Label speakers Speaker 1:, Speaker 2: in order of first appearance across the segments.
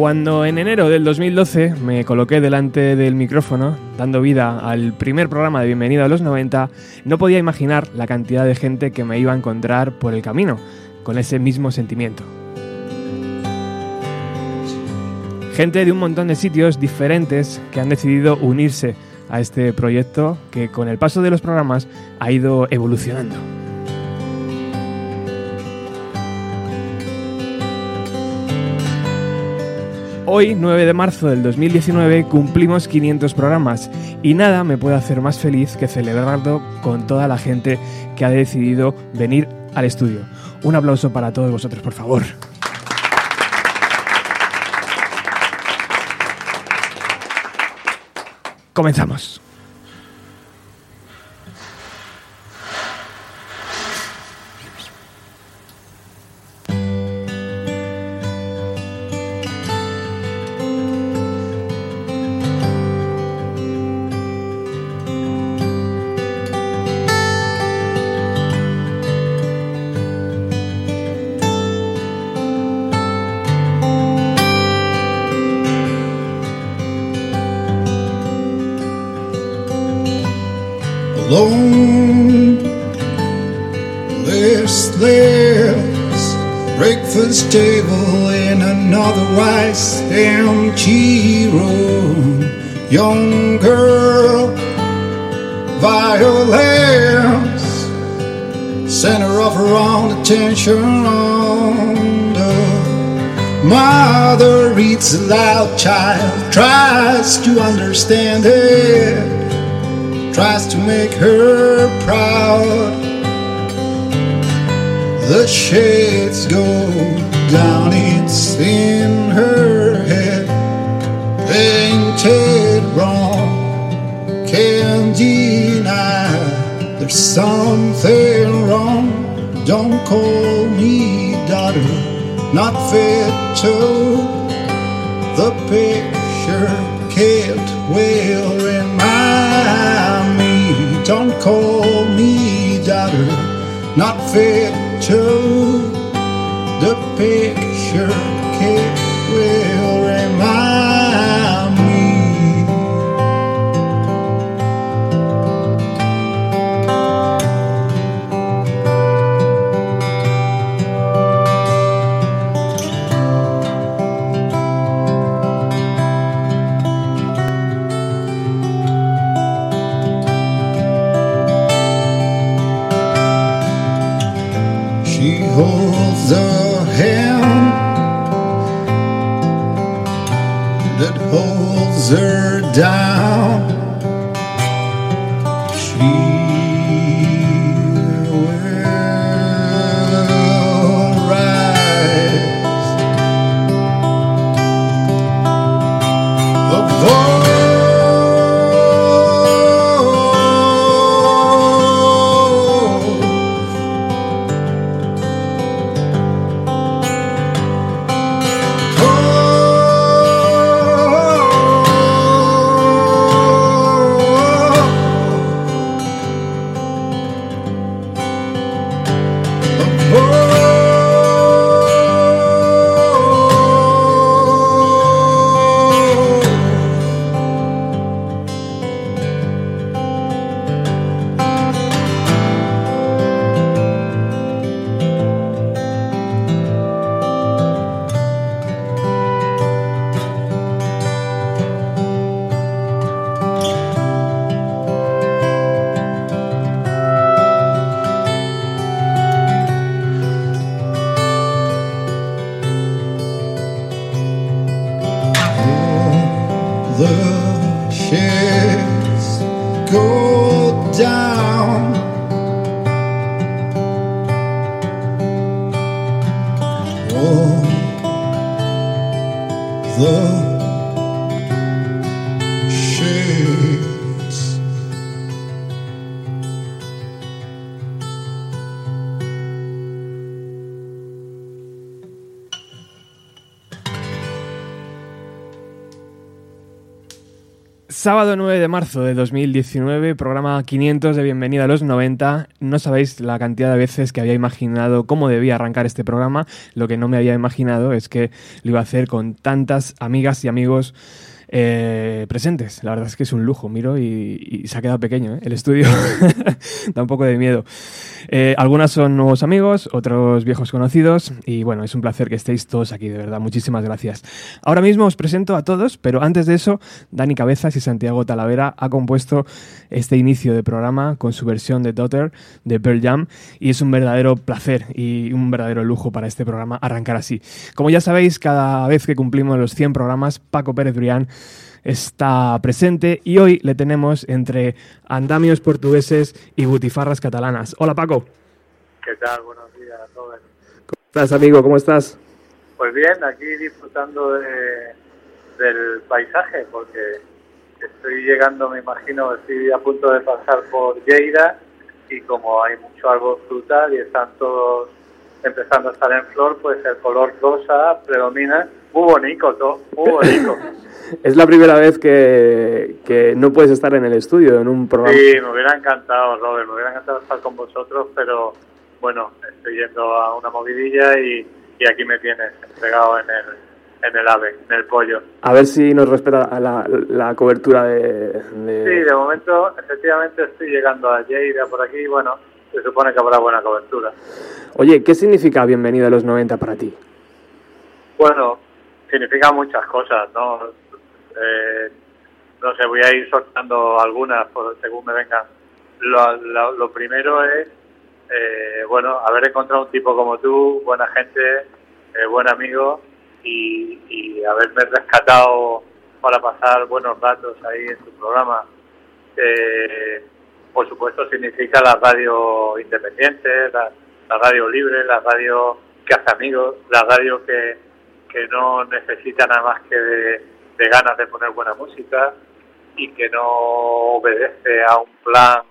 Speaker 1: Cuando en enero del 2012 me coloqué delante del micrófono, dando vida al primer programa de Bienvenido a los 90, no podía imaginar la cantidad de gente que me iba a encontrar por el camino, con ese mismo sentimiento. Gente de un montón de sitios diferentes que han decidido unirse a este proyecto que con el paso de los programas ha ido evolucionando. Hoy, 9 de marzo del 2019, cumplimos 500 programas y nada me puede hacer más feliz que celebrarlo con toda la gente que ha decidido venir al estudio. Un aplauso para todos vosotros, por favor. Comenzamos.
Speaker 2: Reads aloud, child tries to understand it tries to make her proud. The shades go down, it's in her head, painted wrong. Can't deny there's something wrong. Don't call me daughter, not fit to well in me. Don't call me daughter, not fit to the picture
Speaker 1: Sábado 9 de marzo de 2019, programa 500 de Bienvenida a los 90. No sabéis la cantidad de veces que había imaginado cómo debía arrancar este programa. Lo que no me había imaginado es que lo iba a hacer con tantas amigas y amigos eh, presentes. La verdad es que es un lujo, miro y, se ha quedado pequeño ¿eh? el estudio. da un poco de miedo. Eh, algunas son nuevos amigos, otros viejos conocidos y bueno, es un placer que estéis todos aquí, de verdad. Muchísimas gracias. Ahora mismo os presento a todos, pero antes de eso, Dani Cabezas y Santiago Talavera ha compuesto este inicio de programa con su versión de Daughter de Pearl Jam y es un verdadero placer y un verdadero lujo para este programa arrancar así. Como ya sabéis, cada vez que cumplimos los 100 programas, Paco Pérez Brián está presente y hoy le tenemos entre andamios portugueses y butifarras catalanas. Hola Paco.
Speaker 3: ¿Qué tal? Buenos días, Robert.
Speaker 1: ¿Cómo estás amigo? ¿Cómo estás?
Speaker 3: Pues bien, aquí disfrutando de, del paisaje, porque estoy llegando, me imagino, estoy a punto de pasar por Lleida y como hay mucho árbol frutal y están todos empezando a estar en flor, pues el color rosa predomina. Muy bonito todo, muy bonito.
Speaker 1: Es la primera vez que, que no puedes estar en el estudio, en un programa.
Speaker 3: Sí, me hubiera encantado, Robert, me hubiera encantado estar con vosotros, pero bueno, estoy yendo a una movidilla y, y aquí me tienes entregado en el, en el ave, en el pollo.
Speaker 1: A ver si nos respeta la, la cobertura de, de-
Speaker 3: Sí, de momento, efectivamente, estoy llegando a Lleida por aquí y bueno, se supone que habrá buena cobertura.
Speaker 1: Oye, ¿qué significa Bienvenido a los 90 para ti?
Speaker 3: Bueno, significa muchas cosas, ¿no? Eh, no sé, voy a ir soltando algunas por según me vengan. Lo, lo- primero es, eh, bueno, haber encontrado un tipo como tú, buena gente, eh, buen amigo y, haberme rescatado para pasar buenos ratos ahí en tu programa. Eh, por supuesto, significa la radio independiente, la, la radio libre, la radio que hace amigos, la radio que, que no necesita nada más que de, de ganas de poner buena música y que no obedece a un plan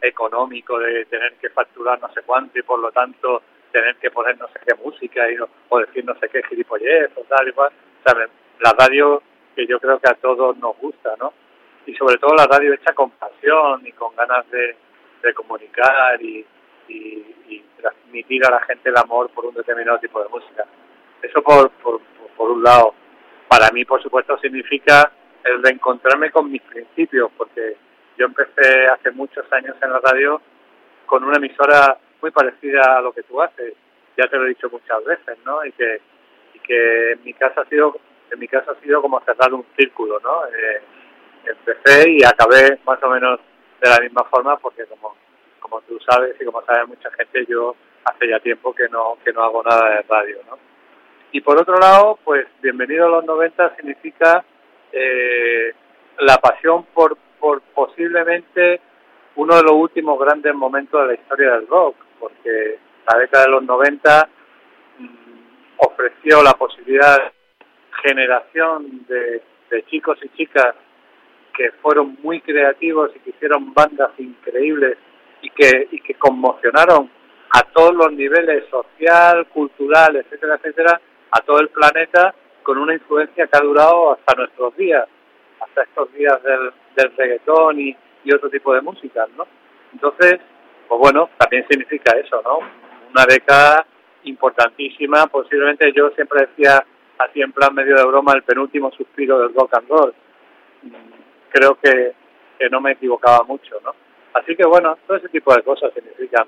Speaker 3: económico de tener que facturar no sé cuánto y por lo tanto tener que poner no sé qué música y no- o decir no sé qué gilipollez o tal y cual. ¿Sabes? La radio que yo creo que a todos nos gusta, ¿no? Y sobre todo la radio hecha con pasión y con ganas de, de comunicar y, y, y transmitir a la gente el amor por un determinado tipo de música. Eso por, por- por un lado. Para mí, por supuesto, significa el reencontrarme con mis principios, porque yo empecé hace muchos años en la radio con una emisora muy parecida a lo que tú haces. Ya te lo he dicho muchas veces, ¿no? Y que, y que en mi casa ha sido, en mi caso ha sido como cerrar un círculo, ¿no? Eh, empecé y acabé más o menos de la misma forma, porque como, como tú sabes y como sabe mucha gente, yo hace ya tiempo que no, que no hago nada de radio, ¿no? Y por otro lado, pues bienvenido a los 90 significa eh, la pasión por, por posiblemente uno de los últimos grandes momentos de la historia del rock, porque la década de los 90 mm, ofreció la posibilidad de generación de, de chicos y chicas que fueron muy creativos y que hicieron bandas increíbles y que, y que conmocionaron a todos los niveles social, cultural, etcétera, etcétera, a todo el planeta con una influencia que ha durado hasta nuestros días, hasta estos días del, del reggaetón y, otro tipo de música, ¿no? Entonces, pues bueno, también significa eso, ¿no? Una década importantísima, posiblemente yo siempre decía así en plan medio de broma el penúltimo suspiro del rock and roll. Creo que, que no me equivocaba mucho, ¿no? Así que bueno, todo ese tipo de cosas significan.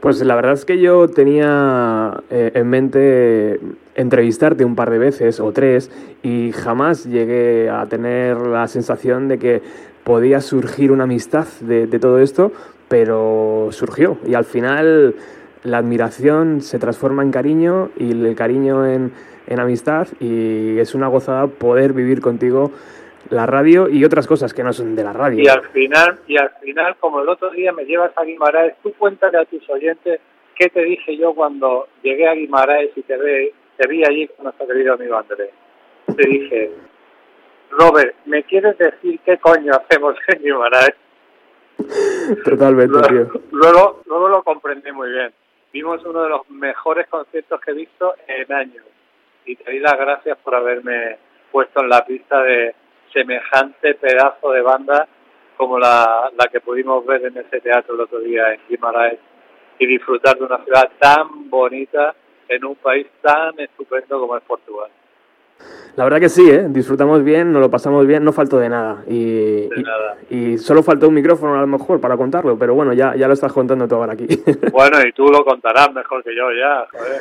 Speaker 1: Pues la verdad es que yo tenía eh, en mente entrevistarte un par de veces o tres y jamás llegué a tener la sensación de que podía surgir una amistad de, de todo esto, pero surgió y al final la admiración se transforma en cariño y el cariño en, en amistad y es una gozada poder vivir contigo la radio y otras cosas que no son de la radio.
Speaker 3: Y al final, y al final, como el otro día me llevas a Guimaraes, tú cuéntale a tus oyentes qué te dije yo cuando llegué a Guimaraes y te, ve, te vi allí con nuestro querido amigo Andrés. Te dije, Robert, ¿me quieres decir qué coño hacemos en Guimaraes?
Speaker 1: Totalmente, tío.
Speaker 3: Luego, luego lo comprendí muy bien. Vimos uno de los mejores conciertos que he visto en años. Y te di las gracias por haberme puesto en la pista de semejante pedazo de banda como la, la que pudimos ver en ese teatro el otro día en Guimarães y disfrutar de una ciudad tan bonita en un país tan estupendo como es Portugal.
Speaker 1: La verdad que sí, ¿eh? disfrutamos bien, nos lo pasamos bien, no faltó de nada. Y,
Speaker 3: De nada.
Speaker 1: y solo faltó un micrófono a lo mejor para contarlo, pero bueno, ya, ya lo estás contando tú ahora aquí.
Speaker 3: Bueno, y tú lo contarás mejor que yo ya, joder.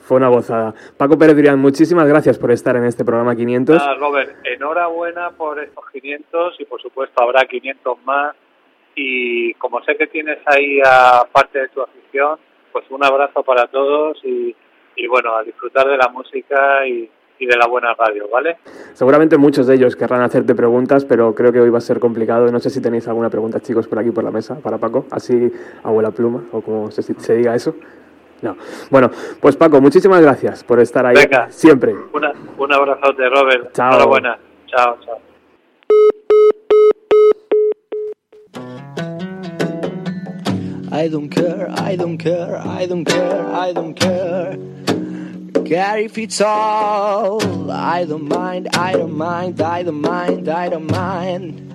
Speaker 1: Fue una gozada. Paco Pérez Durián, muchísimas gracias por estar en este programa 500.
Speaker 3: Nada, Robert, enhorabuena por estos 500 y por supuesto habrá 500 más. Y como sé que tienes ahí a parte de tu afición, pues un abrazo para todos y, y bueno, a disfrutar de la música y, y de la buena radio, ¿vale?
Speaker 1: Seguramente muchos de ellos querrán hacerte preguntas, pero creo que hoy va a ser complicado. No sé si tenéis alguna pregunta, chicos, por aquí por la mesa para Paco, así abuela pluma o como se, se diga eso. No. Bueno, pues Paco, muchísimas gracias por estar ahí
Speaker 3: Venga.
Speaker 1: siempre.
Speaker 3: Una, un abrazote, Robert.
Speaker 1: Chao.
Speaker 3: Enhorabuena. Chao, chao.
Speaker 4: I don't care, I don't care, I don't care, I don't care. Care if it's all. I don't mind, I don't mind, I don't mind, I don't mind.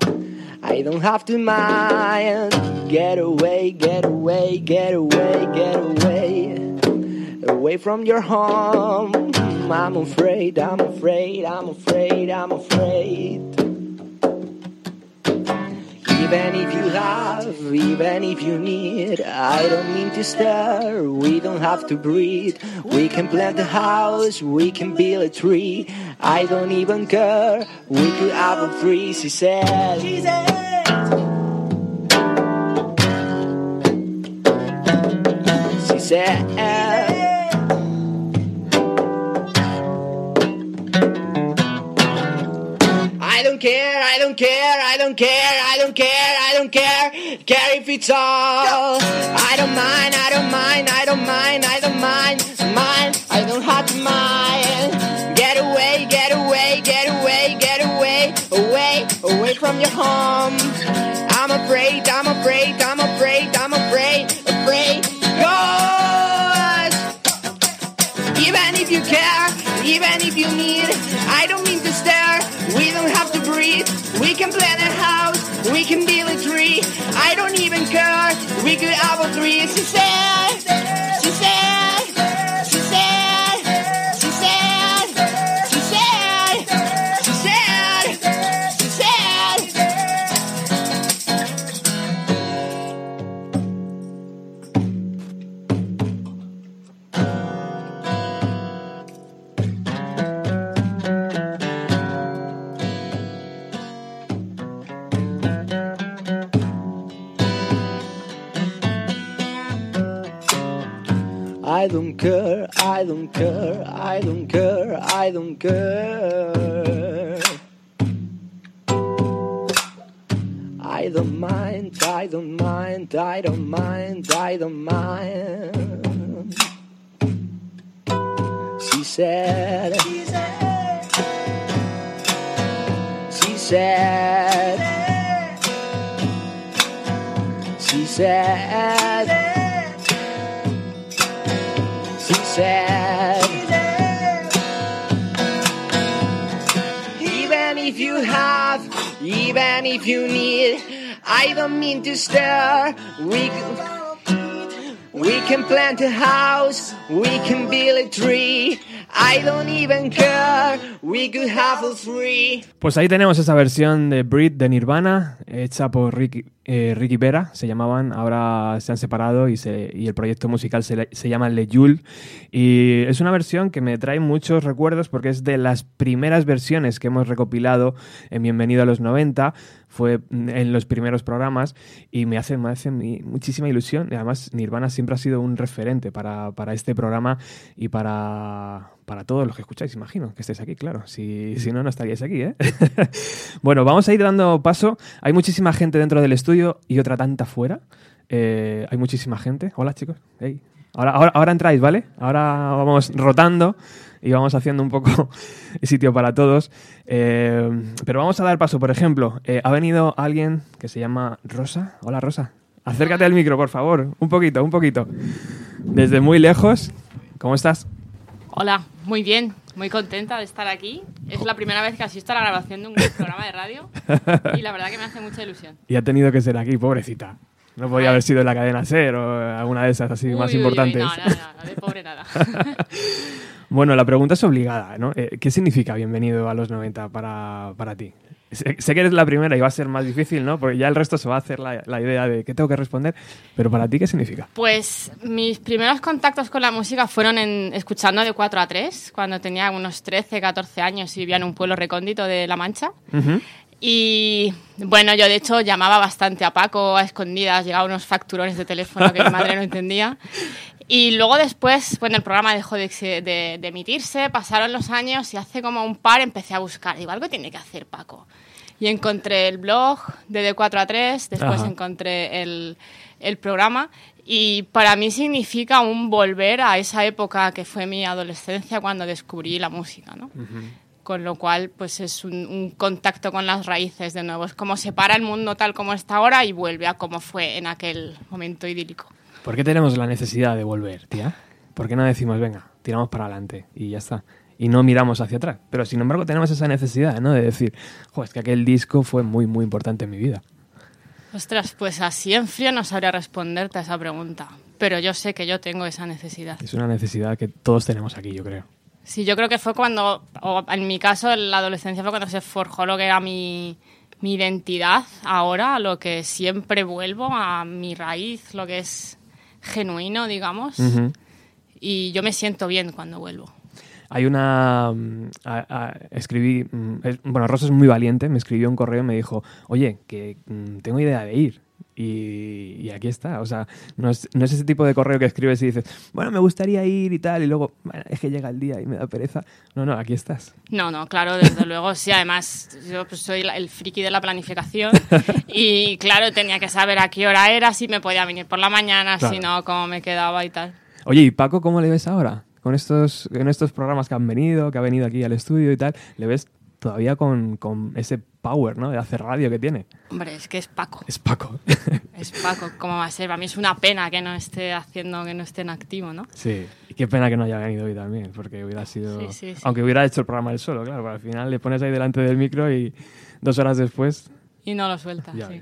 Speaker 4: I don't have to mind. Get away, get away, get away, get away. Away from your home. I'm afraid, I'm afraid, I'm afraid, I'm afraid. Even if you have, even if you need, I don't mean to stare. We don't have to breathe. We can plant a house, we can build a tree. I don't even care. We could have a tree, she said. She She said. Don't care, I don't care, I don't care, I don't care, care if it's all. I don't mind, I don't mind, I don't mind, I don't mind, mind, I don't have to mind. Get away, get away, get away, get away, away, away from your home. I'm afraid, I'm afraid, I'm afraid, I'm afraid, afraid. Yours. Even if you care, even if you need, I don't mean to stare. We don't have to breathe. We can plant a house, we can build a tree. I don't. We could have a tree. She said, I don't care, I don't care, I don't care, I don't care. I don't mind, I don't mind, I don't mind, I don't mind. She said, she said, she said, she said. Said, Even if you have, even if you need, I don't mean to stare. We, we can plant a house, we can build a tree. I don't even care. We could have a free.
Speaker 1: Pues ahí tenemos esa versión de Breed de Nirvana, hecha por Ricky, eh, Vera, se llamaban, ahora se han separado y, se- y el proyecto musical se, llama Le Jule. Y es una versión que me trae muchos recuerdos porque es de las primeras versiones que hemos recopilado en Bienvenido a los 90, fue en los primeros programas y me hace, muchísima ilusión. Además Nirvana siempre ha sido un referente para este programa y para, para todos los que escucháis, imagino que estéis aquí, claro. Si, no, no estaríais aquí, ¿eh? bueno, vamos a ir dando paso. Hay muchísima gente dentro del estudio y otra tanta fuera. Eh, hay muchísima gente. Hola, chicos. Hey. Ahora, ahora, ahora entráis, ¿vale? Ahora vamos rotando y vamos haciendo un poco sitio para todos. Eh, pero vamos a dar paso, por ejemplo, eh, ha venido alguien que se llama Rosa. Hola, Rosa. Acércate al micro, por favor. Un poquito, un poquito. Desde muy lejos. ¿Cómo estás?
Speaker 5: Hola, muy bien. Muy contenta de estar aquí. Es la primera vez que asisto a la grabación de un programa de radio y la verdad que me hace mucha ilusión.
Speaker 1: Y ha tenido que ser aquí, pobrecita. No podía haber sido en la cadena SER o alguna de esas así
Speaker 5: Uy,
Speaker 1: más
Speaker 5: uy, uy,
Speaker 1: importantes.
Speaker 5: no, no, no, de pobre nada.
Speaker 1: Bueno, la pregunta es obligada, ¿no? Eh, ¿Qué significa bienvenido a los 90 para, para ti? Sé, que eres la primera y va a ser más difícil, ¿no? Porque ya el resto se va a hacer la, la idea de qué tengo que responder. Pero para ti, ¿qué significa?
Speaker 5: Pues mis primeros contactos con la música fueron en, escuchando de 4 a 3, cuando tenía unos 13, 14 años y vivía en un pueblo recóndito de La Mancha. Y bueno, yo de hecho llamaba bastante a Paco a escondidas, llegaba unos facturones de teléfono que mi madre no entendía. Y luego después, bueno, el programa dejó de, exe- de- de emitirse, pasaron los años y hace como un par empecé a buscar, digo, algo tiene que hacer Paco. Y encontré el blog de de 4 a 3, después
Speaker 1: Ajá.
Speaker 5: encontré el, el programa y para mí significa un volver a esa época que fue mi adolescencia cuando descubrí la música, ¿no? Con lo cual, pues es un, un contacto con las raíces de nuevo. Es como separa el mundo tal como está ahora y vuelve a como fue en aquel momento idílico.
Speaker 1: ¿Por qué tenemos la necesidad de volver, tía? ¿Por qué no decimos, venga, tiramos para adelante y ya está? Y no miramos hacia atrás. Pero sin embargo tenemos esa necesidad, ¿no? De decir, jo, es que aquel disco fue muy, muy importante en mi vida.
Speaker 5: Ostras, pues así en frío no sabría responderte a esa pregunta. Pero yo sé que yo tengo esa necesidad.
Speaker 1: Es una necesidad que todos tenemos aquí, yo creo.
Speaker 5: Sí, yo creo que fue cuando, o en mi caso, en la adolescencia fue cuando se forjó lo que era mi, mi identidad ahora, a lo que siempre vuelvo, a mi raíz, lo que es genuino, digamos.
Speaker 1: Ujú.
Speaker 5: Y yo me siento bien cuando vuelvo.
Speaker 1: Hay una... mm, a- a- escribí... mm, bueno, Rosa es muy valiente, me escribió un correo y me dijo, oye, que mm, tengo idea de ir. Y, y aquí está. O sea, no es, no es ese tipo de correo que escribes y dices, bueno, me gustaría ir y tal, y luego, "Bueno, es que llega el día y me da pereza. No, no, aquí estás.
Speaker 5: No, no, claro, desde luego, sí. Además, yo pues, soy el friki de la planificación y, claro, tenía que saber a qué hora era, si me podía venir por la mañana,
Speaker 1: Claro.
Speaker 5: si no, cómo me quedaba y tal.
Speaker 1: Oye, ¿y Paco cómo le ves ahora? Con estos, en estos programas que han venido, que ha venido aquí al estudio y tal, ¿le ves todavía con, con ese power, ¿no? De hacer radio que tiene.
Speaker 5: Hombre, es que es Paco.
Speaker 1: Es Paco.
Speaker 5: Es Paco, ¿cómo va a ser? Para mí es una pena que no esté haciendo, que no esté en activo, ¿no?
Speaker 1: sí. Y qué pena que no haya venido hoy también, porque hubiera sido...
Speaker 5: Sí, sí, sí.
Speaker 1: Aunque hubiera hecho el programa él solo, claro, pero al final le pones ahí delante del micro y dos horas después
Speaker 5: Y no lo suelta. sí.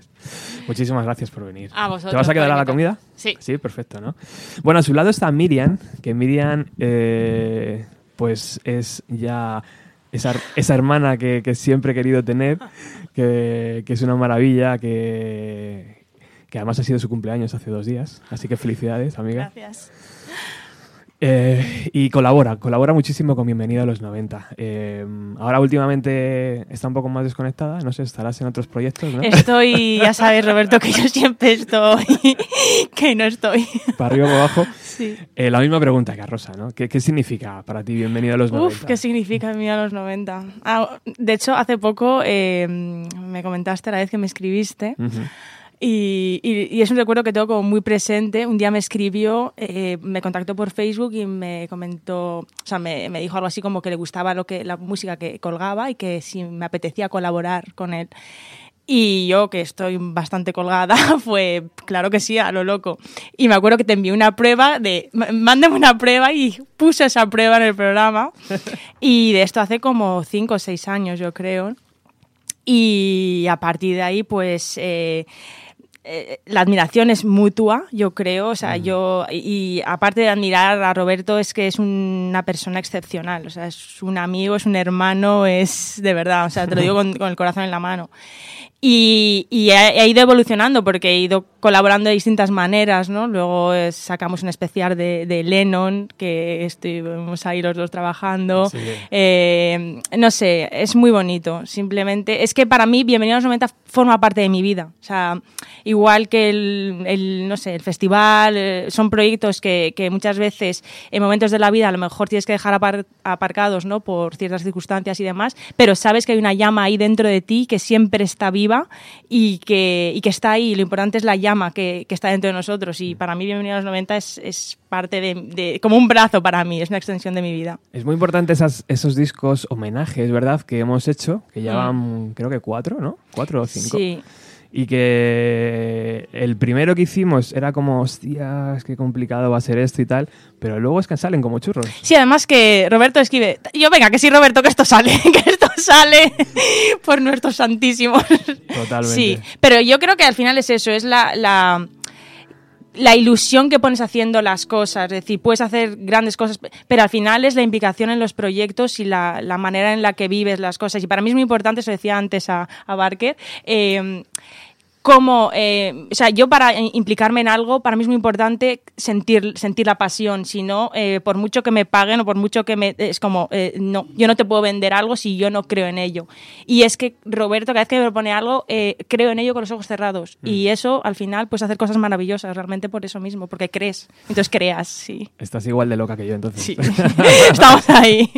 Speaker 1: Muchísimas gracias por venir.
Speaker 5: A vosotros
Speaker 1: ¿Te vas a quedar a la comida?
Speaker 5: Sí.
Speaker 1: Sí, perfecto, ¿no? Bueno, a su lado está Miriam, que Miriam, eh, pues es ya esa, esa hermana que, que siempre he querido tener, que, que es una maravilla, que, que además ha sido su cumpleaños hace dos días, así que felicidades, amiga.
Speaker 6: Gracias.
Speaker 1: Eh, y colabora, colabora muchísimo con Bienvenido a los 90. Eh, ahora últimamente está un poco más desconectada, no sé, estarás en otros proyectos, ¿no?
Speaker 6: Estoy, ya sabes, Roberto, que yo siempre estoy, que no estoy.
Speaker 1: Para arriba o para abajo.
Speaker 6: Sí.
Speaker 1: Eh, la misma pregunta que a Rosa, ¿no? ¿Qué, qué significa para ti Bienvenido a los 90?
Speaker 6: Uf, ¿qué significa mí a los 90? Ah, de hecho, hace poco me comentaste la vez que me escribiste. Y, y- y es un recuerdo que tengo como muy presente. Un día me escribió, eh, me contactó por Facebook y me comentó, o sea, me, me dijo algo así como que le gustaba lo que, la música que colgaba y que si me apetecía colaborar con él. Y yo, que estoy bastante colgada, fue claro que sí, a lo loco. Y me acuerdo que te envié una prueba de, "M- mándame una prueba y puse esa prueba en el programa. Y de esto hace como cinco o seis años, yo creo. Y a partir de ahí, pues... eh, eh, la admiración es mutua, yo creo. O sea, yo. Y, y aparte de admirar a Roberto, es que es una persona excepcional. O sea, es un amigo, es un hermano, es de verdad. O sea, te lo digo con, con el corazón en la mano. Y, y he, he ido evolucionando porque he ido colaborando de distintas maneras, ¿no? Luego eh, sacamos un especial de, de Lennon, que estuvimos ahí los dos trabajando.
Speaker 1: Sí.
Speaker 6: Eh, no sé, es muy bonito. Simplemente, es que para mí Bienvenido a los 90 forma parte de mi vida. O sea, igual que el, el, no sé, el festival, eh, son proyectos que, que muchas veces en momentos de la vida a lo mejor tienes que dejar apar- aparcados, ¿no? Por ciertas circunstancias y demás, pero sabes que hay una llama ahí dentro de ti que siempre está viva y que, y que está ahí. Lo importante es la llama que, que está dentro de nosotros y para mí Bienvenido a los 90 es, es parte de, de- como un brazo para mí, es una extensión de mi vida.
Speaker 1: Es muy importante esas, esos discos homenajes, ¿verdad? Que hemos hecho, que ya
Speaker 6: Mm.
Speaker 1: van, creo que cuatro, ¿no? Cuatro o cinco.
Speaker 6: Sí.
Speaker 1: y que el primero que hicimos era como, hostias, qué complicado va a ser esto y tal, pero luego es que salen como churros.
Speaker 6: Sí, además que Roberto escribe. Yo, venga, que sí, Roberto, que esto sale, que esto sale por nuestros santísimos.
Speaker 1: Totalmente.
Speaker 6: Sí, pero yo creo que al final es eso, es la, la, la ilusión que pones haciendo las cosas. Es decir, puedes hacer grandes cosas, pero al final es la implicación en los proyectos y la, manera en la que vives las cosas. Y para mí es muy importante, eso decía antes a, a Barker, eh, como, eh, o sea, yo para implicarme en algo, para mí es muy importante sentir, sentir la pasión, si no, eh, por mucho que me paguen o por mucho que me... Es como, eh, no, yo no te puedo vender algo si yo no creo en ello. Y es que Roberto, cada vez que me propone algo, eh, creo en ello con los ojos cerrados. Y eso, al final, pues hacer cosas maravillosas, realmente por eso mismo, porque crees. Entonces creas, sí.
Speaker 1: Estás igual de loca que yo entonces.
Speaker 6: Sí. Estamos ahí.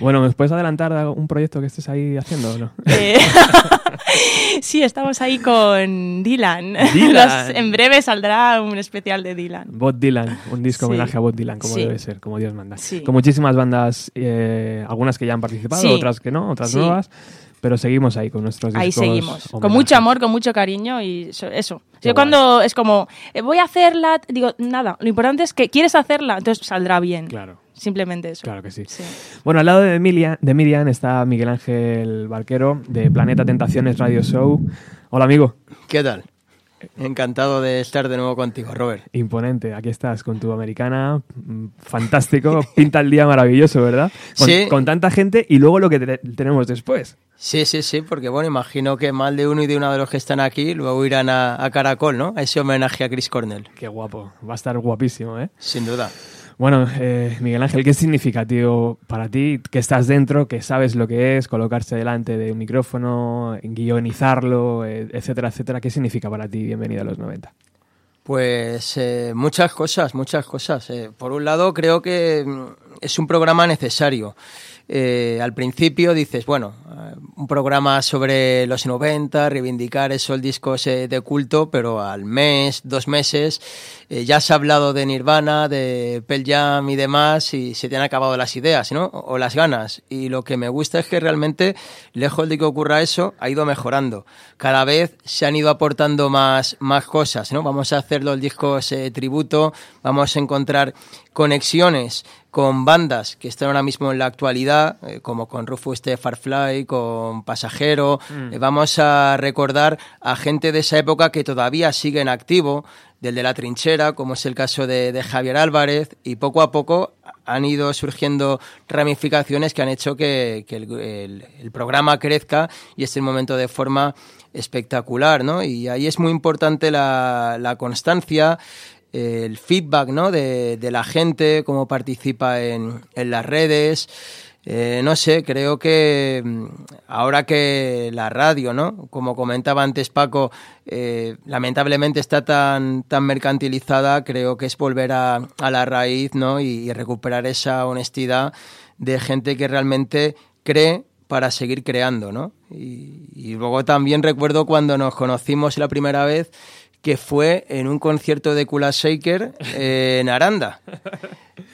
Speaker 1: Bueno, ¿me puedes adelantar un proyecto que estés ahí haciendo o no?
Speaker 6: Sí, estamos ahí con Dylan.
Speaker 1: Dylan.
Speaker 6: Los- en breve saldrá un especial de Dylan.
Speaker 1: Bob Dylan, un disco
Speaker 6: Sí.
Speaker 1: homenaje a Bob Dylan, como
Speaker 6: Sí.
Speaker 1: debe ser, como Dios manda.
Speaker 6: Sí.
Speaker 1: Con muchísimas bandas, eh, algunas que ya han participado, otras que no, otras nuevas, pero seguimos ahí con nuestros
Speaker 6: Ahí
Speaker 1: discos.
Speaker 6: seguimos. Con mucho amor, con mucho cariño y eso. Yo
Speaker 1: guay.
Speaker 6: cuando es como, eh, voy a hacerla, digo, nada, lo importante es que quieres hacerla, entonces saldrá bien.
Speaker 1: Claro,
Speaker 6: Simplemente eso.
Speaker 1: claro que sí.
Speaker 6: Sí.
Speaker 1: Bueno, al lado de Miriam, de Miriam está Miguel Ángel Barquero, de Planeta Tentaciones Radio Show. Hola, amigo.
Speaker 7: ¿Qué tal? Encantado de estar de nuevo contigo, Robert.
Speaker 1: Imponente, aquí estás con tu americana, mm, fantástico, pinta el día maravilloso, ¿verdad? Con,
Speaker 7: Sí.
Speaker 1: con tanta gente y luego lo que te- tenemos después.
Speaker 7: Sí, sí, sí, porque bueno, imagino que más de uno y de una de los que están aquí luego irán a, a Caracol, ¿no? A ese homenaje a Chris Cornell,
Speaker 1: Qué guapo, va a estar guapísimo, ¿eh?
Speaker 7: sin duda.
Speaker 1: Bueno, eh, Miguel Ángel, ¿qué significa, tío, para ti que estás dentro, que sabes lo que es colocarse delante de un micrófono, guionizarlo, eh, etcétera, etcétera? ¿Qué significa para ti Bienvenido a los 90?
Speaker 7: Pues eh, muchas cosas, muchas cosas. Eh, por un lado, creo que mm, es un programa necesario. Eh, al principio dices, bueno, eh, un programa sobre los 90, reivindicar esos discos de culto, pero al mes, dos meses, eh, ya se ha hablado de Nirvana, de Pearl Jam y demás, y se te han acabado las ideas, ¿no? O, o las ganas. Y lo que me gusta es que realmente, lejos de que ocurra eso, ha ido mejorando. Cada vez se han ido aportando más, más cosas, ¿no? Vamos a hacer los discos eh, tributo, vamos a encontrar conexiones con bandas que están ahora mismo en la actualidad, eh, como con Rufus de Farfly, con Pasajero. Eh, vamos a recordar a gente de esa época que todavía sigue en activo, del de la trinchera, como es el caso de, de Javier Álvarez, y poco a poco han ido surgiendo ramificaciones que han hecho que, que el, el- el programa crezca y en un momento de forma espectacular, ¿no? Y ahí es muy importante la, la constancia, el feedback ¿no? de, de la gente, cómo participa en, en las redes. Eh, no sé, creo que mm, ahora que la radio, ¿no? Como comentaba antes Paco, eh, lamentablemente está tan, tan mercantilizada, creo que es volver a, a la raíz, ¿no? Y, y recuperar esa honestidad de gente que realmente cree para seguir creando, ¿no? Y, y luego también recuerdo cuando nos conocimos la primera vez que fue en un concierto de Kula Shaker eh, en Aranda,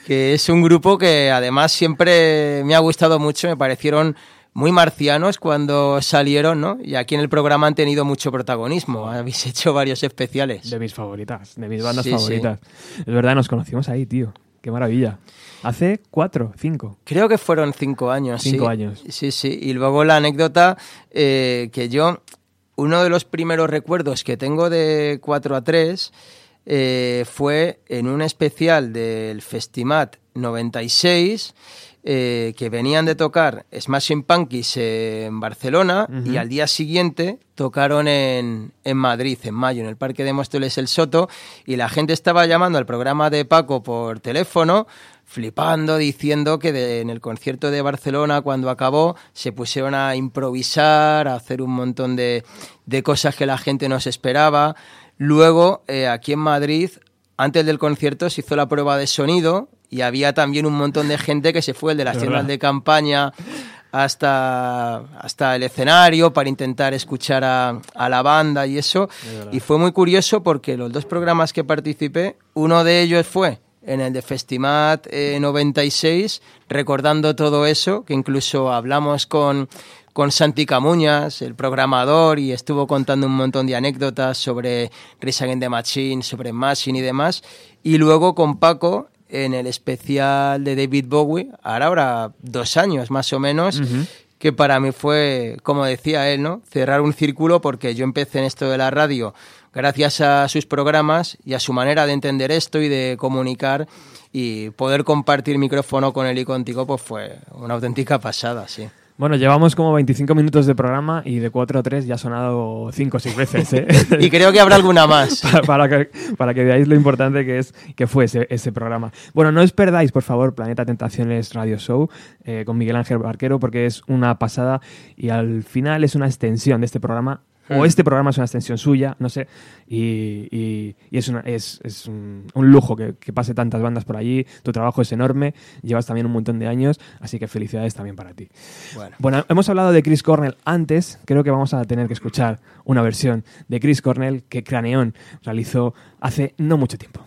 Speaker 7: que es un grupo que además siempre me ha gustado mucho, me parecieron muy marcianos cuando salieron, ¿no? Y aquí en el programa han tenido mucho protagonismo, habéis hecho varios especiales.
Speaker 1: De mis favoritas, de mis bandas
Speaker 7: Sí, sí.
Speaker 1: favoritas. Es verdad, nos conocimos ahí, tío. Qué maravilla. Hace cuatro, cinco.
Speaker 7: Creo que fueron cinco años.
Speaker 1: Cinco
Speaker 7: sí.
Speaker 1: años.
Speaker 7: Sí, sí. Y luego la anécdota eh, que yo, uno de los primeros recuerdos que tengo de 4 a 3 eh, fue en un especial del Festimat 96 eh, que venían de tocar Smashing Punkies en Barcelona y al día siguiente tocaron en, en Madrid, en mayo, en el Parque de Móstoles El Soto y la gente estaba llamando al programa de Paco por teléfono flipando, diciendo que de- en el concierto de Barcelona, cuando acabó, se pusieron a improvisar, a hacer un montón de, de cosas que la gente no se esperaba. Luego, eh, aquí en Madrid, antes del concierto, se hizo la prueba de sonido y había también un montón de gente que se fue de las tiendas de campaña hasta, hasta el escenario para intentar escuchar a, a la banda y eso. Y fue muy curioso porque los dos programas que participé, uno de ellos fue en el de Festimat eh, 96, recordando todo eso, que incluso hablamos con, con Santi Camuñas, el programador, y estuvo contando un montón de anécdotas sobre Risa Against the Machine, sobre Machine y demás. Y luego con Paco en el especial de David Bowie, ahora habrá dos años más o menos, que para mí fue, como decía él, ¿no? cerrar un círculo porque yo empecé en esto de la radio gracias a sus programas y a su manera de entender esto y de comunicar y poder compartir micrófono con él y contigo, pues fue una auténtica pasada, sí.
Speaker 1: Bueno, llevamos como 25 minutos de programa y de 4 a 3 ya ha sonado 5 o 6 veces. ¿eh?
Speaker 7: y creo que habrá alguna más.
Speaker 1: para, para que, para que veáis lo importante que es que fue ese, ese programa. Bueno, no os perdáis, por favor, Planeta Tentaciones Radio Show eh, con Miguel Ángel Barquero porque es una pasada y al final es una extensión de este programa o este programa es una extensión suya, no sé, y, y- y es, una- es, es un, un lujo que, que pase tantas bandas por allí, tu trabajo es enorme, llevas también un montón de años, así que felicidades también para ti.
Speaker 7: Bueno.
Speaker 1: Bueno, hemos hablado de Chris Cornell antes, creo que vamos a tener que escuchar una versión de Chris Cornell que Craneón realizó hace no mucho tiempo.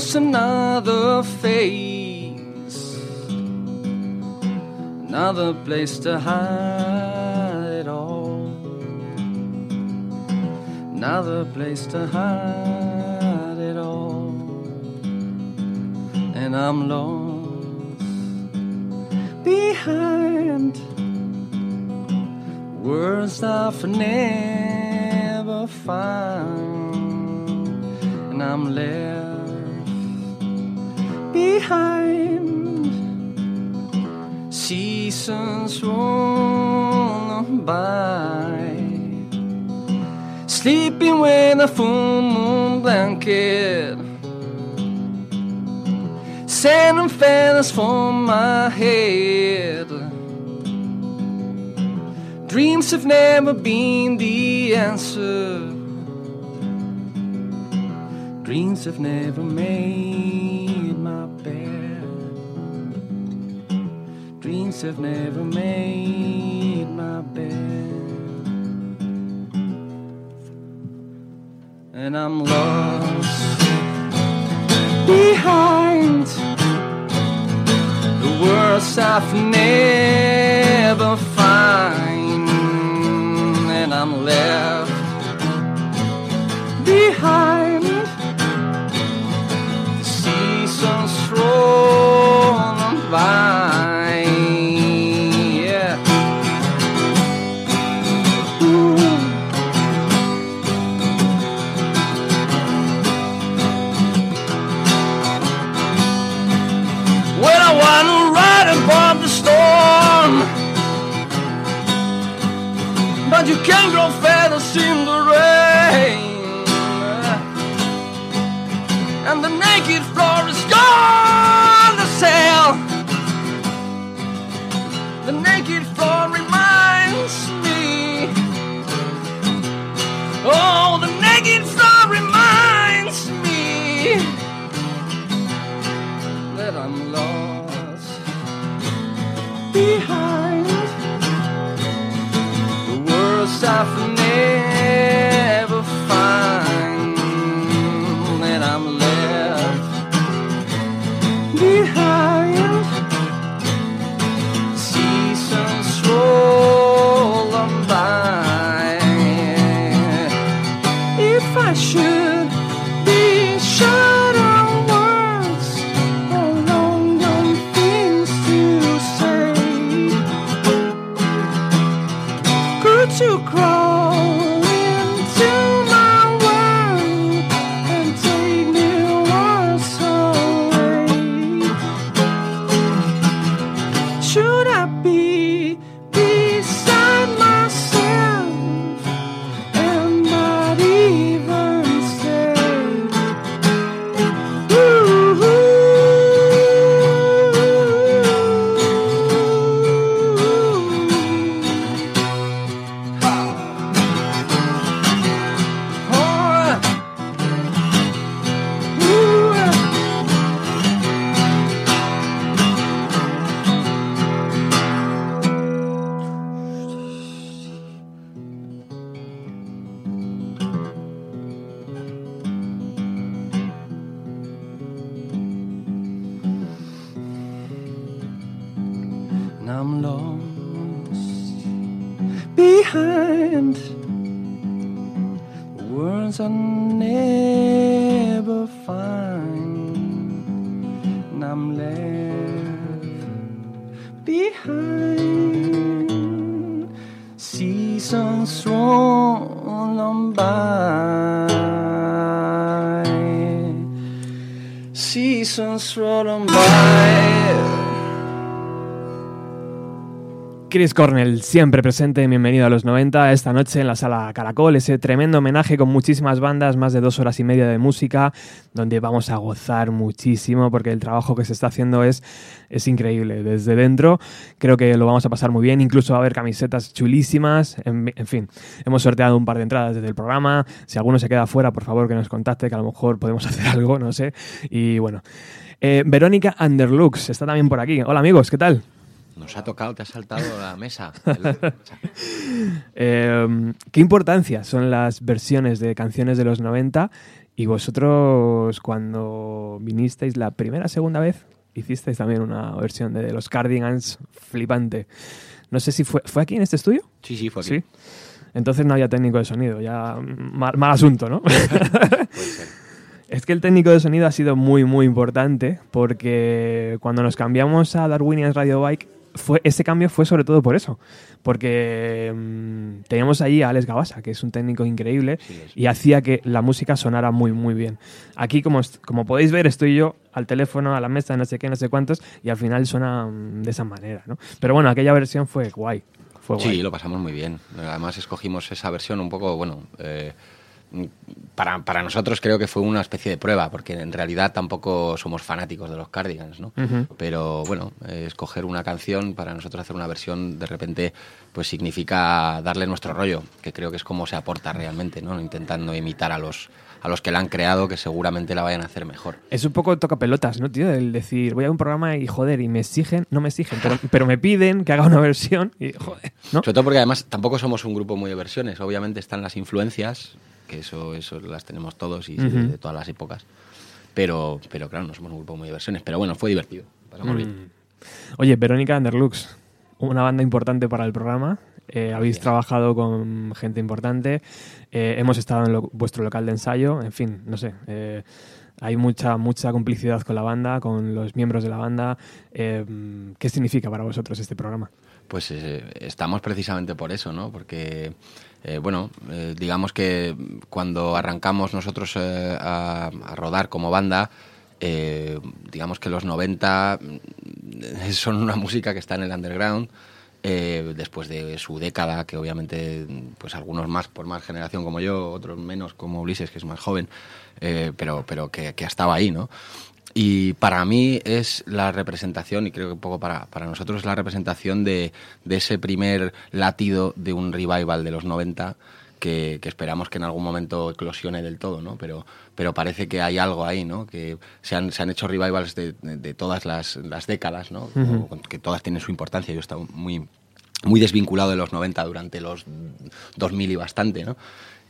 Speaker 8: Shows another face, another place to hide it all, another place to hide it all. And I'm lost behind words I've never a full moon blanket sand and feathers for my head. Dreams have never been the answer. Dreams have never made my bed. Dreams have never made And I'm lost behind the words I've never find, and I'm left behind the seasons rolling by. You can't grow feathers enough for me.
Speaker 1: Chris Cornell, siempre presente, bienvenido a los 90, esta noche en la sala Caracol, ese tremendo homenaje con muchísimas bandas, más de dos horas y media de música, donde vamos a gozar muchísimo porque el trabajo que se está haciendo es, es increíble. Desde dentro creo que lo vamos a pasar muy bien, incluso va a haber camisetas chulísimas, en, fin, hemos sorteado un par de entradas desde el programa, si alguno se queda fuera, por favor que nos contacte, que a lo mejor podemos hacer algo, no sé, y bueno. Eh, Verónica Underlux está también por aquí. Hola amigos, ¿qué tal?
Speaker 9: Nos ha tocado, te has saltado la mesa.
Speaker 1: Eh, ¿Qué importancia son las versiones de canciones de los 90? Y vosotros, cuando vinisteis la primera, segunda vez, hicisteis también una versión de los Cardigans flipante. No sé si fue, ¿fue aquí en este estudio.
Speaker 9: Sí, sí, fue aquí.
Speaker 1: Sí. Entonces no había técnico de sonido, ya mal, mal asunto, ¿no?
Speaker 9: Puede ser.
Speaker 1: Es que el técnico de sonido ha sido muy, muy importante porque cuando nos cambiamos a Darwinians Radio Bike, fue, ese cambio fue sobre todo por eso. Porque mm, teníamos ahí a Alex Gabasa, que es un técnico increíble
Speaker 9: Sí,
Speaker 1: y hacía que la música sonara muy, muy bien. Aquí, como, como podéis ver, estoy yo al teléfono, a la mesa, no sé qué, no sé cuántos, y al final suena mm, de esa manera, ¿no? Pero bueno, aquella versión fue guay. Fue guay.
Speaker 9: Sí, lo pasamos muy bien. Además escogimos esa versión un poco, bueno, eh, para, para nosotros creo que fue una especie de prueba, porque en realidad tampoco somos fanáticos de los Cardigans, ¿no?
Speaker 1: Ujú.
Speaker 9: Pero bueno, eh, escoger una canción, para nosotros hacer una versión, de repente, pues significa darle nuestro rollo, que creo que es como se aporta realmente, ¿no? Intentando imitar a los, a los que la han creado, que seguramente la vayan a hacer mejor.
Speaker 1: Es un poco toca pelotas, ¿no, tío? El decir, voy a un programa y joder, y me exigen, no me exigen, pero, pero me piden que haga una versión y joder, ¿no?
Speaker 9: Sobre todo porque además tampoco somos un grupo muy de versiones. Obviamente están las influencias, que eso, eso las tenemos todos y
Speaker 1: Ujú.
Speaker 9: de, de todas las épocas. Pero, pero claro, no somos un grupo muy de versiones. Pero bueno, fue divertido. Pasamos bien.
Speaker 1: Mm. Oye, Verónica Underlux, una banda importante para el programa. Eh, habéis
Speaker 9: Gracias.
Speaker 1: trabajado con gente importante. Eh, hemos estado en lo- vuestro local de ensayo. En fin, no sé. eh, hay mucha, mucha complicidad con la banda, con los miembros de la banda. Eh, ¿Qué significa para vosotros este programa?
Speaker 9: Pues eh, estamos precisamente por eso, ¿no? Porque, eh, bueno, eh, digamos que cuando arrancamos nosotros eh, a, rodar como banda, digamos que los 90 mm, son una música que está en el underground. después de su década, que obviamente, pues algunos más por más generación como yo, otros menos como Ulises, que es más joven, pero, pero que, que estaba ahí, ¿no? Y para mí es la representación, y creo que un poco para, para nosotros es la representación de, de ese primer latido de un revival de los 90 que, que esperamos que en algún momento eclosione del todo, ¿no? Pero, pero parece que hay algo ahí, ¿no? Que se han, se han hecho revivals de, de- de todas las, las décadas, ¿no?
Speaker 1: Ujú.
Speaker 9: Como que todas tienen su importancia. Yo he estado muy, muy desvinculado de los 90 durante los 2000 y bastante, ¿no?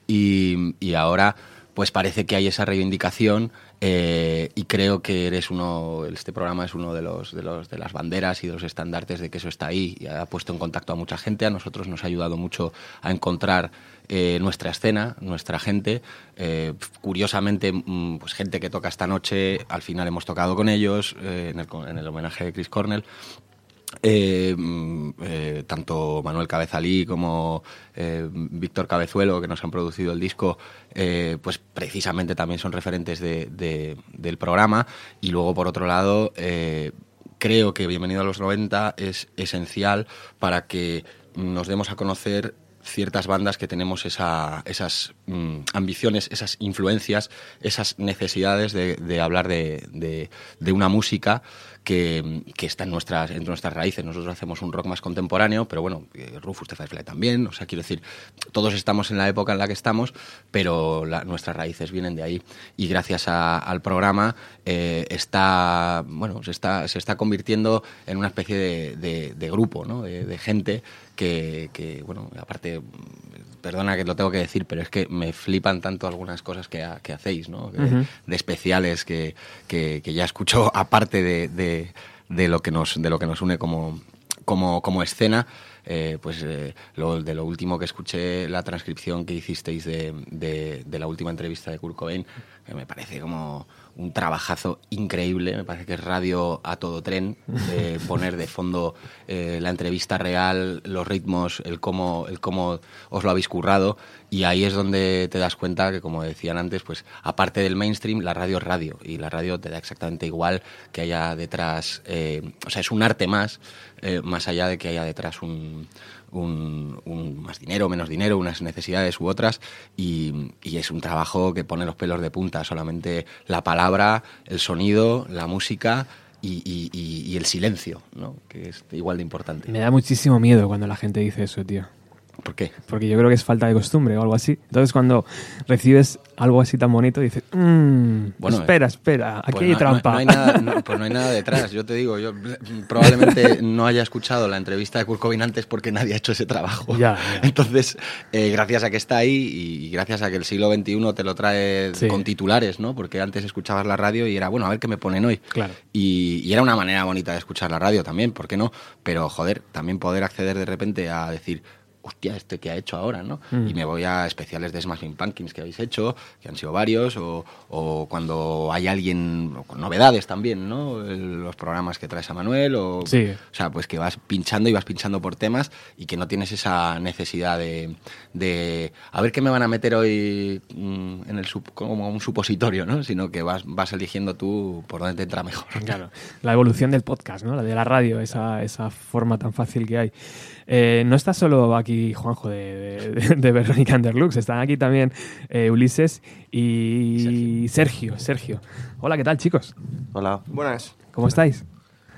Speaker 9: Y, y ahora, pues parece que hay esa reivindicación eh, y creo que eres uno, este programa es uno de los, de los de las banderas y de los estandartes de que eso está ahí y ha puesto en contacto a mucha gente. A nosotros nos ha ayudado mucho a encontrar eh, nuestra escena, nuestra gente. Eh, curiosamente, mm, pues gente que toca esta noche, al final hemos tocado con ellos en, el, en el homenaje de Chris Cornell. Eh, mm, eh, tanto Manuel Cabezalí como eh, Víctor Cabezuelo, que nos han producido el disco, pues precisamente también son referentes de- de- del programa. Y luego, por otro lado, creo que Bienvenido a los 90 es esencial para que nos demos a conocer ciertas bandas que tenemos esa- esas mm, ambiciones, esas influencias, esas necesidades de, hablar de una música que, que está en nuestras, en nuestras raíces. Nosotros hacemos un rock más contemporáneo, pero bueno, eh, Rufus Firefly también. O sea, quiero decir, todos estamos en la época en la que estamos, pero la- nuestras raíces vienen de ahí. Y gracias a- al programa eh, está, bueno, se está, se está convirtiendo en una especie de grupo, ¿no? de, de gente que, que, bueno, aparte, perdona que lo tengo que decir, pero es que me flipan tanto algunas cosas que, ha- que hacéis, ¿no? Que-
Speaker 1: Ujú.
Speaker 9: de especiales que, que- que ya escucho aparte de, de- de lo que nos, de lo que nos une como, como, como escena. eh, pues eh, lo, de lo último que escuché, la transcripción que hicisteis de, de- de la última entrevista de Kurt Cobain, que me parece como un trabajazo increíble, me parece que es radio a todo tren, de poner de fondo eh, la entrevista real, los ritmos, el cómo, el cómo os lo habéis currado, y ahí es donde te das cuenta que, como decían antes, pues aparte del mainstream, la radio es radio, y la radio te da exactamente igual que haya detrás, eh, o sea, es un arte más, eh, más allá de que haya detrás un, un- un más dinero, menos dinero, unas necesidades u otras, y, y es un trabajo que pone los pelos de punta, solamente la palabra, el sonido, la música y, y- y- el silencio, ¿no? que es igual de importante.
Speaker 1: Me da muchísimo miedo cuando la gente dice eso, tío.
Speaker 9: ¿Por qué?
Speaker 1: Porque yo creo que es falta de costumbre o algo así. Entonces, cuando recibes algo así tan bonito, dices, "Mm,
Speaker 9: Bueno,
Speaker 1: espera, espera, aquí
Speaker 9: Pues
Speaker 1: hay
Speaker 9: no-
Speaker 1: trampa.
Speaker 9: No, no hay nada, pues no hay nada detrás. Yo te digo, yo probablemente no haya escuchado la entrevista de Kurt Cobain antes porque nadie ha hecho ese trabajo.
Speaker 1: Ya, ya.
Speaker 9: Entonces, eh, gracias a que está ahí y, y gracias a que el siglo XXI te lo trae
Speaker 1: Sí.
Speaker 9: con titulares, ¿no? Porque antes escuchabas la radio y era, bueno, a ver qué me ponen hoy.
Speaker 1: Claro.
Speaker 9: Y, y era una manera bonita de escuchar la radio también, ¿por qué no? Pero, joder, también poder acceder de repente a decir, hostia, este que ha hecho ahora, ¿no?
Speaker 1: Mm.
Speaker 9: Y me voy a especiales de Smashing Pumpkins que habéis hecho, que han sido varios, o, o cuando hay alguien, con novedades también, ¿no? El- los programas que traes a Manuel, o,
Speaker 1: Sí.
Speaker 9: o sea, pues que vas pinchando y vas pinchando por temas y que no tienes esa necesidad de, de a ver qué me van a meter hoy mm, en el sup- como un supositorio, ¿no? Sino que vas, vas eligiendo tú por dónde te entra mejor.
Speaker 1: Claro, la evolución del podcast, ¿no? La de la radio, esa, esa forma tan fácil que hay. Eh, no está solo aquí Juanjo de, de, de Verónica Underlux, están aquí también eh, Ulises y Sergio. Sergio. Hola, ¿qué tal, chicos?
Speaker 10: Hola. Buenas.
Speaker 1: ¿Cómo estáis?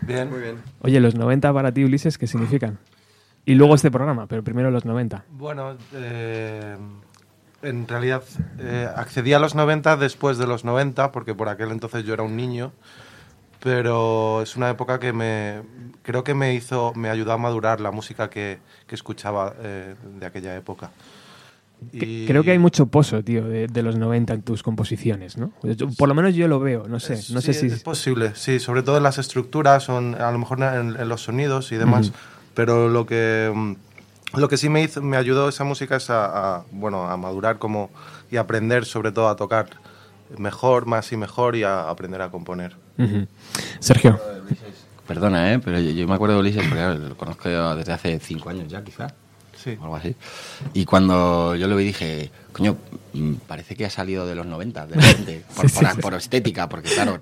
Speaker 10: Bien. Muy bien.
Speaker 1: Oye, los 90 para ti, Ulises, ¿qué significan? Y luego este programa, pero primero los 90.
Speaker 10: Bueno, eh, en realidad eh, accedí a los 90 después de los 90, porque por aquel entonces yo era un niño, pero es una época que me creo que me hizo, me ayudó a madurar la música que, que escuchaba eh, de aquella época. Y-
Speaker 1: Creo que hay mucho pozo, tío, de, de los 90 en tus composiciones, ¿no? Por lo menos yo lo veo, no sé. No sé
Speaker 10: Sí,
Speaker 1: si...
Speaker 10: es posible, sí, sobre todo en las estructuras, son, a lo mejor en, en los sonidos y demás,
Speaker 1: Ujú.
Speaker 10: pero lo que, lo que sí me, hizo, me ayudó esa música es a, a, bueno, a madurar como, y aprender sobre todo a tocar mejor, más y mejor y a aprender a componer.
Speaker 1: Sergio.
Speaker 9: Perdona, ¿eh? Pero yo, yo me acuerdo de Ulises porque claro, lo conozco desde hace cinco años ya, quizá.
Speaker 10: Sí.
Speaker 9: O algo así. Y cuando yo lo vi dije, coño, mm, parece que ha salido de los 90, de repente, por,
Speaker 1: Sí, sí,
Speaker 9: por-
Speaker 1: sí.
Speaker 9: por estética, porque claro,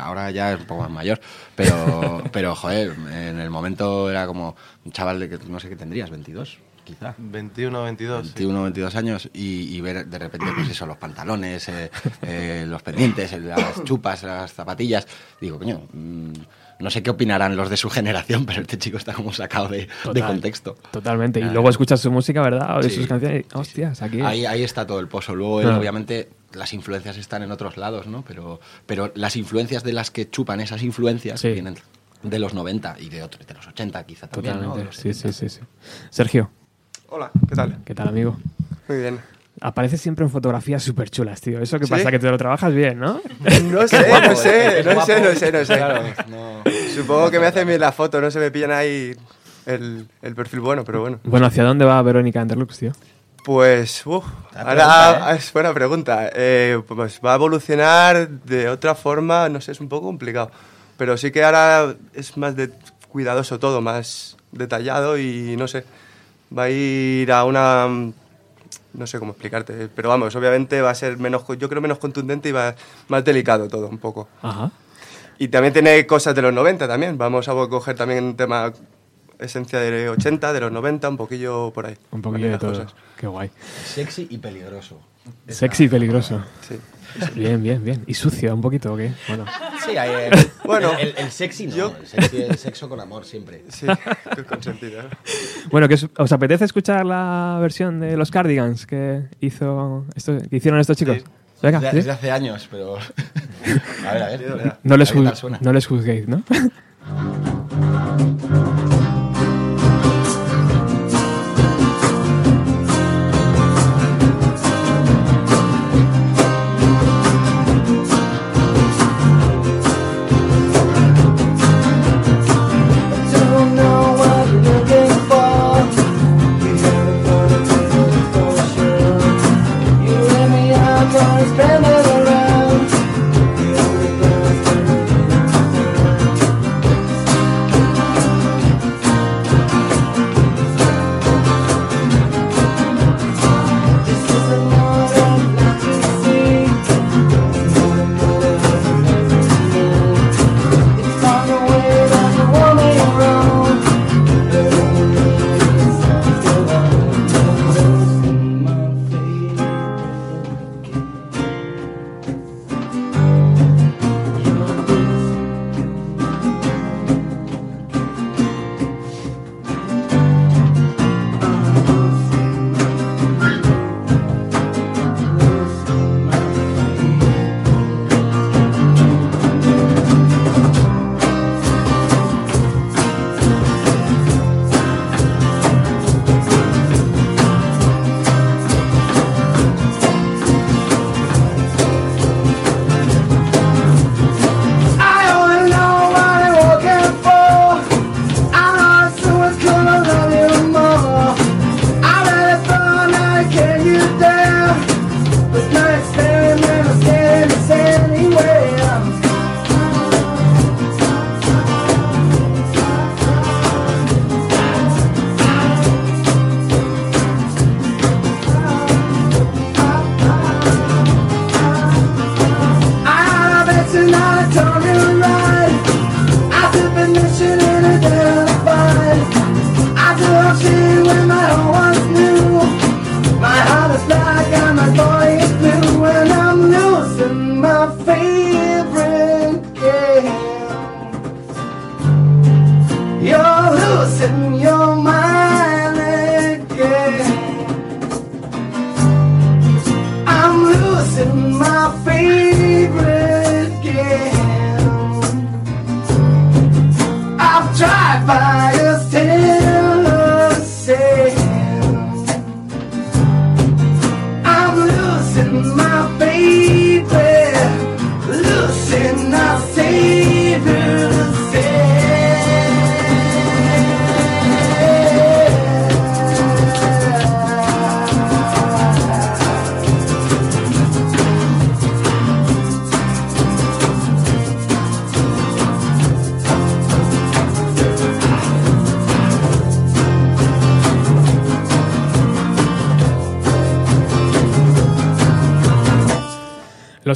Speaker 9: ahora ya es un poco más mayor. Pero, pero joder, en el momento era como un chaval de que no sé qué tendrías, 22, quizá.
Speaker 10: 21, 22. sí.
Speaker 9: 21, 22 años y, y ver de repente, pues eso, los pantalones, eh, eh, los pendientes, las chupas, las zapatillas. Digo, coño, mm, no sé qué opinarán los de su generación, pero este chico está como sacado de, contexto.
Speaker 1: Totalmente. Y
Speaker 9: Ah.
Speaker 1: luego escuchas su música, ¿verdad? O
Speaker 9: Sí,
Speaker 1: sus canciones. y, Hostias, aquí.
Speaker 9: Ahí, ahí está todo el pozo. Luego, él,
Speaker 1: Ah.
Speaker 9: obviamente, las influencias están en otros lados, ¿no? Pero, pero las influencias de las que chupan esas influencias
Speaker 1: Sí.
Speaker 9: vienen de los 90 y de otros, de los 80 quizá también, ¿no?
Speaker 1: Totalmente.
Speaker 9: De los
Speaker 1: Sí,
Speaker 9: 70.
Speaker 1: sí, sí, sí. Sergio,
Speaker 11: Hola, ¿qué tal?
Speaker 1: ¿qué tal, amigo?
Speaker 11: Muy bien.
Speaker 1: Apareces siempre en fotografías súper chulas, tío. ¿Eso qué
Speaker 11: ¿Sí?
Speaker 1: pasa? ¿Que te lo trabajas bien, no?
Speaker 11: No sé,
Speaker 9: guapo,
Speaker 11: no sé,
Speaker 9: es
Speaker 11: no sé, no sé, no sé.
Speaker 9: Claro, no-
Speaker 11: Supongo que me hacen bien la foto, no se me pillan ahí el, el perfil bueno, pero bueno.
Speaker 1: Bueno, ¿hacia dónde va Verónica Underlux, tío?
Speaker 11: Pues, uff,
Speaker 9: La
Speaker 11: ahora
Speaker 9: pregunta, ¿eh?
Speaker 11: es buena pregunta. Eh, pues va a evolucionar de otra forma, no sé, es un poco complicado. Pero sí que ahora es más de cuidadoso todo, más detallado y no sé, va a ir a una... No sé cómo explicarte, pero vamos, obviamente va a ser menos, yo creo menos contundente y va más delicado todo un poco.
Speaker 1: Ajá.
Speaker 11: Y también tiene cosas de los 90 también. Vamos a coger también un tema esencia de 80, de los 90, un poquillo por ahí.
Speaker 1: Un poquillo de todo.
Speaker 11: cosas.
Speaker 1: Qué guay.
Speaker 9: Sexy y peligroso.
Speaker 1: Sexy y peligroso.
Speaker 11: Sí.
Speaker 1: Bien, bien, bien. ¿Y sucio un poquito o qué? Bueno.
Speaker 9: Sí, hay, eh,
Speaker 11: Bueno,
Speaker 9: el, el sexy no,
Speaker 11: yo-
Speaker 9: el sexy sexo con amor siempre.
Speaker 11: Sí, con sentido.
Speaker 1: Bueno, ¿que os, os apetece escuchar la versión de los Cardigans que hizo esto, que hicieron estos chicos?
Speaker 11: Sí.
Speaker 1: Venga,
Speaker 9: Desde,
Speaker 1: ¿sí?
Speaker 9: desde hace años, pero... A ver, a ver. qué
Speaker 1: no les juzguéis, ¿no?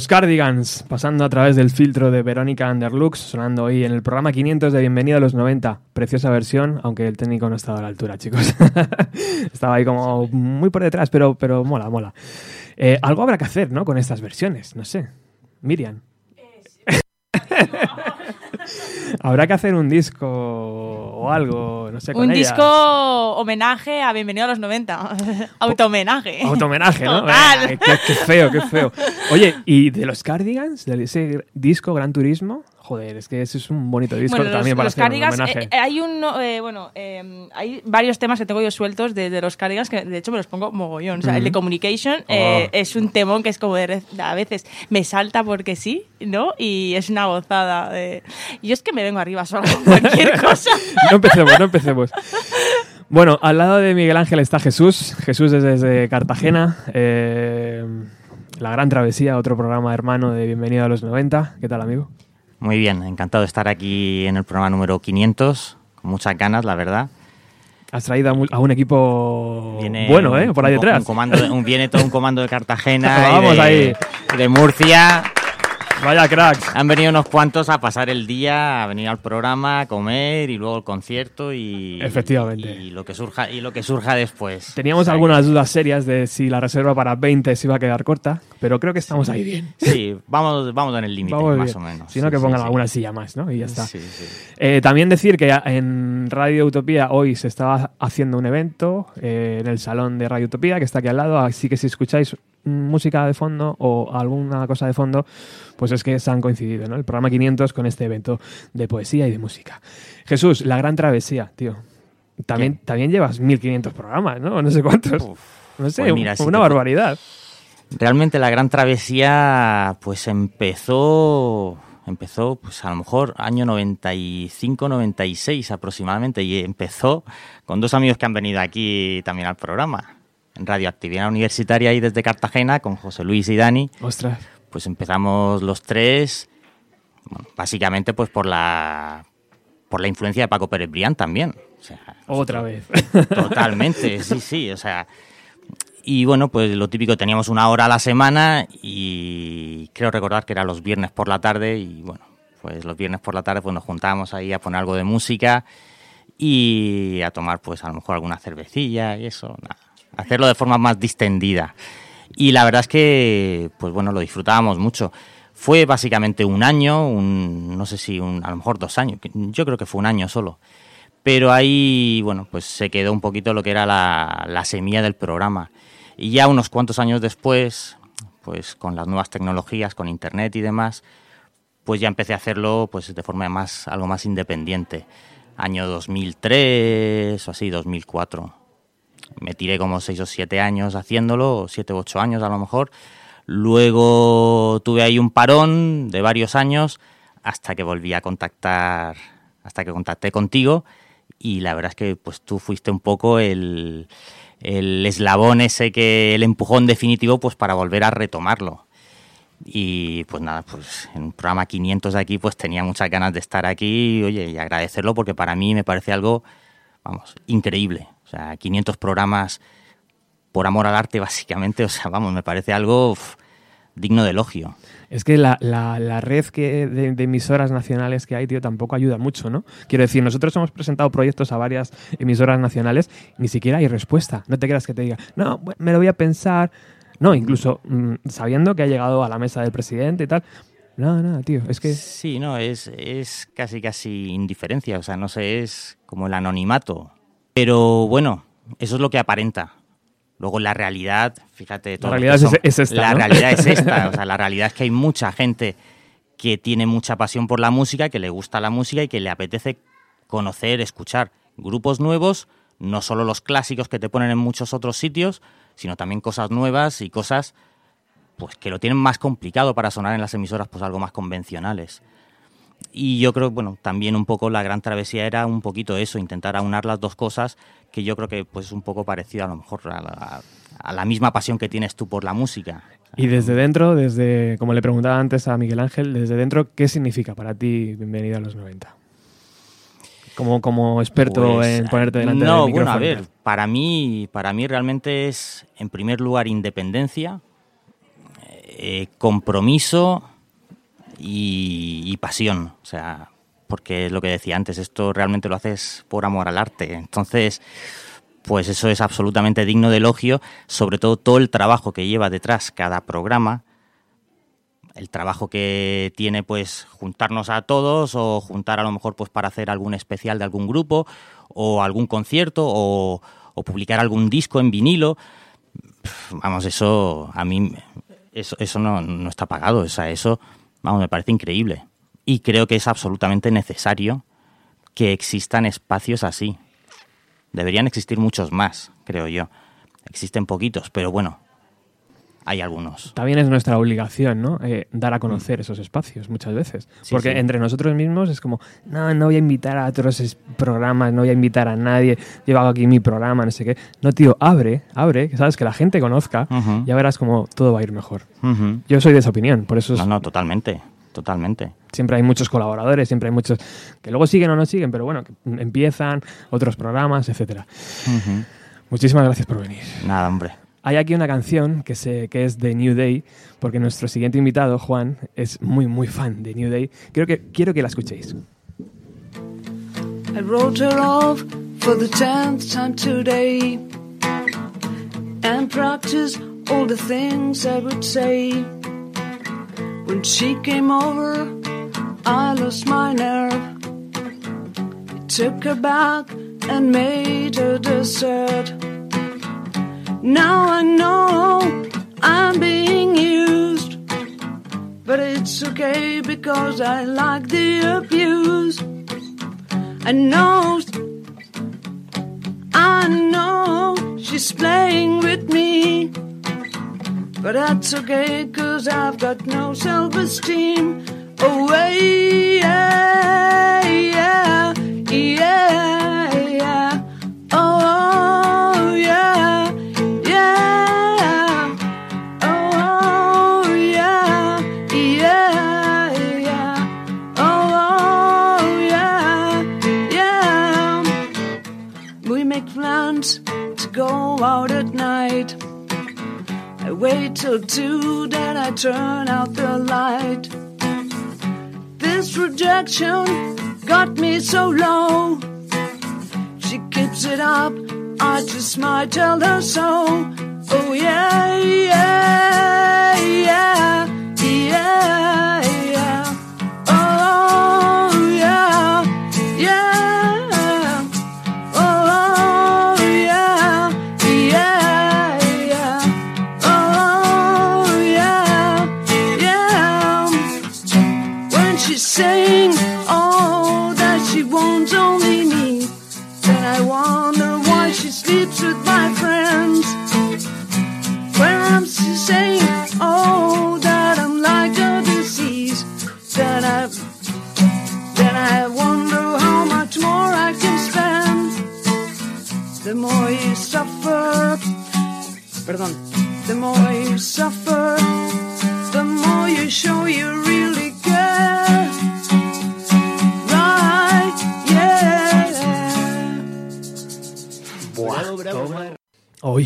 Speaker 1: Los Cardigans, pasando a través del filtro de Verónica Underlux, sonando hoy en el programa 500 de Bienvenido a los 90. Preciosa versión, aunque el técnico no estaba a la altura, chicos. estaba ahí como muy por detrás, pero, pero mola, mola. Eh, algo habrá que hacer, ¿no? Con estas versiones, no sé. Miriam. habrá que hacer un disco o algo, no sé, con
Speaker 6: Un disco homenaje a Bienvenido a los 90. Auto-homenaje.
Speaker 1: Automenaje, ¿no?
Speaker 6: Total.
Speaker 1: Qué, qué feo, qué feo. Oye, ¿y de los Cardigans? De ese disco Gran Turismo? Joder, es que ese es un bonito disco
Speaker 6: Bueno, los,
Speaker 1: también para
Speaker 6: los
Speaker 1: hacer un
Speaker 6: Cardigans,
Speaker 1: homenaje.
Speaker 6: eh, eh, hay un, eh, bueno, eh, hay varios temas que tengo yo sueltos de, de los Cardigans que de hecho me los pongo mogollón. O sea, el de. Communication
Speaker 1: Oh.
Speaker 6: es un temón que es como de, a veces me salta porque sí, ¿no? Y es una gozada. de- Yo es que me vengo arriba solo con cualquier cosa.
Speaker 1: no empecemos, no empecemos. Bueno, al lado de Miguel Ángel está Jesús. Jesús es desde Cartagena. la Gran Travesía, otro programa hermano de Bienvenido a los 90. ¿Qué tal, amigo?
Speaker 12: Muy bien, encantado de estar aquí en el programa número 500, con muchas ganas, la verdad.
Speaker 1: Has traído a un equipo
Speaker 12: Viene
Speaker 1: bueno, ¿eh? Por ahí
Speaker 12: un
Speaker 1: detrás.
Speaker 12: Un comando de- un- viene todo un comando de Cartagena
Speaker 1: Vamos
Speaker 12: y de,
Speaker 1: ahí.
Speaker 12: de Murcia.
Speaker 1: Vaya cracks.
Speaker 12: Han venido unos cuantos a pasar el día, a venir al programa, a comer y luego el concierto y,
Speaker 1: Efectivamente.
Speaker 12: y lo que surja y lo que surja después.
Speaker 1: Teníamos
Speaker 12: O sea,
Speaker 1: algunas dudas serias de si la reserva para 20 se iba a quedar corta, pero creo que estamos ahí bien.
Speaker 12: Sí, vamos, vamos en el límite, más
Speaker 1: bien.
Speaker 12: o menos.
Speaker 1: Si no,
Speaker 12: Sí,
Speaker 1: que pongan
Speaker 12: sí.
Speaker 1: alguna silla más, ¿no? Y ya está. Eh, también decir que en Radio Utopía hoy se estaba haciendo un evento eh, en el salón de Radio Utopía, que está aquí al lado, así que si escucháis música de fondo o alguna cosa de fondo, pues es que se han coincidido, ¿no? El programa 500 con este evento de poesía y de música. Jesús, la gran travesía, tío. También, también llevas 1500 programas, ¿no? No sé cuántos. no sé,
Speaker 12: pues mira, si
Speaker 1: una
Speaker 12: te-
Speaker 1: barbaridad.
Speaker 12: Realmente la gran travesía pues empezó empezó pues a lo mejor año 95 96 aproximadamente y empezó con dos amigos que han venido aquí también al programa en radioactividad universitaria y desde Cartagena con José Luis y Dani
Speaker 1: Ostras.
Speaker 12: pues empezamos los tres, bueno, básicamente pues por la por la influencia de Paco Pérez Brián también. O sea,
Speaker 1: Otra vez.
Speaker 12: Totalmente, sí, sí, o sea. Y bueno, pues lo típico, teníamos una hora a la semana y creo recordar que era los viernes por la tarde y bueno, pues los viernes por la tarde pues nos juntábamos ahí a poner algo de música y a tomar pues a lo mejor alguna cervecilla y eso, nada, hacerlo de forma más distendida. Y la verdad es que, pues bueno, lo disfrutábamos mucho. Fue básicamente un año, no sé si un, a lo mejor dos años, yo creo que fue un año solo. Pero ahí, bueno, pues se quedó un poquito lo que era la, la semilla del programa. Y ya unos cuantos años después, pues con las nuevas tecnologías, con internet y demás, pues ya empecé a hacerlo pues de forma más, algo más independiente. Año 2003 o así, 2004 me tiré como seis o siete años haciéndolo, siete o ocho años a lo mejor. Luego tuve ahí un parón de varios años hasta que volví a contactar, hasta que contacté contigo y la verdad es que pues tú fuiste un poco el, el eslabón ese que, el empujón definitivo pues para volver a retomarlo. Y pues nada, pues en un programa 500 de aquí pues tenía muchas ganas de estar aquí oye, y agradecerlo porque para mí me parece algo, vamos, increíble. Sea, 500 programas por amor al arte básicamente, o sea, vamos, me parece algo uf, digno de elogio.
Speaker 1: Es que la, la- la red que de, de emisoras nacionales que hay, tío, tampoco ayuda mucho, ¿no? Quiero decir, nosotros hemos presentado proyectos a varias emisoras nacionales, ni siquiera hay respuesta. No te creas que te diga, no, me lo voy a pensar. No, incluso mm, sabiendo que ha llegado a la mesa del presidente y tal. No, no, tío, es que...
Speaker 12: Sí, no, es, es casi casi indiferencia, o sea, no sé, es como el anonimato. Pero bueno, eso es lo que aparenta. Luego la realidad, fíjate, todo lo
Speaker 1: realidad es-
Speaker 12: son-
Speaker 1: es esta,
Speaker 12: La
Speaker 1: ¿no?
Speaker 12: realidad es esta, o sea, la realidad es que hay mucha gente que tiene mucha pasión por la música, que le gusta la música y que le apetece conocer, escuchar grupos nuevos, no solo los clásicos que te ponen en muchos otros sitios, sino también cosas nuevas y cosas pues que lo tienen más complicado para sonar en las emisoras pues algo más convencionales. Y yo creo, bueno, también un poco la gran travesía era un poquito eso, intentar aunar las dos cosas, que yo creo que pues es un poco parecido a lo mejor a la, a la misma pasión que tienes tú por la música.
Speaker 1: Y desde dentro, desde, como le preguntaba antes a Miguel Ángel, desde dentro, ¿qué significa para ti Bienvenido a los 90? Como, como experto
Speaker 12: Pues,
Speaker 1: en ponerte delante
Speaker 12: no,
Speaker 1: del micrófono.
Speaker 12: bueno, a ver, para mí, para mí realmente es, en primer lugar, independencia, eh, compromiso y, pasión. O sea, porque es lo que decía antes, esto realmente lo haces por amor al arte. Entonces, pues eso es absolutamente digno de elogio, sobre todo todo el trabajo que lleva detrás cada programa, el trabajo que tiene pues juntarnos a todos o juntar a lo mejor pues para hacer algún especial de algún grupo o algún concierto o, o publicar algún disco en vinilo. Vamos, eso a mí eso, eso no, no está pagado, o sea, eso vamos, me parece increíble. Y creo que es absolutamente necesario que existan espacios así. Deberían existir muchos más, creo yo. Existen poquitos, pero bueno, hay algunos.
Speaker 1: También es nuestra obligación, ¿no? Eh, dar a conocer esos espacios muchas veces.
Speaker 12: Sí,
Speaker 1: Porque
Speaker 12: sí.
Speaker 1: entre nosotros mismos es como, no, no voy a invitar a otros programas, no voy a invitar a nadie, yo hago aquí mi programa, no sé qué. No, tío, abre, abre, que sabes, que la gente conozca,
Speaker 12: Ujú.
Speaker 1: ya verás cómo todo va a ir mejor. Yo soy de esa opinión, por eso es-
Speaker 12: No, no, totalmente, totalmente.
Speaker 1: siempre hay muchos colaboradores, siempre hay muchos que luego siguen o no siguen, pero bueno, que empiezan otros programas, etcétera. Muchísimas gracias por venir.
Speaker 12: Nada, hombre.
Speaker 1: Hay aquí una canción que, se, que es de New Day, porque nuestro siguiente invitado, Juan, es muy, muy fan de New Day. Quiero que, quiero que la escuchéis.
Speaker 13: I wrote her off for the tenth time today and practiced all the things I would say. When she came over, I lost my nerve. It took her back and made her dessert. Now I know I'm being used, but it's okay because I like the abuse. I know, I know she's playing with me, but that's okay cause I've got no self-esteem. Oh, yeah, yeah, yeah, yeah. Go out at night. I wait till two, then I turn out the light. This rejection got me so low. She keeps it up, I just might tell her so. Oh yeah, yeah, yeah, yeah, When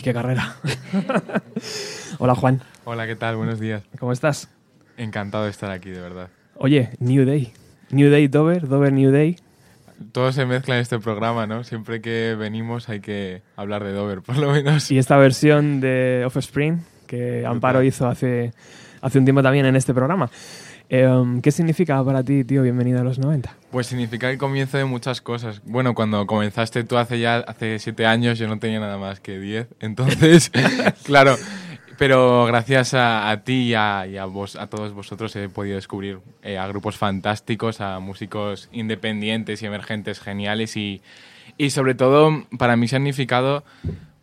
Speaker 1: qué carrera. Hola, Juan.
Speaker 14: Hola, ¿qué tal? Buenos días.
Speaker 1: ¿Cómo estás?
Speaker 14: Encantado de estar aquí, de verdad.
Speaker 1: Oye, New Day. New Day Dover, Dover New Day.
Speaker 14: Todo se mezcla en este programa, ¿no? Siempre que venimos hay que hablar de Dover, por lo menos.
Speaker 1: Y esta versión de Offspring que Amparo hizo hace, hace un tiempo también en este programa. Em, ¿Qué significa para ti, tío, bienvenido a los 90?
Speaker 14: Pues significa el comienzo de muchas cosas. Bueno, cuando comenzaste tú hace ya hace siete años, yo no tenía nada más que diez. Entonces, claro, pero gracias a, ti y, a, y a vos, a todos vosotros he podido descubrir eh, a grupos fantásticos, a músicos independientes y emergentes geniales y, y sobre todo para mí significado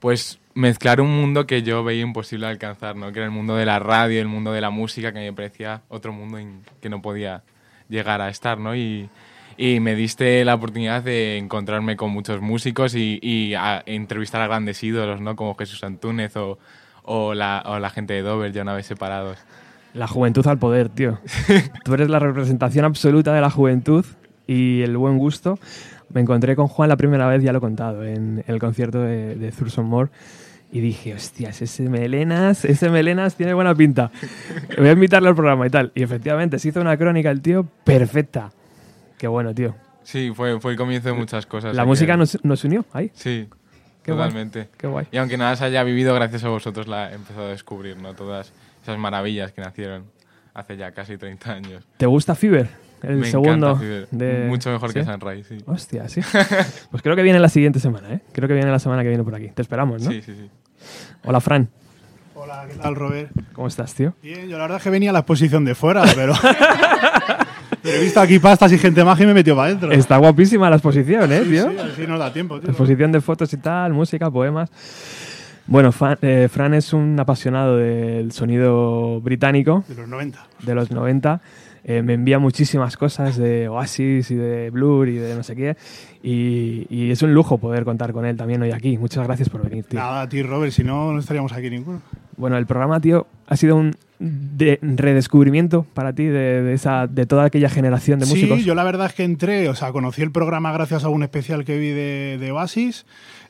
Speaker 14: pues mezclar un mundo que yo veía imposible alcanzar, ¿no? Que era el mundo de la radio, el mundo de la música, que me parecía otro mundo que no podía llegar a estar, ¿no? Y, y me diste la oportunidad de encontrarme con muchos músicos y, y a entrevistar a grandes ídolos, ¿no? Como Jesús Antúnez o, o, la, o la gente de Dover, ya una vez separados.
Speaker 1: La juventud al poder, tío. Tú eres la representación absoluta de la juventud y el buen gusto. Me encontré con Juan la primera vez, ya lo he contado, en el concierto de, de Thurston Moore. Y dije, hostias, ese Melenas, ese Melenas tiene buena pinta. Voy a invitarle al programa y tal. Y efectivamente, se hizo una crónica el tío perfecta. Qué bueno, tío.
Speaker 14: Sí, fue, fue el comienzo de muchas cosas.
Speaker 1: La música nos, nos unió ahí.
Speaker 14: Sí,
Speaker 1: Qué guay,
Speaker 14: totalmente.
Speaker 1: qué guay.
Speaker 14: Y aunque nada se haya vivido, gracias a vosotros la he empezado a descubrir, ¿no? Todas esas maravillas que nacieron hace ya casi 30 años.
Speaker 1: ¿Te gusta Fever? El
Speaker 14: Me
Speaker 1: segundo.
Speaker 14: encanta
Speaker 1: de-
Speaker 14: Mucho mejor que
Speaker 1: ¿Sí?
Speaker 14: Sunrise, sí.
Speaker 1: Hostia, sí. Pues creo que viene la siguiente semana, ¿eh? Creo que viene la semana que viene por aquí. Te esperamos, ¿no?
Speaker 14: Sí, sí, sí.
Speaker 1: Hola, Fran.
Speaker 15: Hola, ¿qué tal, Robert?
Speaker 1: ¿Cómo estás, tío?
Speaker 15: Bien, yo la verdad es que venía a la exposición de fuera, pero. pero he visto aquí pastas y gente maja y me he metido para adentro.
Speaker 1: Está guapísima la exposición, ¿eh,
Speaker 15: Sí,
Speaker 1: tío?
Speaker 15: sí, así nos da tiempo, tío.
Speaker 1: Exposición de fotos y tal, música, poemas. Bueno, Fa- eh, Fran es un apasionado del sonido británico
Speaker 15: De los 90.
Speaker 1: de los 90. Eh, me envía muchísimas cosas de Oasis y de Blur y de no sé qué. Y, y es un lujo poder contar con él también hoy aquí. Muchas gracias por venir, tío.
Speaker 15: Nada, ti, Robert, si no, no estaríamos aquí ninguno.
Speaker 1: Bueno, el programa, tío, ha sido un de- redescubrimiento para ti de, de esa, de toda aquella generación de músicos.
Speaker 15: Sí, yo la verdad es que entré, o sea, conocí el programa gracias a un especial que vi de, de Oasis.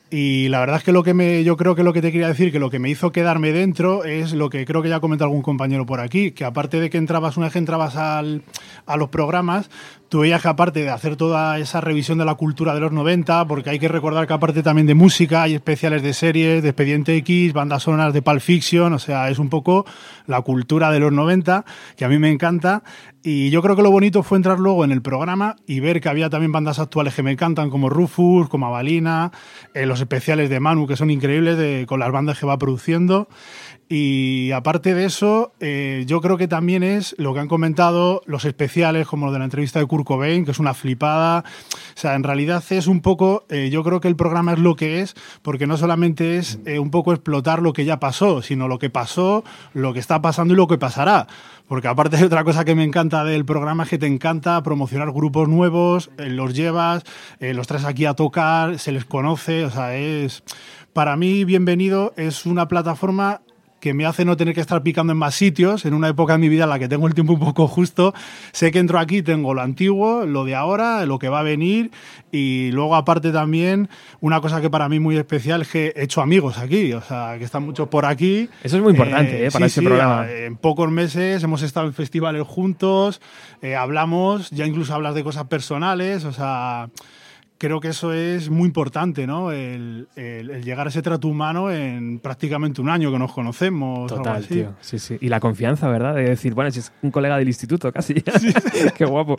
Speaker 15: Y la verdad es que lo que me, yo creo que lo que te quería decir, que lo que me hizo quedarme dentro es lo que creo que ya comentó algún compañero por aquí, que aparte de que entrabas, una vez que entrabas al, a los programas, tú veías que aparte de hacer toda esa revisión de la cultura de los 90, porque hay que recordar que aparte también de música hay especiales de series, de Expediente X, bandas sonoras de Pulp Fiction, o sea, es un poco la cultura de los 90, que a mí me encanta. Y yo creo que lo bonito fue entrar luego en el programa y ver que había también bandas actuales que me encantan, como Rufus, como Avalina, eh, los especiales de Manu, que son increíbles, de, con las bandas que va produciendo. Y aparte de eso, eh, yo creo que también es lo que han comentado los especiales, como lo de la entrevista de Kurt Cobain, que es una flipada. O sea, en realidad es un poco, eh, yo creo que el programa es lo que es, porque no solamente es eh, un poco explotar lo que ya pasó, sino lo que pasó, lo que está pasando y lo que pasará. Porque aparte de otra cosa que me encanta del programa es que te encanta promocionar grupos nuevos, los llevas, los traes aquí a tocar, se les conoce, o sea, es... Para mí, Bienvenido es una plataforma que me hace no tener que estar picando en más sitios, en una época de mi vida en la que tengo el tiempo un poco justo, sé que entro aquí, tengo lo antiguo, lo de ahora, lo que va a venir y luego aparte también una cosa que para mí muy especial es que he hecho amigos aquí, o sea, que están muchos por aquí.
Speaker 1: Eso es muy importante, ¿eh? para
Speaker 15: sí, sí,
Speaker 1: programa.
Speaker 15: En pocos meses hemos estado en festivales juntos, eh, hablamos, ya incluso hablas de cosas personales, o sea, creo que eso es muy importante, ¿no? El, el- el llegar a ese trato humano en prácticamente un año que nos conocemos. algo
Speaker 1: Total,
Speaker 15: así.
Speaker 1: tío. Sí, sí. Y la confianza, ¿verdad? De decir, bueno, si es un colega del instituto casi. Qué guapo.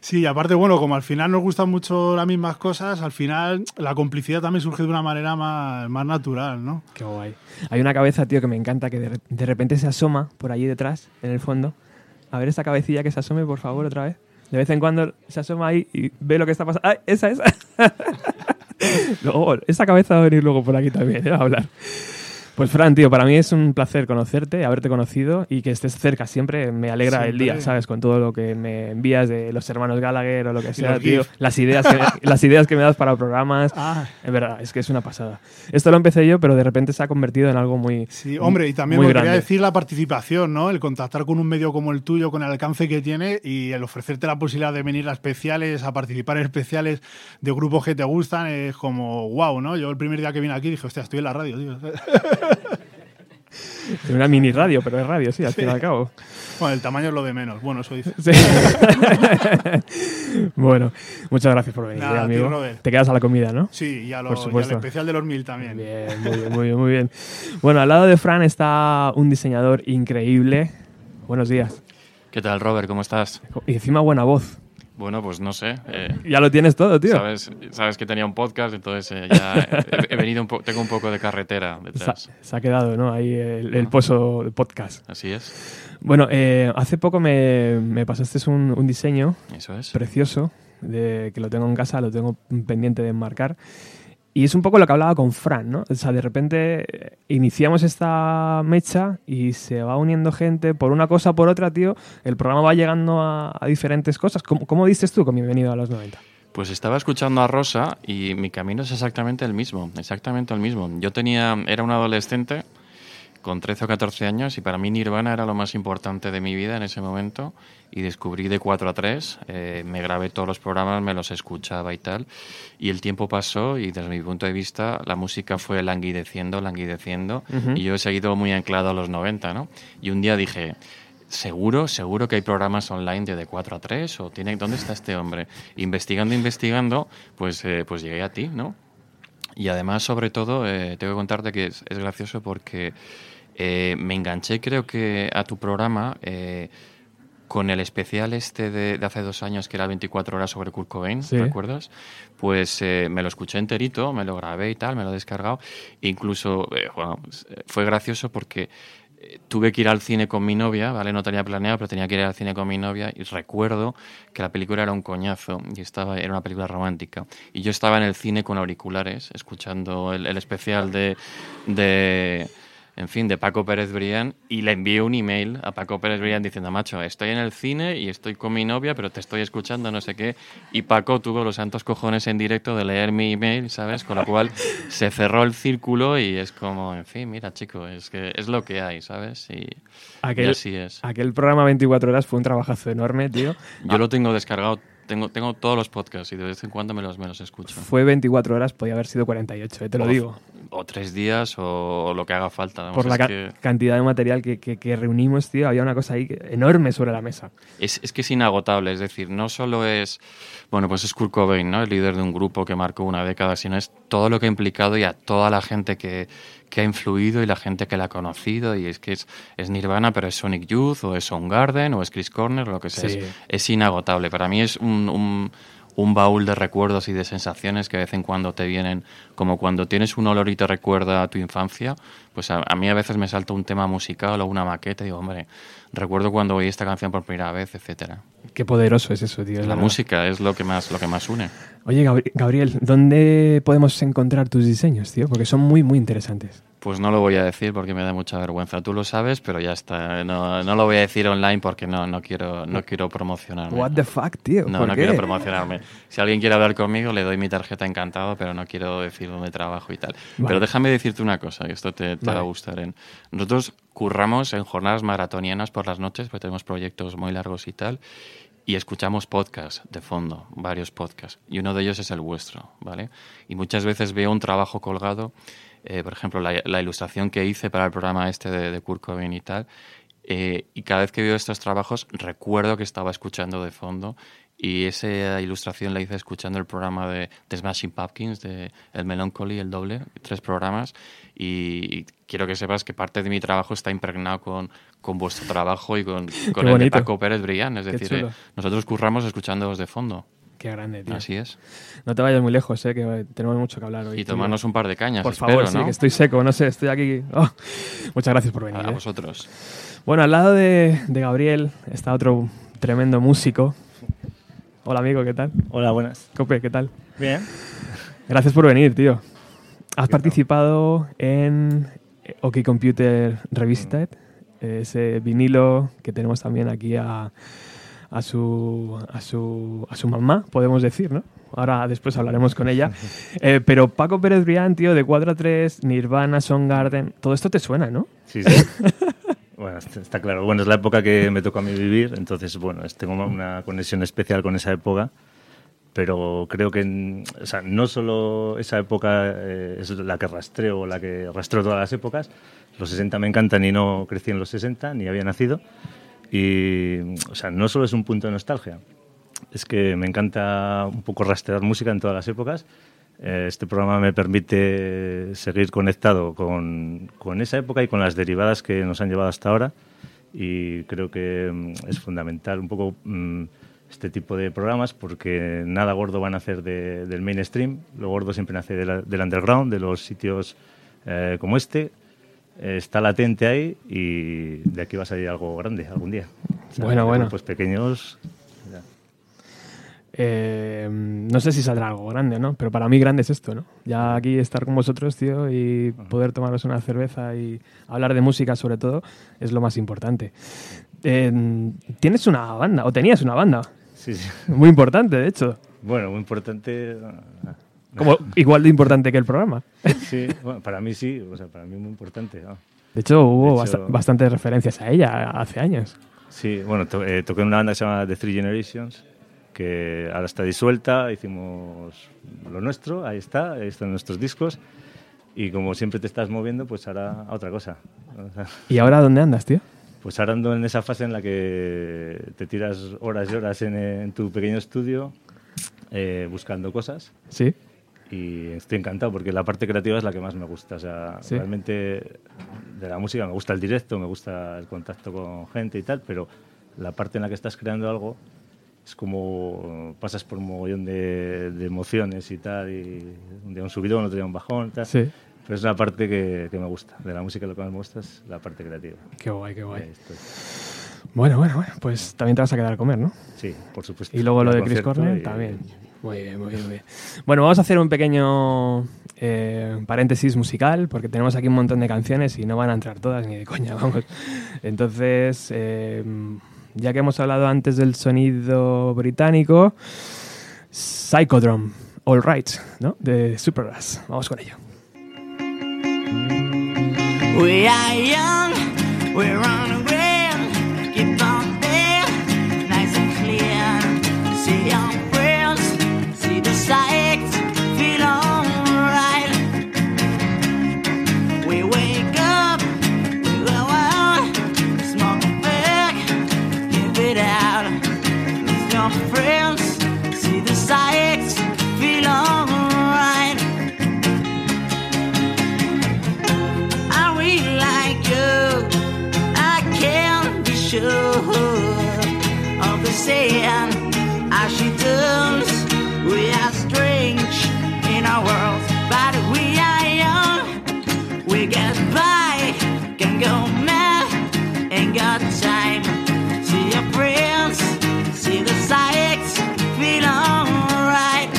Speaker 15: Sí, y aparte, bueno, como al final nos gustan mucho las mismas cosas, al final la complicidad también surge de una manera más, más natural, ¿no?
Speaker 1: Qué guay. Hay una cabeza, tío, que me encanta, que de, de repente se asoma por allí detrás, en el fondo. A ver esa cabecilla que se asome, por favor, otra vez. De vez en cuando se asoma ahí y ve lo que está pasando. ¡Ay, esa, esa! luego, esa cabeza va a venir luego por aquí también, ¿eh? a hablar. Pues Fran, tío, para mí es un placer conocerte, haberte conocido y que estés cerca siempre. Me alegra el
Speaker 15: Siempre.
Speaker 1: día, ¿sabes? Con todo lo que me envías de los hermanos Gallagher o lo que sea, tío.
Speaker 15: GIF.
Speaker 1: Las ideas, que, las ideas que me das para programas.
Speaker 15: Ah.
Speaker 1: Es verdad, es que es una pasada. Esto lo empecé yo, pero de repente se ha convertido en algo muy.
Speaker 15: Sí, hombre, y también me quería decir la participación, ¿no? El contactar con un medio como el tuyo, con el alcance que tiene y el ofrecerte la posibilidad de venir a especiales, a participar en especiales de grupos que te gustan, es como wow, ¿no? Yo el primer día que vine aquí dije, hostia, estoy en la radio, tío.
Speaker 1: Una mini radio, pero es radio, sí, al
Speaker 15: Sí.
Speaker 1: fin y al cabo.
Speaker 15: Bueno, el tamaño es lo de menos. Bueno, eso dice.
Speaker 1: Sí. bueno, muchas gracias por venir,
Speaker 15: Nada,
Speaker 1: amigo. Te quedas a la comida, ¿no?
Speaker 15: Sí, y, a lo-
Speaker 1: Por
Speaker 15: y al especial de los mil también.
Speaker 1: Bien, muy bien, muy bien, muy bien. Bueno, al lado de Fran está un diseñador increíble. Buenos días.
Speaker 16: ¿Qué tal, Robert? ¿Cómo estás?
Speaker 1: Y encima buena voz.
Speaker 16: Bueno, pues no sé. eh,
Speaker 1: Ya lo tienes todo, tío.
Speaker 16: Sabes, sabes que tenía un podcast, entonces eh, ya he, he venido un po- tengo un poco de carretera
Speaker 1: Se
Speaker 16: detrás.
Speaker 1: se ha quedado, ¿no? Ahí el, el pozo de podcast.
Speaker 16: Así es.
Speaker 1: Bueno, eh, hace poco me, me pasaste un, un diseño
Speaker 16: Eso es.
Speaker 1: precioso, de, que lo tengo en casa, lo tengo pendiente de enmarcar. Y es un poco lo que hablaba con Fran, ¿no? O sea, de repente eh, iniciamos esta mecha y se va uniendo gente por una cosa por otra, tío. El programa va llegando a, a diferentes cosas. ¿Cómo, ¿Cómo dices tú con Bienvenido a los 90?
Speaker 16: Pues estaba escuchando a Rosa y mi camino es exactamente el mismo, exactamente el mismo. Yo tenía, era un adolescente con 13 o 14 años y para mí Nirvana era lo más importante de mi vida en ese momento y descubrí de 4 a 3, eh, me grabé todos los programas, me los escuchaba y tal y el tiempo pasó y desde mi punto de vista la música fue languideciendo, languideciendo
Speaker 17: Ujú.
Speaker 16: y yo he seguido muy anclado a los 90, ¿no? Y un día dije, Seguro, seguro que hay programas online de de 4 a 3 o tiene ¿dónde está este hombre? Investigando, investigando, pues eh, pues llegué a ti, ¿no? Y además, sobre todo, eh, tengo que contarte que es, es gracioso porque eh, me enganché, creo que, a tu programa eh, con el especial este de, de hace dos años que era 24 horas sobre Kurt Cobain,
Speaker 1: Sí.
Speaker 16: ¿recuerdas? Pues eh, me lo escuché enterito, me lo grabé y tal, me lo he descargado. Incluso, eh, bueno, pues, eh, fue gracioso porque eh, tuve que ir al cine con mi novia, ¿vale? No tenía planeado, pero tenía que ir al cine con mi novia y recuerdo que la película era un coñazo y estaba, era una película romántica. Y yo estaba en el cine con auriculares, escuchando el, el especial de, de, en fin, de Paco Pérez Brián y le envié un email a Paco Pérez Brián diciendo, macho, estoy en el cine y estoy con mi novia, pero te estoy escuchando, no sé qué. Y Paco tuvo los santos cojones en directo de leer mi email, ¿sabes? Con lo cual se cerró el círculo y es como, en fin, mira, chico, es que es lo que hay, ¿sabes? Y, y
Speaker 1: Aquel,
Speaker 16: así es.
Speaker 1: aquel programa 24 horas fue un trabajazo enorme, tío.
Speaker 16: Yo lo tengo descargado, tengo, tengo todos los podcasts y de vez en cuando me los, me los escucho.
Speaker 1: Fue 24 horas, podía haber sido 48, eh, te lo
Speaker 16: O-
Speaker 1: digo.
Speaker 16: O tres días o lo que haga falta. vamos,
Speaker 1: Por la
Speaker 16: es
Speaker 1: ca-
Speaker 16: que-
Speaker 1: cantidad de material que, que- que reunimos, tío, había una cosa ahí enorme sobre la mesa.
Speaker 16: Es, es que es inagotable, es decir, no solo es, bueno, pues es Kurt Cobain, ¿no? El líder de un grupo que marcó una década, sino es todo lo que ha implicado y a toda la gente que, que ha influido y la gente que la ha conocido. Y es que es, es Nirvana, pero es Sonic Youth, o es Soundgarden, o es Chris Corner, lo que sea.
Speaker 1: Sí.
Speaker 16: Es, es inagotable. Para mí es un, un, un baúl de recuerdos y de sensaciones que de vez en cuando te vienen, como cuando tienes un olor y te recuerda a tu infancia, pues a, a mí a veces me salta un tema musical o una maqueta y digo, hombre, recuerdo cuando oí esta canción por primera vez, etcétera.
Speaker 1: Qué poderoso es eso, tío. es
Speaker 16: La
Speaker 1: verdad.
Speaker 16: música es lo que más, lo que más une.
Speaker 1: Oye, Gabri- Gabriel, ¿dónde podemos encontrar tus diseños, tío? Porque son muy, muy interesantes.
Speaker 16: Pues no lo voy a decir porque me da mucha vergüenza. Tú lo sabes, pero ya está. No, no lo voy a decir online porque no, no quiero, no quiero promocionarme.
Speaker 1: What the fuck, tío.
Speaker 16: No,
Speaker 1: ¿Por
Speaker 16: no
Speaker 1: qué?
Speaker 16: quiero promocionarme. Si alguien quiere hablar conmigo, le doy mi tarjeta encantado, pero no quiero decir dónde trabajo y tal.
Speaker 1: Vale.
Speaker 16: Pero déjame decirte una cosa, que esto te, te va a gustar. ¿eh? Nosotros curramos en jornadas maratonianas por las noches, porque tenemos proyectos muy largos y tal, y escuchamos podcasts de fondo, varios podcasts, y uno de ellos es el vuestro, ¿vale? Y muchas veces veo un trabajo colgado, eh, por ejemplo, la, la ilustración que hice para el programa este de, de Kurt Cobain y tal, eh, y cada vez que veo estos trabajos recuerdo que estaba escuchando de fondo y esa ilustración la hice escuchando el programa de, de Smashing Pumpkins, de El Melancholy, el doble, tres programas. Y, y quiero que sepas que parte de mi trabajo está impregnado con, con vuestro trabajo y con, con el de. Paco Pérez Brillán. Es decir, eh, nosotros curramos escuchándoos de fondo.
Speaker 1: Qué grande, tío.
Speaker 16: Así es.
Speaker 1: No te vayas muy lejos, eh, que tenemos mucho que hablar hoy.
Speaker 16: Y
Speaker 1: tío.
Speaker 16: tomarnos un par de cañas,
Speaker 1: Por
Speaker 16: espero,
Speaker 1: favor, sí,
Speaker 16: ¿no?
Speaker 1: que estoy seco, no sé, estoy aquí. Oh, Muchas gracias por venir.
Speaker 16: A
Speaker 1: eh.
Speaker 16: vosotros.
Speaker 1: Bueno, al lado de, de Gabriel está otro tremendo músico. Hola, amigo, ¿qué tal?
Speaker 17: Hola, buenas.
Speaker 1: Cope, ¿qué tal?
Speaker 17: Bien.
Speaker 1: Gracias por venir, tío. Has participado en OK Computer Revisited, ese vinilo que tenemos también aquí a, a, su, a, su, a su mamá, podemos decir, ¿no? Ahora después hablaremos con ella. Eh, pero Paco Pérez Brián, tío, de 4 a 3, Nirvana, Garden, todo esto te suena, ¿no?
Speaker 17: Sí, sí. bueno, está claro. Bueno, es la época que me tocó a mí vivir, entonces, bueno, tengo una conexión especial con esa época. Pero creo que, o sea, no solo esa época eh, es la que rastreo la que rastreo todas las épocas. Los 60 me encantan y no crecí en los 60, ni había nacido. Y, o sea, no solo es un punto de nostalgia, es que me encanta un poco rastrear música en todas las épocas. Eh, Este programa me permite seguir conectado con, con esa época y con las derivadas que nos han llevado hasta ahora. Y creo que mm, es fundamental un poco mm, este tipo de programas porque nada gordo van a hacer de- del mainstream. Lo gordo siempre nace del underground, de los sitios eh, como este. Está latente ahí y de aquí va a salir algo grande algún día. O sea,
Speaker 1: Bueno, bueno.
Speaker 17: grupos pequeños.
Speaker 1: Eh, no sé si saldrá algo grande, ¿no? Pero para mí grande es esto, ¿no? Ya aquí estar con vosotros, tío, y poder tomaros una cerveza y hablar de música sobre todo es lo más importante. Eh, ¿Tienes una banda? ¿O tenías una banda?
Speaker 17: Sí, sí.
Speaker 1: Muy importante, de hecho.
Speaker 17: Bueno, muy importante. Ah,
Speaker 1: Como igual de importante que el programa.
Speaker 17: Sí, bueno, para mí sí, o sea, para mí muy importante. ¿no?
Speaker 1: De hecho, hubo
Speaker 17: De hecho-
Speaker 1: basta- bastantes referencias a ella hace años.
Speaker 17: Sí, bueno, to- eh, toqué en una banda que se llama The Three Generations, que ahora está disuelta, hicimos lo nuestro, ahí está, ahí están nuestros discos, y como siempre te estás moviendo, pues ahora a otra cosa.
Speaker 1: ¿Y ahora dónde andas, tío?
Speaker 17: Pues ahora ando en esa fase en la que te tiras horas y horas en, en tu pequeño estudio eh, buscando cosas.
Speaker 1: Sí.
Speaker 17: Y estoy encantado porque la parte creativa es la que más me gusta. O sea,
Speaker 1: Sí.
Speaker 17: realmente de la música me gusta el directo, me gusta el contacto con gente y tal, pero la parte en la que estás creando algo es como pasas por un mogollón de, de emociones y tal, y un día un subidón, otro día un bajón, tal.
Speaker 1: Sí.
Speaker 17: Pero es una parte que, que me gusta. De la música lo que más me gusta es la parte creativa.
Speaker 1: Qué guay, qué guay. Bueno, bueno, bueno, pues también te vas a quedar a comer, ¿no?
Speaker 17: Sí, por supuesto.
Speaker 1: Y luego lo de Chris Cornell también. Muy bien, muy bien, muy bien. Bueno, vamos a hacer un pequeño eh, paréntesis musical porque tenemos aquí un montón de canciones y no van a entrar todas ni de coña, vamos. Entonces, eh, ya que hemos hablado antes del sonido británico, Psychodrome, All Right, ¿no? De Supergrass. Vamos con ello.
Speaker 8: Saying as she does. We are strange in our world, but we are young. We get by, can go mad, ain't got time. See your friends, see the sights, feel alright.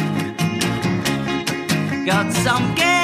Speaker 8: Got some cash,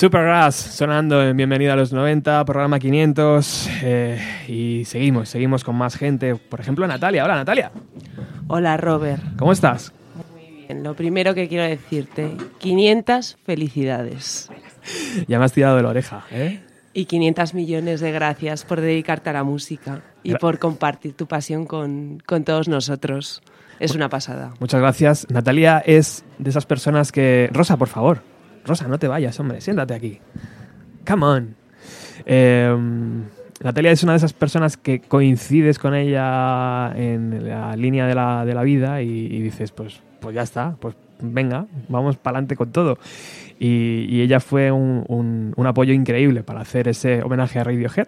Speaker 1: Supergrass sonando en Bienvenida a los 90, programa 500 eh, y seguimos, seguimos con más gente. Por ejemplo, Natalia. Hola, Natalia.
Speaker 18: Hola, Robert.
Speaker 1: ¿Cómo estás?
Speaker 18: Bien, Lo primero que quiero decirte, 500 felicidades.
Speaker 1: Ya me has tirado de la oreja, ¿eh?
Speaker 18: Y 500 millones de gracias por dedicarte a la música y
Speaker 1: Gra-
Speaker 18: por compartir tu pasión con, con todos nosotros. Es una pasada.
Speaker 1: Muchas gracias. Natalia es de esas personas que... Rosa, por favor. Rosa, no te vayas, hombre. Siéntate aquí. Come on. Natalia es una de esas personas que coincides con ella en la línea de la, de la vida y, y dices, pues, pues ya está, pues venga, vamos para adelante con todo. Y, y ella fue un, un- un apoyo increíble para hacer ese homenaje a Radiohead,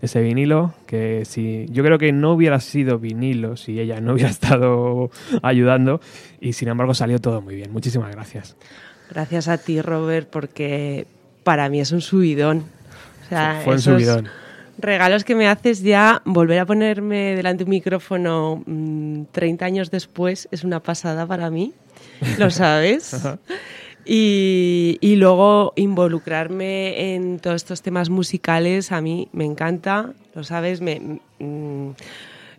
Speaker 1: ese vinilo, que si yo creo que no hubiera sido vinilo si ella no hubiera estado ayudando y sin embargo salió todo muy bien. Muchísimas gracias.
Speaker 18: Gracias a ti, Robert, porque para mí es un subidón. O sea,
Speaker 1: Fue un subidón.
Speaker 18: Regalos que me haces ya, volver a ponerme delante de un micrófono mm, 30 años después es una pasada para mí, lo sabes. Y luego involucrarme en todos estos temas musicales a mí me encanta, lo sabes, me, mm,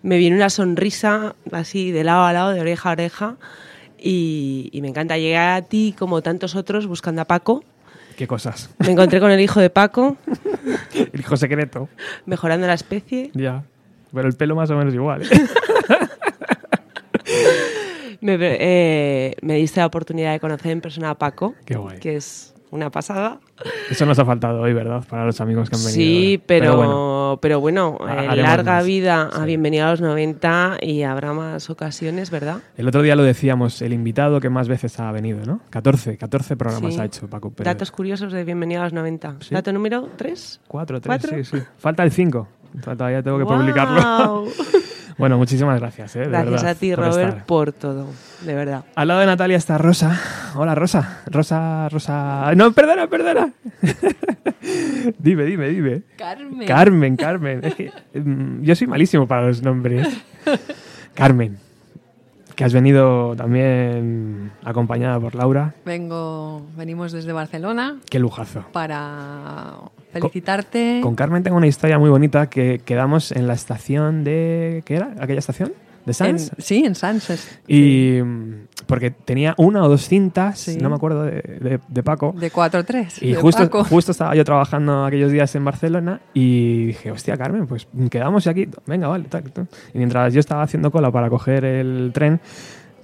Speaker 18: me viene una sonrisa así de lado a lado, de oreja a oreja y, y me encanta llegar a ti como tantos otros buscando a Paco.
Speaker 1: ¿Qué cosas?
Speaker 18: Me encontré con el hijo de Paco,
Speaker 1: El hijo secreto.
Speaker 18: mejorando la especie.
Speaker 1: Ya. Pero el pelo más o menos igual. ¿eh?
Speaker 18: Me, eh, me diste la oportunidad de conocer en persona a Paco,
Speaker 1: Qué guay.
Speaker 18: que es una pasada.
Speaker 1: Eso nos ha faltado hoy, ¿verdad? Para los amigos que han venido.
Speaker 18: Sí, pero,
Speaker 1: bueno.
Speaker 18: pero bueno, eh, larga
Speaker 1: más.
Speaker 18: vida a Bienvenido a los 90 y habrá más ocasiones, ¿verdad?
Speaker 1: El otro día lo decíamos, el invitado que más veces ha venido, ¿no? 14, 14 programas
Speaker 18: Sí.
Speaker 1: ha hecho Paco Pérez.
Speaker 18: Datos curiosos de Bienvenido a los 90.
Speaker 1: Sí.
Speaker 18: Dato número 3.
Speaker 1: Cuatro, tres,
Speaker 18: ¿Cuatro?
Speaker 1: sí, sí. Falta el 5. Todavía tengo que publicarlo. bueno, muchísimas gracias, ¿eh? de
Speaker 18: Gracias
Speaker 1: verdad,
Speaker 18: a ti,
Speaker 1: por
Speaker 18: Robert,
Speaker 1: estar.
Speaker 18: por todo, de verdad.
Speaker 1: Al lado de Natalia está Rosa. Hola, Rosa. Rosa, Rosa. No, perdona, perdona. dime, dime, dime.
Speaker 19: Carmen.
Speaker 1: Carmen, Carmen. Es que mm, yo soy malísimo para los nombres. Carmen, que has venido también acompañada por Laura.
Speaker 19: Vengo, venimos desde Barcelona
Speaker 1: Qué lujazo.
Speaker 19: para felicitarte.
Speaker 1: Con Carmen tengo una historia muy bonita que quedamos en la estación de... ¿Qué era? ¿Aquella estación? ¿De Sans?
Speaker 19: En- sí, en Sans.
Speaker 1: Y mm, porque tenía una o dos cintas,
Speaker 19: Sí.
Speaker 1: no me acuerdo, de, de- de Paco.
Speaker 19: De 4-3.
Speaker 1: Y
Speaker 19: de
Speaker 1: justo,
Speaker 19: Paco.
Speaker 1: justo estaba yo trabajando aquellos días en Barcelona y dije, hostia, Carmen, pues quedamos aquí, venga, vale. tal". Y mientras yo estaba haciendo cola para coger el tren,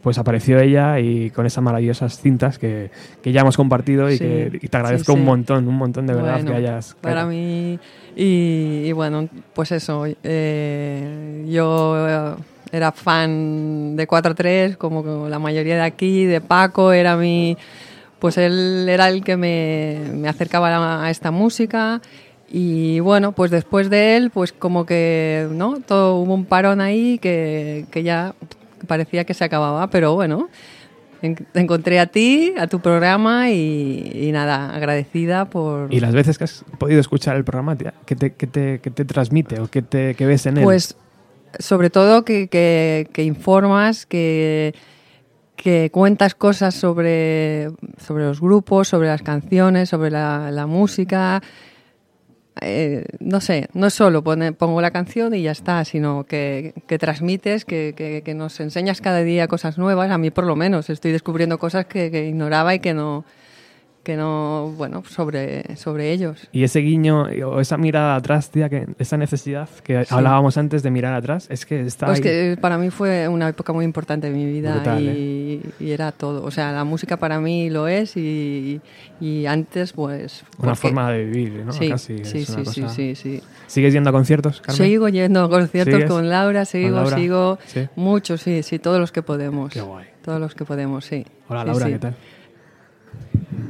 Speaker 1: pues apareció ella y con esas maravillosas cintas que, que ya hemos compartido y
Speaker 19: Sí,
Speaker 1: que y te agradezco
Speaker 19: sí, sí.
Speaker 1: un montón, un montón de verdad
Speaker 19: Bueno,
Speaker 1: que hayas...
Speaker 19: Para mí, y, y bueno, pues eso, eh, yo eh, era fan de 4-3, como la mayoría de aquí, de Paco, era mi. Pues él era el que me, me acercaba a, a esta música. Y bueno, pues después de él, pues como que, ¿no? Todo hubo un parón ahí que, que ya parecía que se acababa, pero bueno, en- te encontré a ti, a tu programa y, y nada, agradecida por...
Speaker 1: Y las veces que has podido escuchar el programa, tía, ¿qué te, qué te, qué te transmite o qué, te, qué ves en él?
Speaker 19: Pues sobre todo que, que- que informas, que, que cuentas cosas sobre, sobre los grupos, sobre las canciones, sobre la, la música. Eh, no sé, no es solo pone- pongo la canción y ya está, sino que, que transmites, que, que- que nos enseñas cada día cosas nuevas. A mí por lo menos estoy descubriendo cosas que, que ignoraba y que no, que no, bueno, sobre, sobre ellos.
Speaker 1: Y ese guiño o esa mirada atrás, tía, que esa necesidad que
Speaker 19: Sí.
Speaker 1: hablábamos antes de mirar atrás, es que está
Speaker 19: Pues
Speaker 1: ahí.
Speaker 19: que para mí fue una época muy importante de mi vida
Speaker 1: Brutal, ¿eh?
Speaker 19: y, era todo. O sea, la música para mí lo es y, y antes pues...
Speaker 1: Una
Speaker 19: porque-
Speaker 1: forma de vivir, ¿no?
Speaker 19: Sí,
Speaker 1: Casi,
Speaker 19: sí, sí, sí, sí.
Speaker 1: ¿Sigues yendo a conciertos, Carmen?
Speaker 19: Sigo yendo a conciertos
Speaker 1: ¿Sigues?
Speaker 19: con Laura, sigo,
Speaker 1: Laura?
Speaker 19: sigo.
Speaker 1: Sí.
Speaker 19: Muchos, sí, sí, todos los que podemos.
Speaker 1: Qué guay.
Speaker 19: Todos los que podemos, sí.
Speaker 1: Hola Laura. ¿qué tal?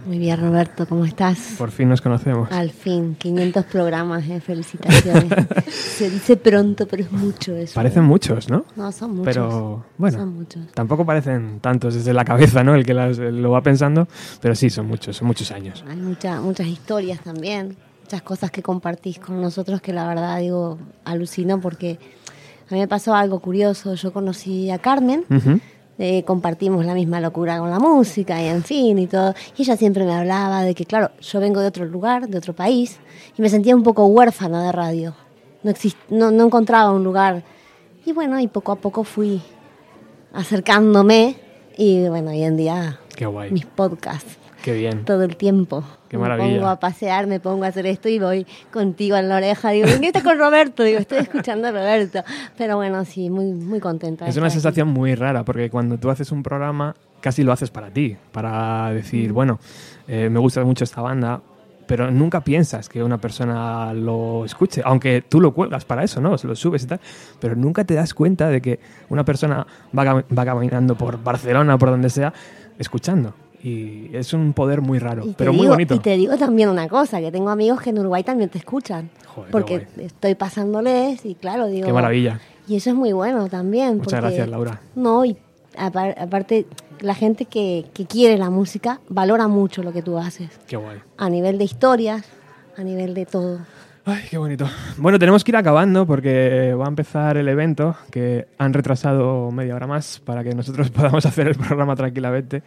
Speaker 20: Muy bien, Roberto, ¿cómo estás?
Speaker 1: Por fin nos conocemos.
Speaker 20: Al fin, 500 programas, eh, felicitaciones. Se dice pronto, pero es mucho eso.
Speaker 1: Parecen muchos, ¿no?
Speaker 20: No, son muchos.
Speaker 1: Pero bueno,
Speaker 20: Son muchos.
Speaker 1: tampoco parecen tantos desde la cabeza, ¿no? El que las- lo va pensando, pero sí, son muchos, son muchos años.
Speaker 20: Hay mucha- muchas historias también, muchas cosas que compartís con nosotros que la verdad, digo, alucino porque a mí me pasó algo curioso. Yo conocí a Carmen
Speaker 1: Ujú.
Speaker 20: Eh, compartimos la misma locura con la música y en fin y todo. Y ella siempre me hablaba de que, claro, yo vengo de otro lugar, de otro país, y me sentía un poco huérfana de radio. No, no, no encontraba un lugar. Y bueno, y poco a poco fui acercándome y bueno, hoy en día
Speaker 1: Qué guay.
Speaker 20: mis podcasts
Speaker 1: Qué bien.
Speaker 20: todo el tiempo.
Speaker 1: Qué
Speaker 20: me
Speaker 1: maravilla.
Speaker 20: pongo a pasear, me pongo a hacer esto y voy contigo en la oreja. Digo, ¿qué estás con Roberto? Digo, estoy escuchando a Roberto. Pero bueno, sí, muy, muy contenta.
Speaker 1: Es una
Speaker 20: aquí.
Speaker 1: sensación muy rara porque cuando tú haces un programa casi lo haces para ti, para decir, bueno, eh, me gusta mucho esta banda, pero nunca piensas que una persona lo escuche, aunque tú lo cuelgas para eso, ¿no? Se lo subes y tal, pero nunca te das cuenta de que una persona va, va caminando por Barcelona o por donde sea escuchando. Y es un poder muy raro, pero muy bonito.
Speaker 20: Y te digo también una cosa, que tengo amigos que en Uruguay también te escuchan.
Speaker 1: Joder,
Speaker 20: porque estoy pasándoles y claro, digo...
Speaker 1: Qué maravilla.
Speaker 20: Y eso es muy bueno también.
Speaker 1: Muchas
Speaker 20: porque-
Speaker 1: gracias, Laura.
Speaker 20: No, y apar- aparte, la gente que, que quiere la música valora mucho lo que tú haces.
Speaker 1: Qué guay.
Speaker 20: A nivel de historias, a nivel de todo.
Speaker 1: Ay, qué bonito. Bueno, tenemos que ir acabando porque va a empezar el evento que han retrasado media hora más para que nosotros podamos hacer el programa tranquilamente,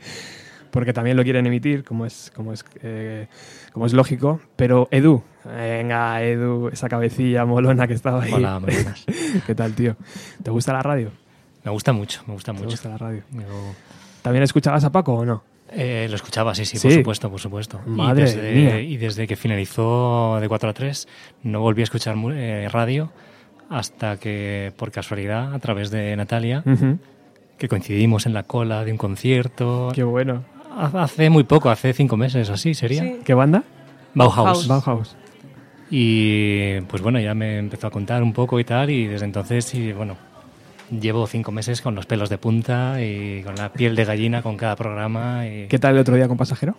Speaker 1: porque también lo quieren emitir, como es, como es, eh, como es lógico. Pero Edu, venga, Edu, esa cabecilla molona que estaba ahí.
Speaker 21: Hola, buenas.
Speaker 1: ¿Qué tal, tío? ¿Te gusta la radio?
Speaker 21: Me gusta mucho, me gusta
Speaker 1: ¿Te
Speaker 21: mucho.
Speaker 1: gusta la radio?
Speaker 21: Yo-
Speaker 1: ¿También escuchabas a Paco o no?
Speaker 21: Eh, lo escuchaba, sí, sí,
Speaker 1: Sí.
Speaker 21: por supuesto, por supuesto.
Speaker 1: Madre
Speaker 21: y, desde,
Speaker 1: mía.
Speaker 21: y desde que finalizó de 4 a 3 no volví a escuchar eh, radio hasta que, por casualidad, a través de Natalia, que coincidimos en la cola de un concierto.
Speaker 1: Qué bueno.
Speaker 21: Ha- Hace muy poco, hace cinco meses o así sería.
Speaker 1: Sí. ¿Qué banda?
Speaker 21: Bauhaus.
Speaker 1: Bauhaus.
Speaker 21: Y pues bueno, ya me empezó a contar un poco y tal, y desde entonces, sí, bueno, llevo cinco meses con los pelos de punta y con la piel de gallina con cada programa. Y...
Speaker 1: ¿Qué tal el otro día con Pasajero?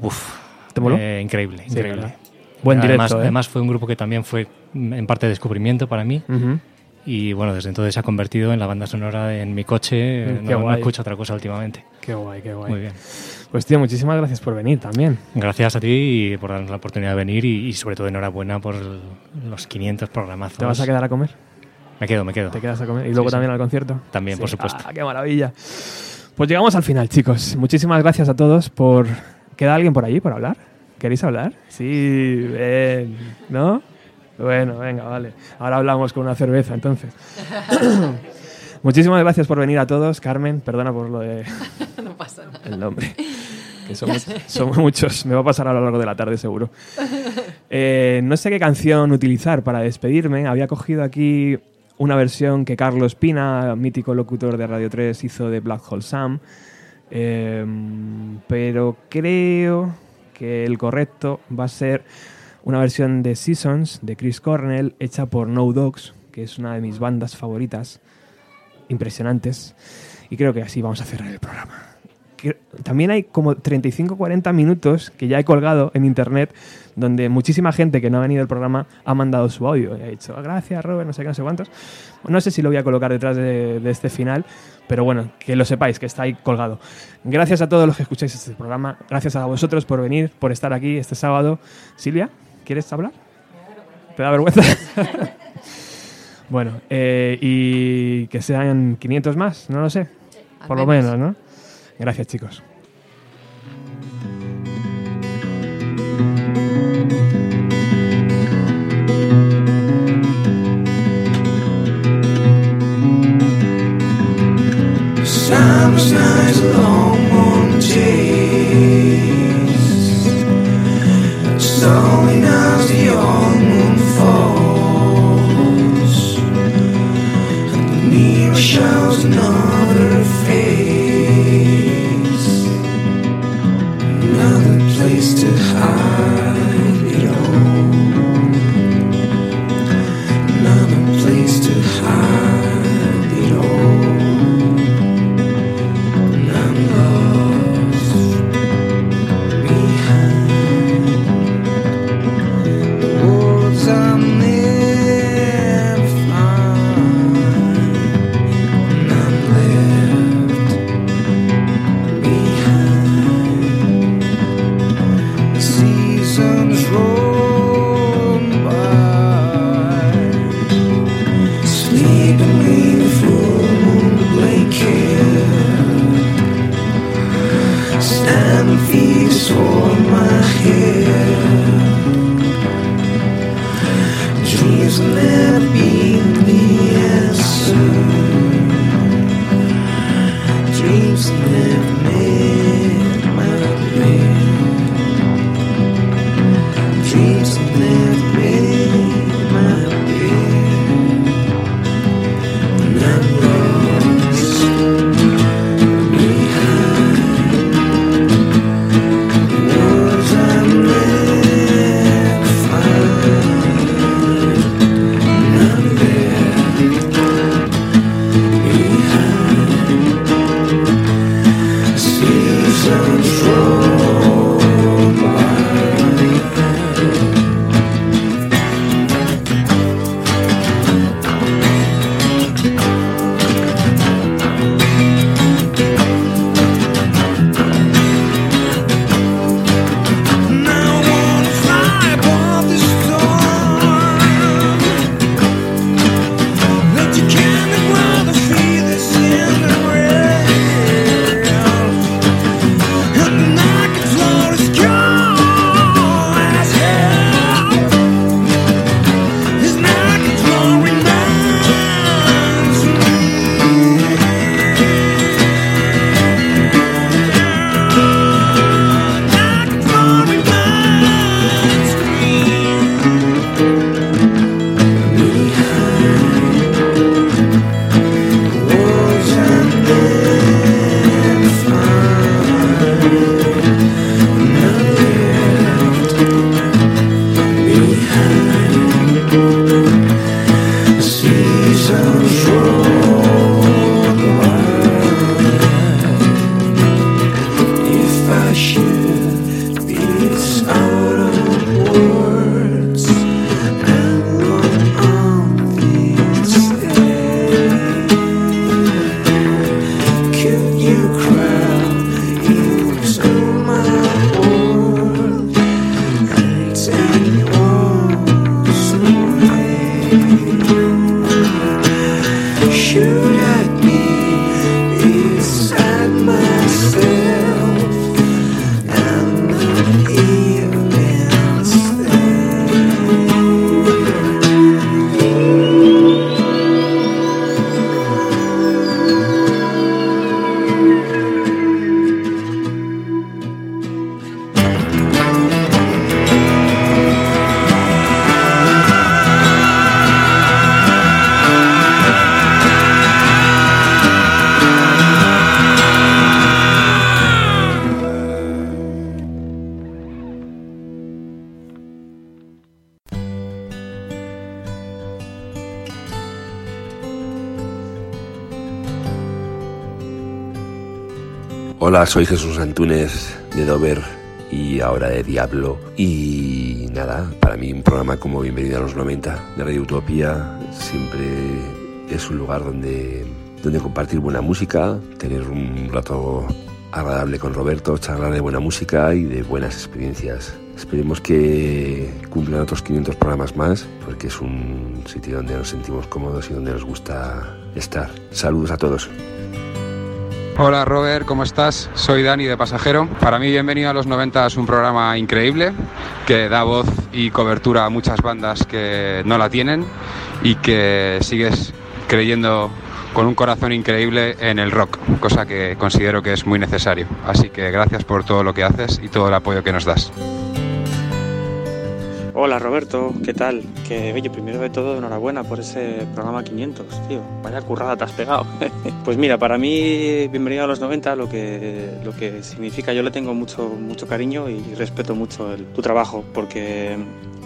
Speaker 21: Uf,
Speaker 1: ¿Te moló?
Speaker 21: eh, increíble,
Speaker 1: Sí,
Speaker 21: increíble.
Speaker 1: Buen
Speaker 21: además,
Speaker 1: directo, ¿eh?
Speaker 21: Además fue un grupo que también fue en parte descubrimiento para mí. Y bueno, desde entonces se ha convertido en la banda sonora en mi coche.
Speaker 1: Mm,
Speaker 21: no, no escucho otra cosa últimamente.
Speaker 1: Qué guay, qué guay.
Speaker 21: Muy bien.
Speaker 1: Pues tío, muchísimas gracias por venir también.
Speaker 21: Gracias a ti y por darnos la oportunidad de venir y, y sobre todo enhorabuena por los 500 programazos.
Speaker 1: ¿Te vas a quedar a comer?
Speaker 21: Me quedo, me quedo.
Speaker 1: ¿Te quedas a comer? ¿Y luego
Speaker 21: Sí, sí.
Speaker 1: también al concierto?
Speaker 21: También,
Speaker 1: Sí.
Speaker 21: por supuesto.
Speaker 1: Ah, qué maravilla. Pues llegamos al final, chicos. Muchísimas gracias a todos por... ¿Queda alguien por allí por hablar? ¿Queréis hablar? Sí, bien. ¿No? Bueno, venga, vale. Ahora hablamos con una cerveza, entonces. Muchísimas gracias por venir a todos. Carmen, perdona por lo de...
Speaker 19: No pasa nada.
Speaker 1: El nombre. Que somos, somos muchos. Me va a pasar a lo largo de la tarde, seguro. Eh, no sé qué canción utilizar para despedirme. Había cogido aquí una versión que Carlos Pina, mítico locutor de Radio 3, hizo de Black Hole Sam. Eh, pero creo que el correcto va a ser una versión de Seasons de Chris Cornell hecha por No Dogs, que es una de mis bandas favoritas, impresionantes. Y creo que así vamos a cerrar el programa también hay como 35-40 minutos que ya he colgado en internet donde muchísima gente que no ha venido al programa ha mandado su audio y ha dicho gracias Robert, no sé qué, no sé cuántos. No sé si lo voy a colocar detrás de, de este final, pero bueno, que lo sepáis, que está ahí colgado. Gracias a todos los que escucháis este programa, gracias a vosotros por venir, por estar aquí este sábado. Silvia, ¿quieres hablar? ¿Te da vergüenza? bueno, eh, y que sean 500 más, no lo sé. Por lo
Speaker 19: menos.
Speaker 1: menos, ¿no? Gracias, chicos.
Speaker 20: Soy Jesús Antúnez de Dover y ahora de Diablo. Y nada, para mí un programa como Bienvenido a los 90 de Radio Utopía siempre es un lugar donde, donde compartir buena música, tener un rato agradable con Roberto, charlar de buena música y de buenas experiencias. Esperemos que cumplan otros 500 programas más, porque es un sitio donde nos sentimos cómodos y donde nos gusta estar. Saludos a todos.
Speaker 22: Hola Robert, ¿cómo estás? Soy Dani de Pasajero. Para mí Bienvenido a los 90 es un programa increíble que da voz y cobertura a muchas bandas que no la tienen y que sigues creyendo con un corazón increíble en el rock, cosa que considero que es muy necesario. Así que gracias por todo lo que haces y todo el apoyo que nos das.
Speaker 23: Hola Roberto, ¿qué tal? Que oye, primero de todo, enhorabuena por ese programa 500, tío. Vaya currada te has pegado. pues mira, para mí, bienvenido a los 90, lo que, lo que significa, yo le tengo mucho, mucho cariño y respeto mucho el- tu trabajo, porque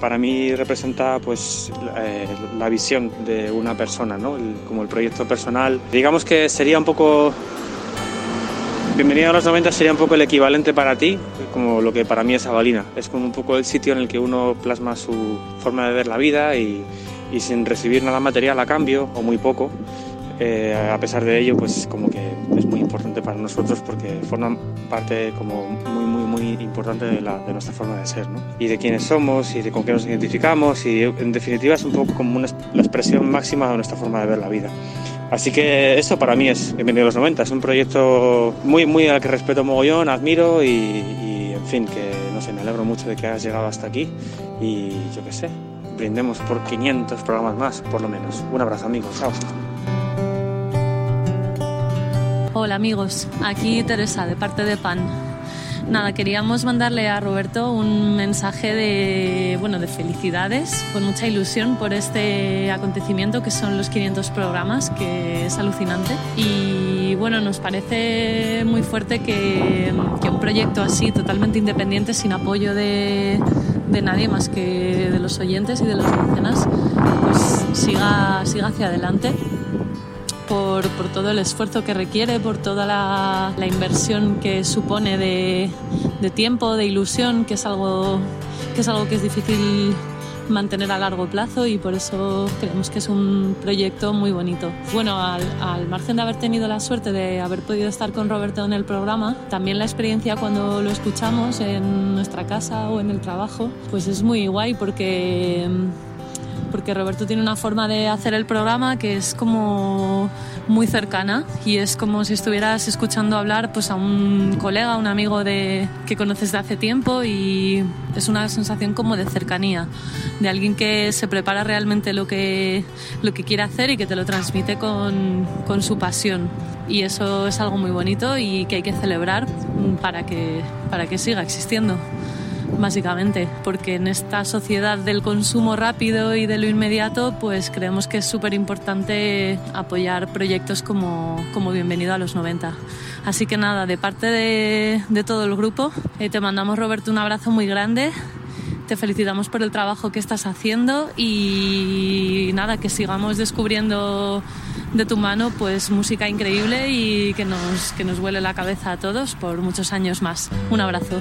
Speaker 23: para mí representa pues la, eh, visión de una persona, ¿no? Como el proyecto personal. Digamos que sería un poco Bienvenido a los 90 sería un poco el equivalente para ti, como lo que para mí es Avalina. Es como un poco el sitio en el que uno plasma su forma de ver la vida y sin recibir nada material a cambio, o muy poco. Eh, a pesar de ello, pues como que es muy importante para nosotros porque forma parte como muy, muy, muy importante de, la- de nuestra forma de ser, ¿no? Y de quiénes somos y de con qué nos identificamos y en definitiva es un poco como una, la expresión máxima de nuestra forma de ver la vida. Así que esto para mí es Bienvenido a los 90, es un proyecto muy, muy al que respeto mogollón, admiro y, y, en fin, que no sé, me alegro mucho de que hayas llegado hasta aquí y yo qué sé, brindemos por 500 programas más, por lo menos. Un abrazo amigos, chao.
Speaker 24: Hola amigos, aquí Teresa de parte de PAN. Nada, queríamos mandarle a Roberto un mensaje de, bueno, de felicidades, con mucha ilusión por este acontecimiento que son los 500 programas, que es alucinante. Y bueno, nos parece muy fuerte que, un proyecto así, totalmente independiente, sin apoyo de, de nadie más que de los oyentes y de los mecenas, pues siga, siga hacia adelante por, por todo el esfuerzo que requiere, por toda la, la inversión que supone de, de tiempo, de ilusión, que es algo que es, algo que es difícil mantener a largo plazo y por eso creemos que es un proyecto muy bonito. Bueno, al, al, margen de haber tenido la suerte de haber podido estar con Roberto en el programa, también la experiencia cuando lo escuchamos en nuestra casa o en el trabajo, pues es muy guay porque porque Roberto tiene una forma de hacer el programa que es como muy cercana y es como si estuvieras escuchando hablar pues a un colega, un amigo de, que conoces de hace tiempo y es una sensación como de cercanía, de alguien que se prepara realmente lo que, lo que quiere hacer y que te lo transmite con, con su pasión. Y eso es algo muy bonito y que hay que celebrar para que, para que siga existiendo básicamente, porque en esta sociedad del consumo rápido y de lo inmediato, pues creemos que es súper importante apoyar proyectos como, como Bienvenido a los 90. Así que nada, de parte de, todo el grupo, eh, te mandamos Roberto un abrazo muy grande. Te felicitamos por el trabajo que estás haciendo y nada, que sigamos descubriendo de tu mano pues música increíble y que nos, que nos vuele la cabeza a todos por muchos años más. Un abrazo.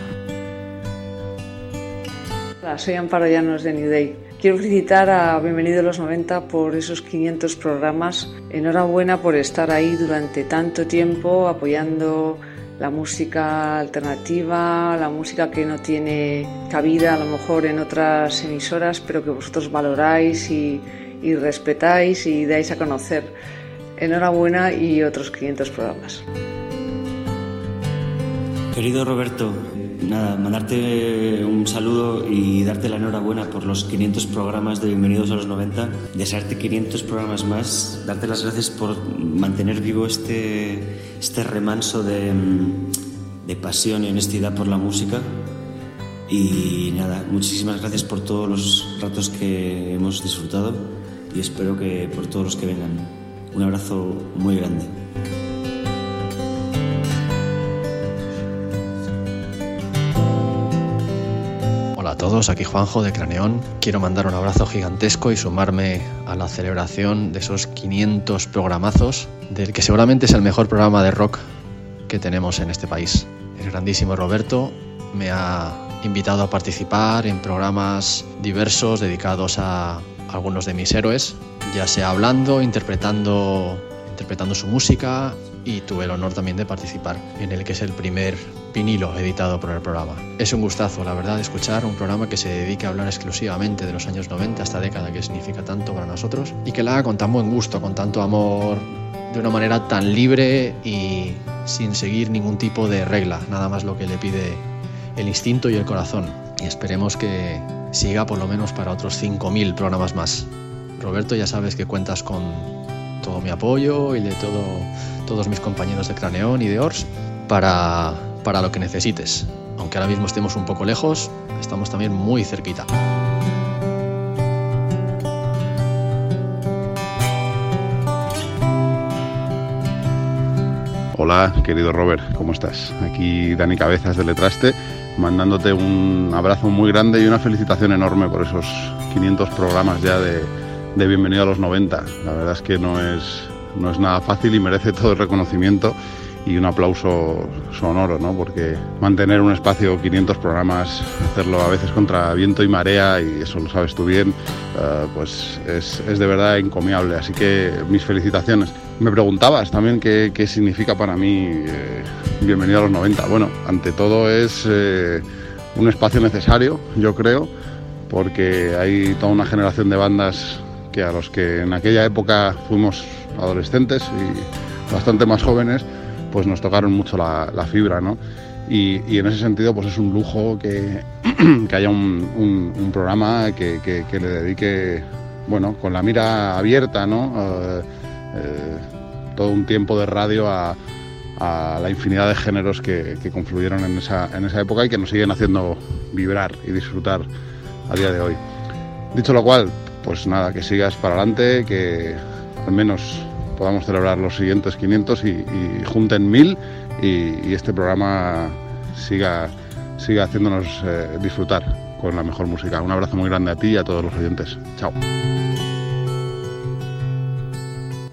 Speaker 25: Soy Amparo Llanos de New Day. Quiero felicitar a Bienvenido a los 90 por esos 500 programas. Enhorabuena por estar ahí durante tanto tiempo apoyando la música alternativa, la música que no tiene cabida a lo mejor en otras emisoras, pero que vosotros valoráis y respetáis y dais a conocer. Enhorabuena y otros 500 programas.
Speaker 26: Querido Roberto, nada, mandarte un saludo y darte la enhorabuena por los 500 programas de Bienvenidos a los 90, desearte 500 programas más, darte las gracias por mantener vivo este, este remanso de, de pasión y honestidad por la música. Y nada, muchísimas gracias por todos los ratos que hemos disfrutado y espero que por todos los que vengan. Un abrazo muy grande.
Speaker 27: Todos, aquí Juanjo de Craneón. Quiero mandar un abrazo gigantesco y sumarme a la celebración de esos 500 programazos, del que seguramente es el mejor programa de rock que tenemos en este país. El grandísimo Roberto me ha invitado a participar en programas diversos dedicados a algunos de mis héroes, ya sea hablando, interpretando, interpretando su música y tuve el honor también de participar en el que es el primer vinilo editado por el programa. Es un gustazo, la verdad, escuchar un programa que se dedique a hablar exclusivamente de los años 90, esta década que significa tanto para nosotros, y que la haga con tan buen gusto, con tanto amor, de una manera tan libre y sin seguir ningún tipo de regla, nada más lo que le pide el instinto y el corazón. Y esperemos que siga por lo menos para otros 5.000 programas más. Roberto, ya sabes que cuentas con todo mi apoyo y de todo, todos mis compañeros de Craneón y de Ors para, para lo que necesites. Aunque ahora mismo estemos un poco lejos, estamos también muy cerquita.
Speaker 28: Hola, querido Robert, ¿cómo estás? Aquí Dani Cabezas de Letraste, mandándote un abrazo muy grande y una felicitación enorme por esos 500 programas ya de, de Bienvenido a los 90. La verdad es que no es, no es nada fácil y merece todo el reconocimiento y un aplauso sonoro, ¿no? Porque mantener un espacio, 500 programas, hacerlo a veces contra viento y marea, y eso lo sabes tú bien, uh, pues es, es, de verdad encomiable. Así que mis felicitaciones. Me preguntabas también qué, qué significa para mí eh, Bienvenido a los 90. Bueno, ante todo es eh, un espacio necesario, yo creo, porque hay toda una generación de bandas que a los que en aquella época fuimos adolescentes y bastante más jóvenes, pues nos tocaron mucho la, fibra, ¿no? Y, y, en ese sentido, pues es un lujo que, que haya un, un, programa que, que, que, le dedique, bueno, con la mira abierta, ¿no? Uh, eh, todo un tiempo de radio a, a la infinidad de géneros que, que confluyeron en esa, en esa época y que nos siguen haciendo vibrar y disfrutar a día de hoy. Dicho lo cual, pues nada, que sigas para adelante, que al menos podamos celebrar los siguientes 500 y, junten 1000 y, este programa siga, siga haciéndonos eh, disfrutar con la mejor música. Un abrazo muy grande a ti y a todos los oyentes. Chao.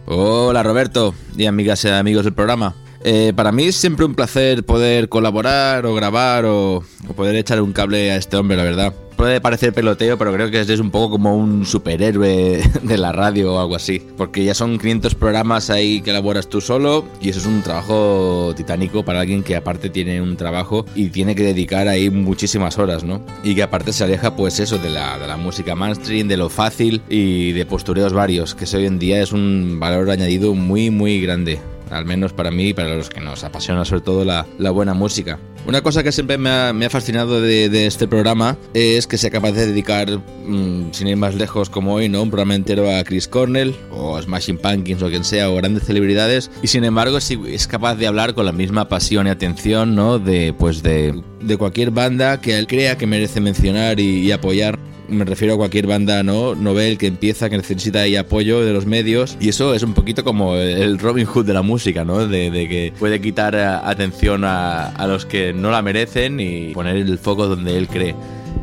Speaker 29: Hola Roberto y amigas y amigos del programa. Eh, para mí es siempre un placer poder colaborar o grabar o poder echar un cable a este hombre, la verdad. Puede parecer peloteo, pero creo que es un poco como un superhéroe de la radio o algo así. Porque ya son 500 programas ahí que elaboras tú solo y eso es un trabajo titánico para alguien que aparte tiene un trabajo y tiene que dedicar ahí muchísimas horas, ¿no? Y que aparte se aleja pues eso de la, de la música mainstream, de lo fácil y de postureos varios, que eso hoy en día es un valor añadido muy muy grande al menos para mí y para los que nos apasiona sobre todo la, buena música. Una cosa que siempre me ha, fascinado de, este programa es que sea capaz de dedicar, mmm, sin ir más lejos como hoy, ¿no? un programa entero a Chris Cornell o a Smashing Pumpkins o quien sea, o grandes celebridades, y sin embargo es, capaz de hablar con la misma pasión y atención ¿no? de, pues de, cualquier banda que él crea que merece mencionar y apoyar me refiero a cualquier banda no novel que empieza que necesita ahí apoyo de los medios. Y eso es un poquito como el Robin Hood de la música no de, que puede quitar atención a, a, los que no la merecen y poner el foco donde él cree.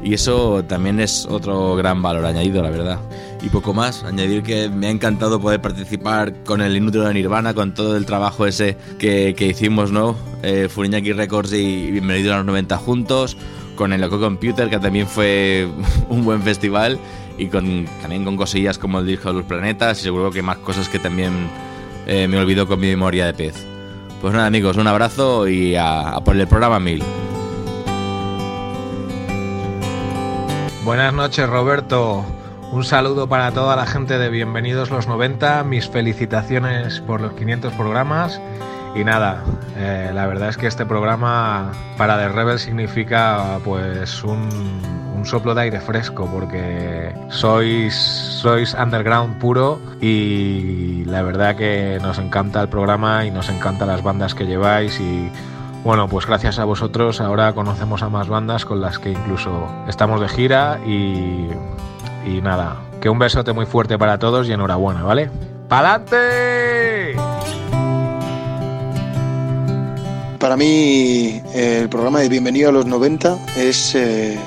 Speaker 29: Y eso también es otro gran valor añadido la verdad. Y poco más añadir que me ha encantado poder participar con el inútil de Nirvana con todo el trabajo ese que, que hicimos no eh, Records y Bienvenido a los 90 juntos con el Loco Computer, que también fue un buen festival, y con, también con cosillas como el disco de los planetas, y seguro que más cosas que también eh, me olvido con mi memoria de pez. Pues nada, amigos, un abrazo y a, a por el programa 1000.
Speaker 30: Buenas noches, Roberto. Un saludo para toda la gente de Bienvenidos los 90. Mis felicitaciones por los 500 programas. Y nada, eh, la verdad es que este programa para The Rebel significa pues un, un, soplo de aire fresco porque sois, sois underground puro y la verdad que nos encanta el programa y nos encantan las bandas que lleváis y bueno, pues gracias a vosotros ahora conocemos a más bandas con las que incluso estamos de gira y, y nada, que un besote muy fuerte para todos y enhorabuena, ¿vale? ¡Pa'lante!
Speaker 31: Para mí el programa de Bienvenido a los 90 es eh,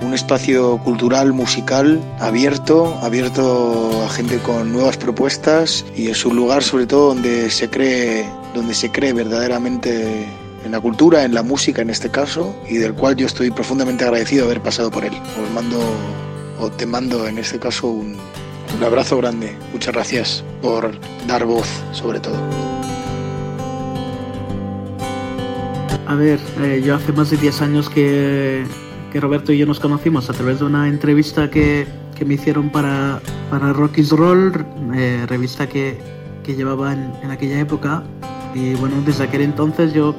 Speaker 31: un espacio cultural, musical, abierto, abierto a gente con nuevas propuestas y es un lugar sobre todo donde se cree, donde se cree verdaderamente en la cultura, en la música en este caso, y del cual yo estoy profundamente agradecido de haber pasado por él. Os mando, o te mando en este caso un, un abrazo grande. Muchas gracias por dar voz sobre todo.
Speaker 32: A ver, eh, yo hace más de 10 años que, que, Roberto y yo nos conocimos a través de una entrevista que, que me hicieron para, para Rocky's Roll, eh, revista que, que llevaba en, en, aquella época. Y bueno, desde aquel entonces yo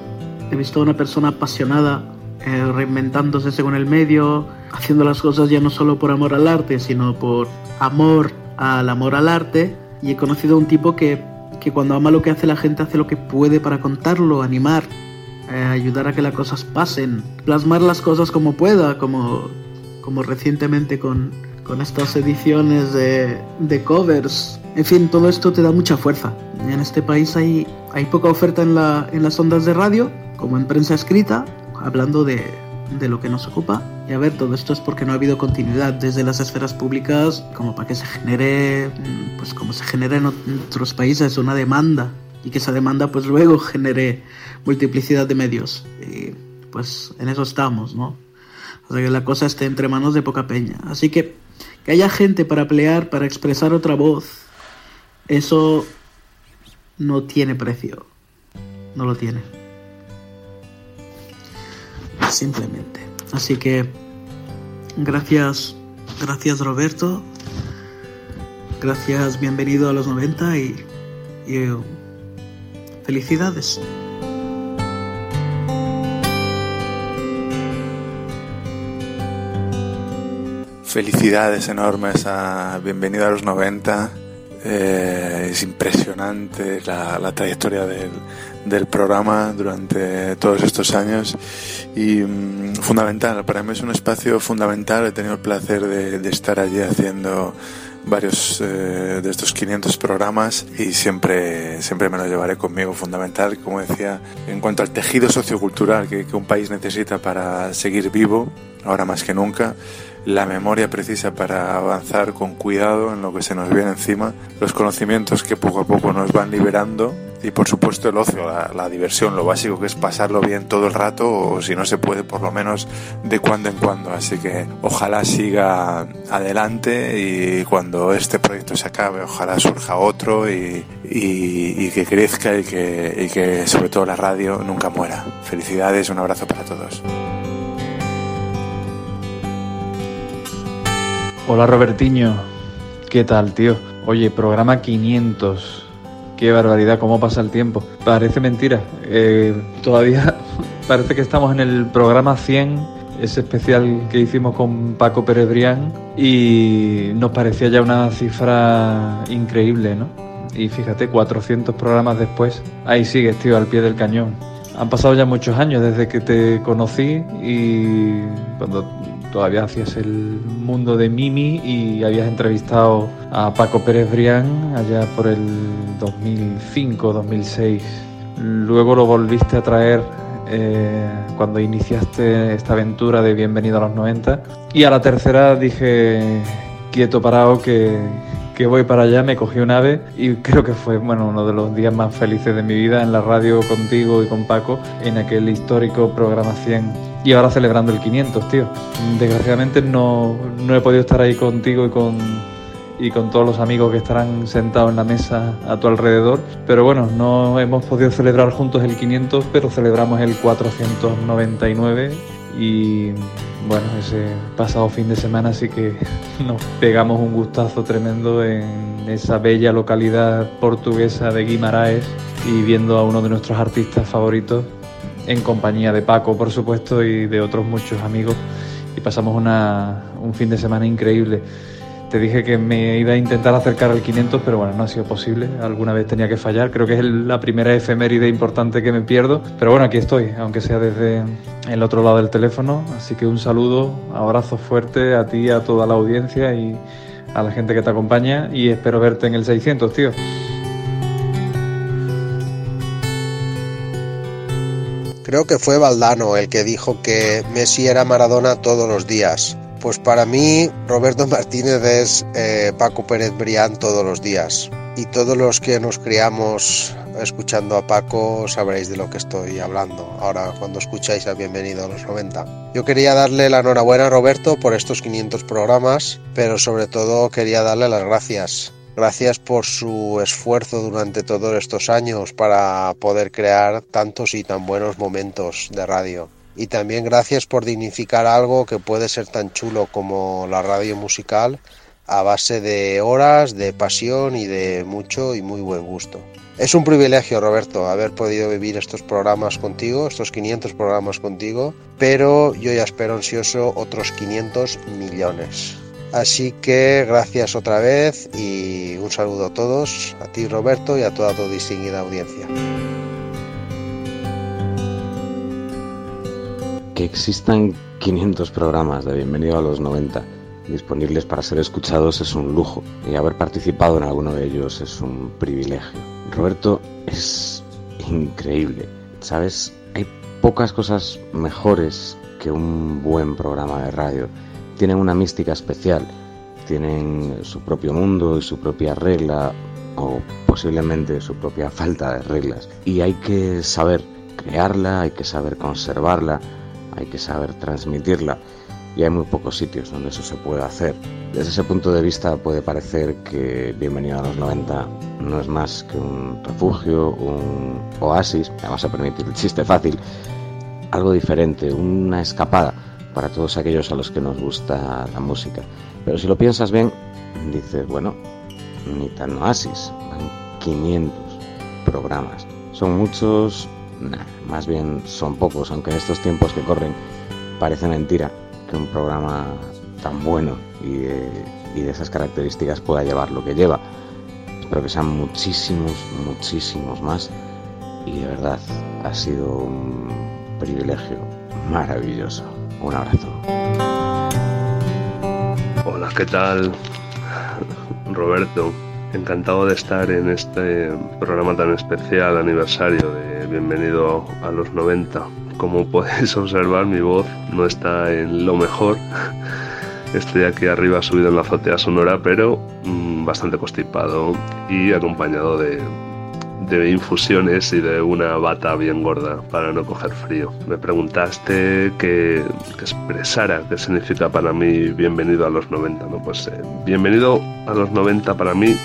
Speaker 32: he visto a una persona apasionada, eh, reinventándose según el medio, haciendo las cosas ya no solo por amor al arte, sino por amor al amor al arte. Y he conocido a un tipo que, que cuando ama lo que hace la gente hace lo que puede para contarlo, animar, eh, ayudar a que las cosas pasen, plasmar las cosas como pueda, como, como recientemente con, con estas ediciones de, de, covers. En fin, todo esto te da mucha fuerza. En este país hay, hay poca oferta en, la, en las ondas de radio, como en prensa escrita, hablando de, de lo que nos ocupa. Y a ver, todo esto es porque no ha habido continuidad desde las esferas públicas, como para que se genere, pues como se genera en otros países, una demanda y que esa demanda pues luego genere multiplicidad de medios. Y pues en eso estamos, ¿no? O sea que la cosa esté entre manos de poca peña. Así que que haya gente para pelear, para expresar otra voz, eso no tiene precio. No lo tiene. Simplemente. Así que gracias, gracias Roberto. Gracias, bienvenido a los 90 y, y Felicidades.
Speaker 33: Felicidades enormes a Bienvenido a los 90. Eh, es impresionante la, trayectoria del,
Speaker 34: programa durante todos estos años y mm, fundamental, para mí es un espacio fundamental, he tenido el placer de estar allí haciendo varios eh, de estos 500 programas y siempre, siempre me lo llevaré conmigo, fundamental, como decía, en cuanto al tejido sociocultural que, que un país necesita para seguir vivo, ahora más que nunca, la memoria precisa para avanzar con cuidado en lo que se nos viene encima, los conocimientos que poco a poco nos van liberando y por supuesto el ocio, la, diversión, lo básico que es pasarlo bien todo el rato o si no se puede por lo menos de cuando en cuando. Así que ojalá siga adelante y cuando este proyecto se acabe ojalá surja otro y, y, y que crezca y que, y que sobre todo la radio nunca muera. Felicidades, un abrazo para todos.
Speaker 35: Hola Robertiño, ¿qué tal tío? Oye, programa 500. Qué barbaridad, cómo pasa el tiempo. Parece mentira. Eh, todavía parece que estamos en el programa 100, ese especial que hicimos con Paco Pérez Brián, y nos parecía ya una cifra increíble, ¿no? Y fíjate, 400 programas después, ahí sigues, tío, al pie del cañón. Han pasado ya muchos años desde que te conocí y cuando todavía hacías el mundo de Mimi y habías entrevistado a Paco Pérez Brián allá por el 2005-2006. Luego lo volviste a traer eh, cuando iniciaste esta aventura de Bienvenido a los 90. Y a la tercera dije, quieto parado, que, que voy para allá, me cogí un ave y creo que fue bueno, uno de los días más felices de mi vida en la radio contigo y con Paco en aquel histórico programa 100 y ahora celebrando el 500, tío. Desgraciadamente no, no he podido estar ahí contigo y con, y con todos los amigos que estarán sentados en la mesa a tu alrededor. Pero bueno, no hemos podido celebrar juntos el 500, pero celebramos el 499 y bueno, ese pasado fin de semana sí que nos pegamos un gustazo tremendo en esa bella localidad portuguesa de Guimaraes y viendo a uno de nuestros artistas favoritos en compañía de Paco, por supuesto, y de otros muchos amigos. Y pasamos una, un fin de semana increíble. Te dije que me iba a intentar acercar al 500, pero bueno, no ha sido posible. Alguna vez tenía que fallar. Creo que es la primera efeméride importante que me pierdo. Pero bueno, aquí estoy, aunque sea desde el otro lado del teléfono. Así que un saludo, abrazo fuerte a ti, a toda la audiencia y a la gente que te acompaña. Y espero verte en el 600, tío.
Speaker 36: Creo que fue Valdano el que dijo que Messi era Maradona todos los días. Pues para mí Roberto Martínez es eh, Paco Pérez Brián todos los días. Y todos los que nos criamos escuchando a Paco sabréis de lo que estoy hablando. Ahora cuando escucháis a Bienvenido a los 90. Yo quería darle la enhorabuena a Roberto por estos 500 programas, pero sobre todo quería darle las gracias Gracias por su esfuerzo durante todos estos años para poder crear tantos y tan buenos momentos de radio. Y también gracias por dignificar algo que puede ser tan chulo como la radio musical a base de horas, de pasión y de mucho y muy buen gusto. Es un privilegio, Roberto, haber podido vivir estos programas contigo, estos 500 programas contigo, pero yo ya espero ansioso otros 500 millones. Así que gracias otra vez y un saludo a todos, a ti Roberto y a toda tu distinguida audiencia.
Speaker 37: Que existan 500 programas de Bienvenido a los 90 disponibles para ser escuchados es un lujo y haber participado en alguno de ellos es un privilegio. Roberto es increíble, ¿sabes? Hay pocas cosas mejores que un buen programa de radio tienen una mística especial, tienen su propio mundo y su propia regla o posiblemente su propia falta de reglas. Y hay que saber crearla, hay que saber conservarla, hay que saber transmitirla. Y hay muy pocos sitios donde eso se puede hacer. Desde ese punto de vista puede parecer que Bienvenido a los 90 no es más que un refugio, un oasis, vamos a permitir el chiste fácil, algo diferente, una escapada para todos aquellos a los que nos gusta la música. Pero si lo piensas bien, dices, bueno, ni tan oasis, van 500 programas. Son muchos, más bien son pocos, aunque en estos tiempos que corren parece mentira que un programa tan bueno y de, y de esas características pueda llevar lo que lleva. Espero que sean muchísimos, muchísimos más y de verdad ha sido un privilegio maravilloso. Un abrazo.
Speaker 38: Hola, ¿qué tal? Roberto, encantado de estar en este programa tan especial, aniversario de Bienvenido a los 90. Como podéis observar, mi voz no está en lo mejor. Estoy aquí arriba subido en la azotea sonora, pero mm, bastante constipado y acompañado de, de infusiones y de una bata bien gorda para no coger frío. Me preguntaste que, que expresara qué significa para mí bienvenido a los 90. ¿no? Pues eh, bienvenido a los 90 para mí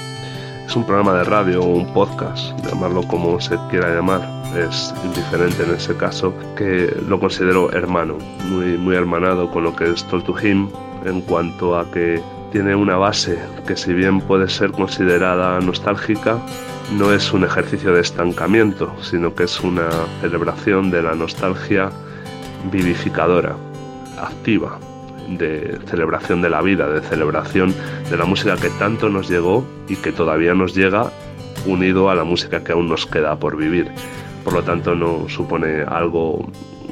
Speaker 38: es un programa de radio o un podcast, llamarlo como se quiera llamar. Es indiferente en ese caso, que lo considero hermano, muy, muy hermanado con lo que es Talk to Him en cuanto a que tiene una base que si bien puede ser considerada nostálgica, no es un ejercicio de estancamiento, sino que es una celebración de la nostalgia vivificadora, activa, de celebración de la vida, de celebración de la música que tanto nos llegó y que todavía nos llega unido a la música que aún nos queda por vivir. Por lo tanto, no supone algo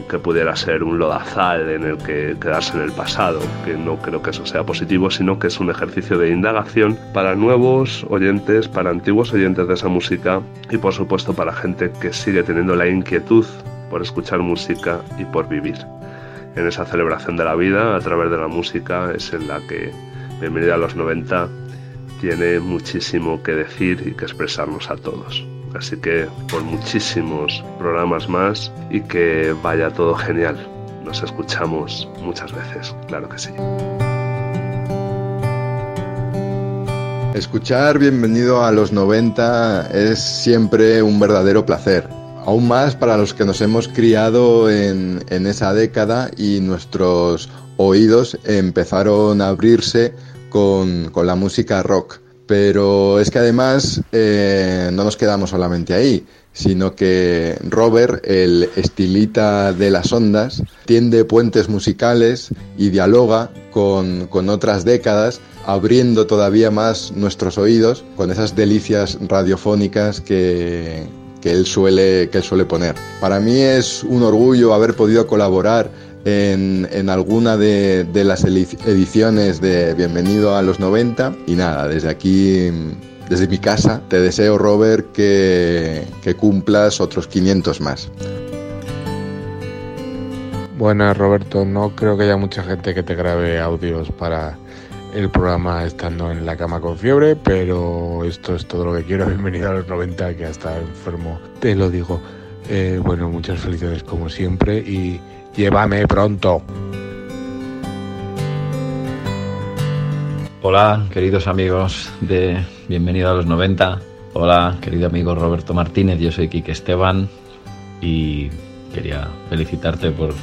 Speaker 38: que pudiera ser un lodazal en el que quedarse en el pasado, que no creo que eso sea positivo, sino que es un ejercicio de indagación para nuevos oyentes, para antiguos oyentes de esa música y por supuesto para gente que sigue teniendo la inquietud por escuchar música y por vivir. En esa celebración de la vida a través de la música es en la que Bienvenida a los 90 tiene muchísimo que decir y que expresarnos a todos. Así que por muchísimos programas más y que vaya todo genial. Nos escuchamos muchas veces, claro que sí.
Speaker 39: Escuchar Bienvenido a los 90 es siempre un verdadero placer. Aún más para los que nos hemos criado en, en esa década y nuestros oídos empezaron a abrirse con, con la música rock. Pero es que además eh, no nos quedamos solamente ahí, sino que Robert, el estilita de las ondas, tiende puentes musicales y dialoga con, con otras décadas, abriendo todavía más nuestros oídos con esas delicias radiofónicas que, que, él suele, que él suele poner. Para mí es un orgullo haber podido colaborar en, en alguna de, de, las ediciones de Bienvenido a los 90. Y nada, desde aquí, desde mi casa, te deseo, Robert, que, que cumplas otros 500 más.
Speaker 30: Buenas, Roberto. No creo que haya mucha gente que te grabe audios para el programa estando en la cama con fiebre, pero esto es todo lo que quiero. Bienvenido a los 90, que hasta enfermo, te lo digo. Eh, bueno, muchas felicidades como siempre y Llévame pronto.
Speaker 40: Hola, queridos amigos de Bienvenido a los 90. Hola, querido amigo Roberto Martínez, yo soy Quique Esteban y quería felicitarte por,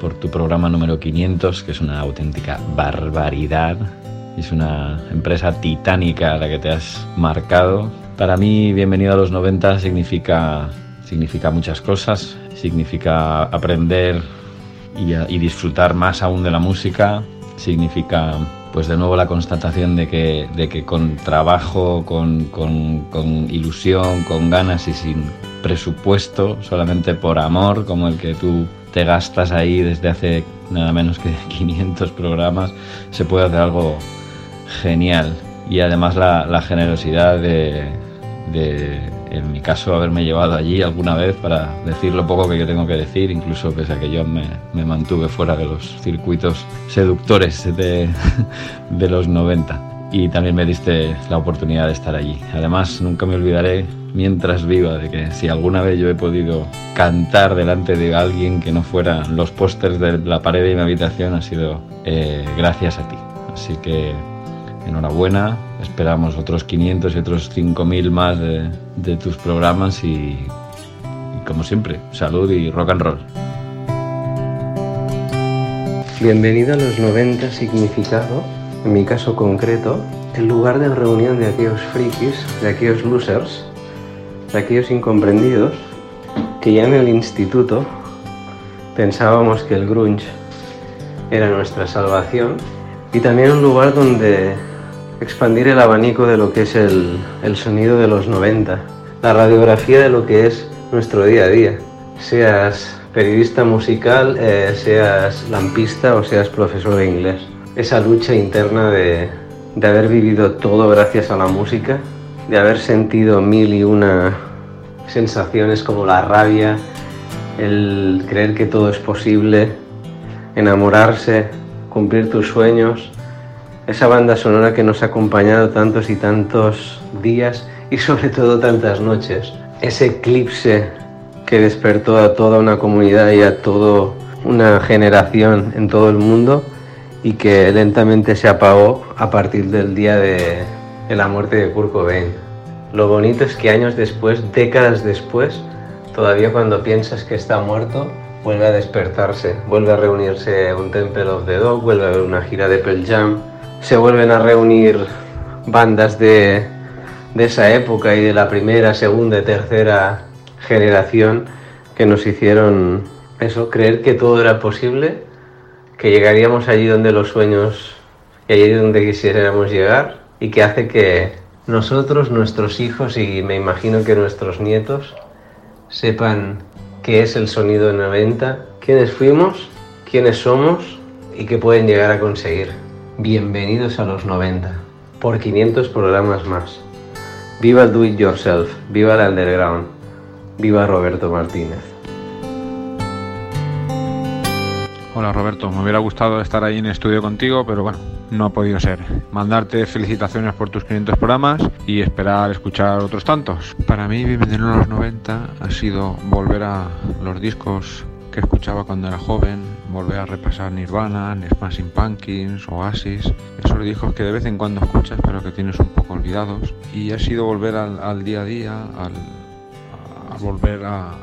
Speaker 40: por tu programa número 500, que es una auténtica barbaridad. Es una empresa titánica la que te has marcado. Para mí, Bienvenido a los 90 significa, significa muchas cosas. Significa aprender y, y, disfrutar más aún de la música significa pues de nuevo la constatación de que, de que con trabajo, con, con, con, ilusión, con ganas y sin presupuesto, solamente por amor, como el que tú te gastas ahí desde hace nada menos que 500 programas, se puede hacer algo genial. Y además la, la generosidad de, de en mi caso, haberme llevado allí alguna vez para decir lo poco que yo tengo que decir, incluso pese a que yo me, me mantuve fuera de los circuitos seductores de, de, los 90. Y también me diste la oportunidad de estar allí. Además, nunca me olvidaré, mientras viva, de que si alguna vez yo he podido cantar delante de alguien que no fuera los pósters de la pared de mi habitación, ha sido eh, gracias a ti. Así que enhorabuena, esperamos otros 500 y otros 5.000 más de, tus programas y, y, como siempre, salud y rock and roll.
Speaker 41: Bienvenido a los 90 significado, en mi caso concreto, el lugar de reunión de aquellos frikis, de aquellos losers, de aquellos incomprendidos, que ya en el instituto pensábamos que el grunge era nuestra salvación y también un lugar donde expandir el abanico de lo que es el, el, sonido de los 90, la radiografía de lo que es nuestro día a día. Seas periodista musical, eh, seas lampista o seas profesor de inglés. Esa lucha interna de, de haber vivido todo gracias a la música, de haber sentido mil y una sensaciones como la rabia, el creer que todo es posible, enamorarse, cumplir tus sueños, esa banda sonora que nos ha acompañado tantos y tantos días y sobre todo tantas noches, ese eclipse que despertó a toda una comunidad y a toda una generación en todo el mundo y que lentamente se apagó a partir del día de, la muerte de Kurt Cobain. Lo bonito es que años después, décadas después, todavía cuando piensas que está muerto, vuelve a despertarse, vuelve a reunirse un Temple of the Dog, vuelve a una gira de Pearl Jam, se vuelven a reunir bandas de, de esa época y de la primera, segunda y tercera generación que nos hicieron eso, creer que todo era posible, que llegaríamos allí donde los sueños y allí donde quisiéramos llegar y que hace que nosotros, nuestros hijos y me imagino que nuestros nietos sepan qué es el sonido 90, quiénes fuimos, quiénes somos y qué pueden llegar a conseguir. Bienvenidos a los 90, por 500 programas más. Viva el Do It Yourself, viva el Underground, viva Roberto Martínez.
Speaker 42: Hola Roberto, me hubiera gustado estar ahí en estudio contigo, pero bueno, no ha podido ser. Mandarte felicitaciones por tus 500 programas y esperar escuchar otros tantos. Para mí, Bienvenido a los 90 ha sido volver a los discos que escuchaba cuando era joven, volver a repasar Nirvana, Smashing Pumpkins, Oasis, esos discos que de vez en cuando escuchas pero que tienes un poco olvidados. Y ha sido volver al, día a día, al, a volver a,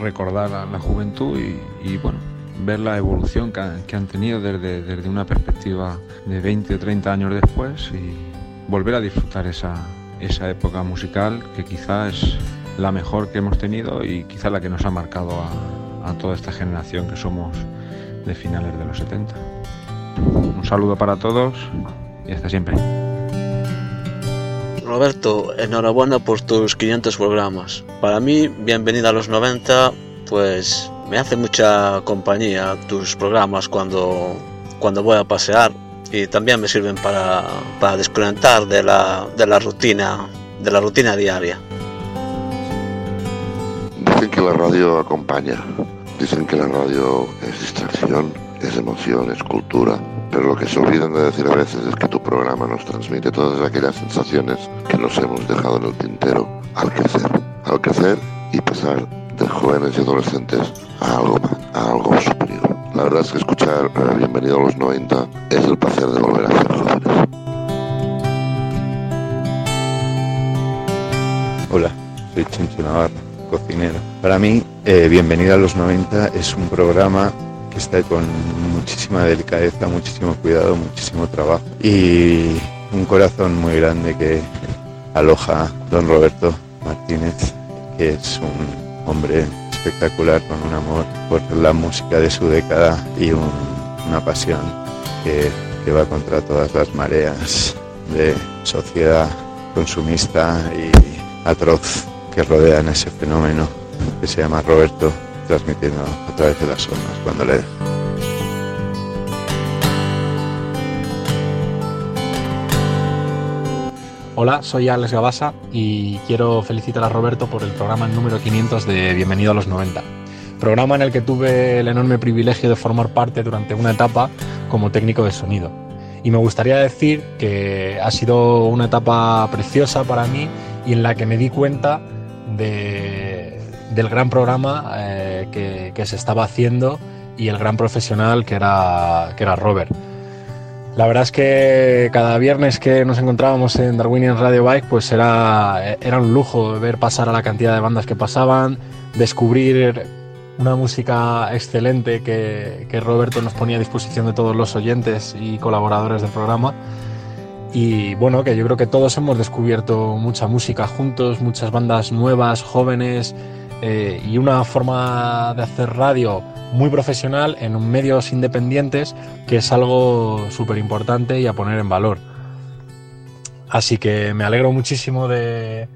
Speaker 42: recordar la juventud y bueno, ver la evolución que, han tenido desde, desde, una perspectiva de 20 o 30 años después y volver a disfrutar esa, esa época musical que quizá es la mejor que hemos tenido y quizá la que nos ha marcado a, a toda esta generación que somos de finales de los 70. Un saludo para todos y hasta siempre.
Speaker 43: Roberto, enhorabuena por tus 500 programas. Para mí, bienvenida a los 90, pues me hace mucha compañía tus programas cuando, cuando voy a pasear y también me sirven para, para desconectar de la, de la rutina de la rutina diaria.
Speaker 44: Dicen que la radio acompaña, dicen que la radio es distracción, es emoción, es cultura, pero lo que se olvidan de decir a veces es que tu programa nos transmite todas aquellas sensaciones que nos hemos dejado en el tintero al crecer, al crecer y pasar de jóvenes y adolescentes a algo, a algo superior. La verdad es que escuchar eh, Bienvenido a los 90 es el placer de volver a ser jóvenes.
Speaker 45: Hola, soy Chencho Navarro, Para mí, eh, Bienvenido a los 90 es un programa que está con muchísima delicadeza, muchísimo cuidado, muchísimo trabajo y un corazón muy grande que aloja don Roberto Martínez, que es un hombre espectacular con un amor por la música de su década y una pasión que, que va contra todas las mareas de sociedad consumista y atroz que rodean ese fenómeno que se llama Roberto, transmitiendo a través de las ondas cuando le
Speaker 34: Hola, soy Alex Gabasa y quiero felicitar a Roberto por el programa número 500 de Bienvenido a los 90. Programa en el que tuve el enorme privilegio de formar parte durante una etapa como técnico de sonido. Y me gustaría decir que ha sido una etapa preciosa para mí y en la que me di cuenta del gran programa eh, que, que, se estaba haciendo y el gran profesional que era, que era Robert. La verdad es que cada viernes que nos encontrábamos en Darwinian Radio Bike, pues era, era un lujo ver pasar a la cantidad de bandas que pasaban, descubrir una música excelente que, que, Roberto nos ponía a disposición de todos los oyentes y colaboradores del programa. Y bueno, que yo creo que todos hemos descubierto mucha música juntos, muchas bandas nuevas, jóvenes eh, y una forma de hacer radio muy profesional en medios independientes, que es algo súper importante y a poner en valor. Así que me alegro muchísimo de,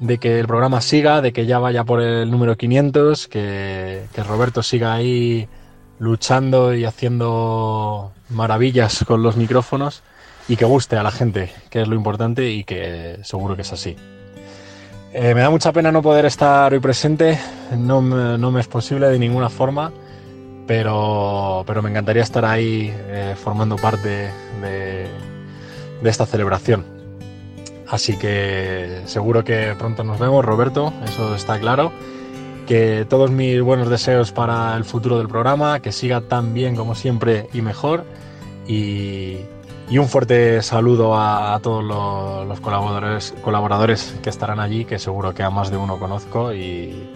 Speaker 34: de que el programa siga, de que ya vaya por el número 500, que, que Roberto siga ahí luchando y haciendo maravillas con los micrófonos y que guste a la gente, que es lo importante y que seguro que es así. Eh, me da mucha pena no poder estar hoy presente, no me, no me es posible de ninguna forma, pero, pero me encantaría estar ahí eh, formando parte de, de esta celebración. Así que seguro que pronto nos vemos, Roberto, eso está claro. Que todos mis buenos deseos para el futuro del programa, que siga tan bien como siempre y mejor. Y, y un fuerte saludo a, todos los, colaboradores, colaboradores que estarán allí, que seguro que a más de uno conozco. Y,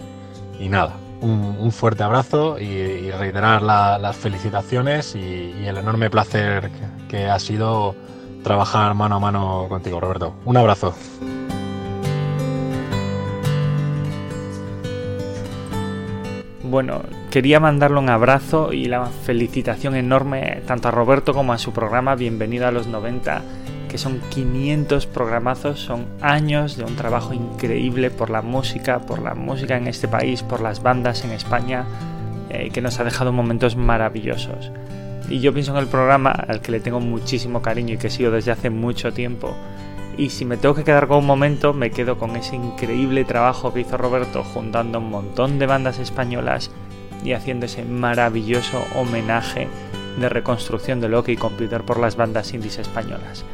Speaker 34: nada, un, fuerte abrazo y, reiterar la, las felicitaciones y, el enorme placer que ha sido trabajar mano a mano contigo, Roberto. Un abrazo.
Speaker 46: Bueno, quería mandarle un abrazo y la felicitación enorme tanto a Roberto como a su programa Bienvenido a los 90, que son 500 programazos, son años de un trabajo increíble por la música, por la música en este país, por las bandas en España, eh, que nos ha dejado momentos maravillosos. Y yo pienso en el programa al que le tengo muchísimo cariño y que sigo desde hace mucho tiempo. Y si me tengo que quedar con un momento, me quedo con ese increíble trabajo que hizo Roberto juntando un montón de bandas españolas y haciendo ese maravilloso homenaje de reconstrucción del OK Computer por las bandas indies españolas.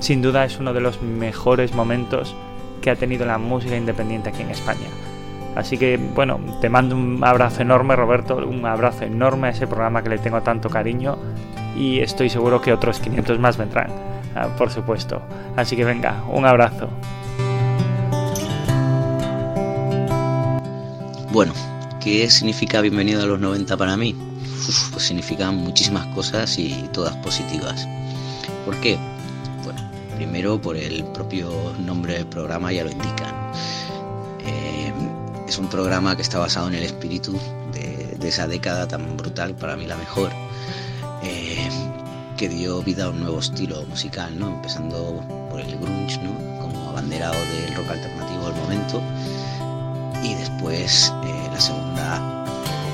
Speaker 46: Sin duda es uno de los mejores momentos que ha tenido la música independiente aquí en España. Así que bueno, te mando un abrazo enorme Roberto, un abrazo enorme a ese programa que le tengo tanto cariño y estoy seguro que otros 500 más vendrán, por supuesto. Así que venga, un abrazo.
Speaker 47: Bueno, ¿qué significa bienvenido a los 90 para mí? Pues significa muchísimas cosas y todas positivas. ¿Por qué? Bueno, primero por el propio nombre del programa ya lo indica. Eh, es un programa que está basado en el espíritu de, esa década tan brutal, para mí la mejor, eh, que dio vida a un nuevo estilo musical, ¿no? empezando por el grunge, ¿no? como abanderado del rock alternativo del momento, y después eh, la segunda,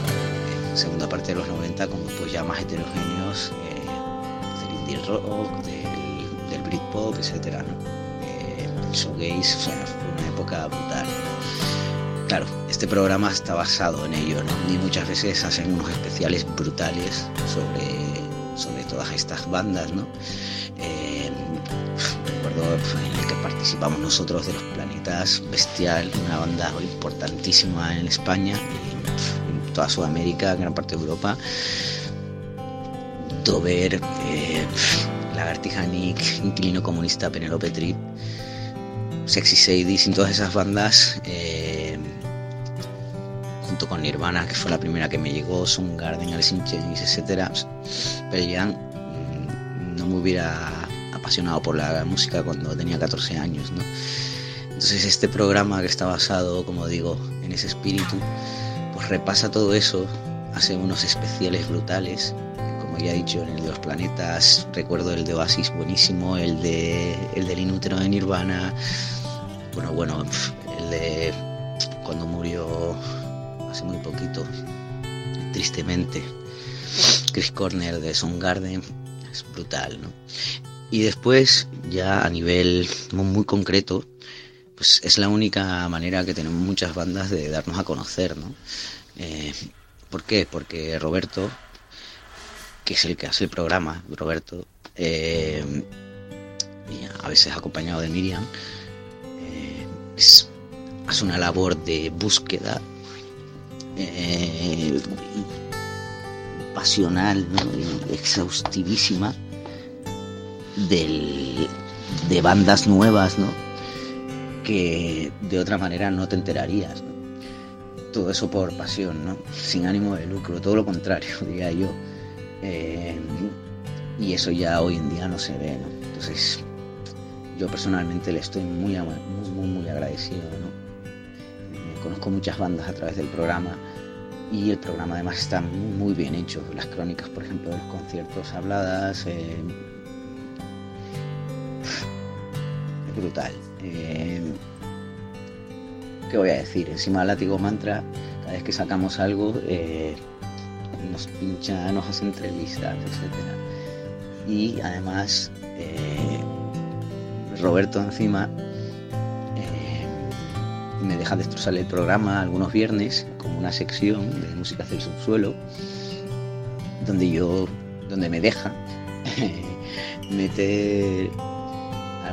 Speaker 47: eh, segunda parte de los 90 con grupos ya más heterogéneos del indie rock, del, del Britpop, etc. ¿no? el shoegaze, o sea, fue una época brutal. Claro, este programa está basado en ello, ¿no? Y muchas veces hacen unos especiales brutales sobre, sobre todas estas bandas, ¿no? Recuerdo en el que participamos nosotros de los Planetas, Bestial, una banda importantísima en España, en toda Sudamérica, en gran parte de Europa. Dover, eh, Lagartija Nick, Inquilino Comunista, Penelope Trip, Sexy Sadie, sin todas esas bandas. Eh, junto con Nirvana, que fue la primera que me llegó, Soundgarden, Alice in Chains, etc. Pero ya no me hubiera apasionado por la música cuando tenía 14 años, ¿no? Entonces este programa que está basado, como digo, en ese espíritu, pues repasa todo eso, hace unos especiales brutales, como ya he dicho, en el de los planetas, recuerdo el de Oasis buenísimo, el de el del inútero de Nirvana, bueno, bueno, el de cuando murió hace muy poquito, tristemente. Chris Corner de Soundgarden es brutal, ¿no? Y después, ya a nivel muy concreto, pues es la única manera que tenemos muchas bandas de darnos a conocer, ¿no? Eh, ¿Por qué? Porque Roberto, que es el que hace el programa, Roberto, eh, y a veces acompañado de Miriam, eh, hace una labor de búsqueda pasional, exhaustivísima de bandas nuevas, ¿no? que de otra manera no te enterarías. Todo eso por pasión, ¿no? sin ánimo de lucro, todo lo contrario, diría yo. Eh, y eso ya hoy en día no se ve. ¿no? Entonces, yo personalmente le estoy muy, muy, muy, agradecido. ¿no? conozco muchas bandas a través del programa y el programa además está muy, muy bien hecho. Las crónicas, por ejemplo, de los conciertos habladas. Eh, brutal. Eh, ¿qué voy a decir? Encima Látigo Mantra, cada vez que sacamos algo, eh, nos pinchan, nos hacen entrevistas, etc. Y además, eh, Roberto encima eh, me deja destrozar el programa algunos viernes como una sección de música del subsuelo, donde yo, donde me deja meter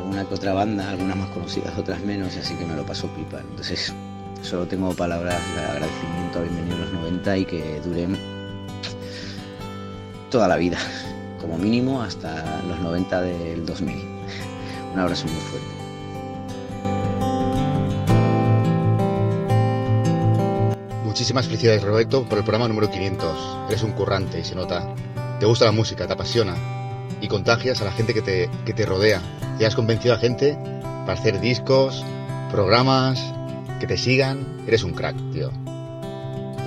Speaker 47: alguna que otra banda, algunas más conocidas, otras menos, así que me lo paso pipa. Entonces, solo tengo palabras de agradecimiento a Bienvenido a los 90 y que duren toda la vida, como mínimo hasta los 90 del 2000. Un abrazo muy fuerte.
Speaker 48: Muchísimas felicidades Roberto por el programa número 500. Eres un currante y se nota. Te gusta la música, te apasiona y contagias a la gente que te, que te rodea. Y has convencido a gente para hacer discos, programas, que te sigan. Eres un crack, tío.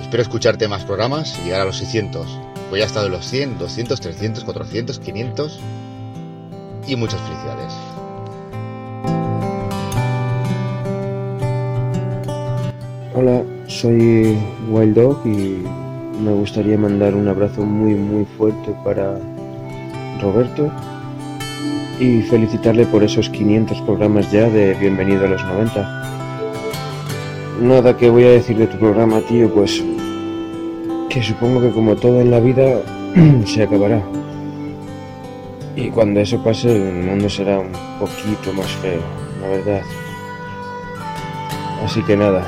Speaker 48: Espero escucharte más programas y llegar a los 600. Pues ya he estado en los 100, 200, 300, 400, 500 y muchas felicidades.
Speaker 49: Hola, soy Wild Dog y me gustaría mandar un abrazo muy muy fuerte para Roberto y felicitarle por esos 500 programas ya de Bienvenido a los 90. Nada que voy a decir de tu programa, tío, pues que supongo que como todo en la vida se acabará. Y cuando eso pase el mundo será un poquito más feo, la verdad. Así que nada,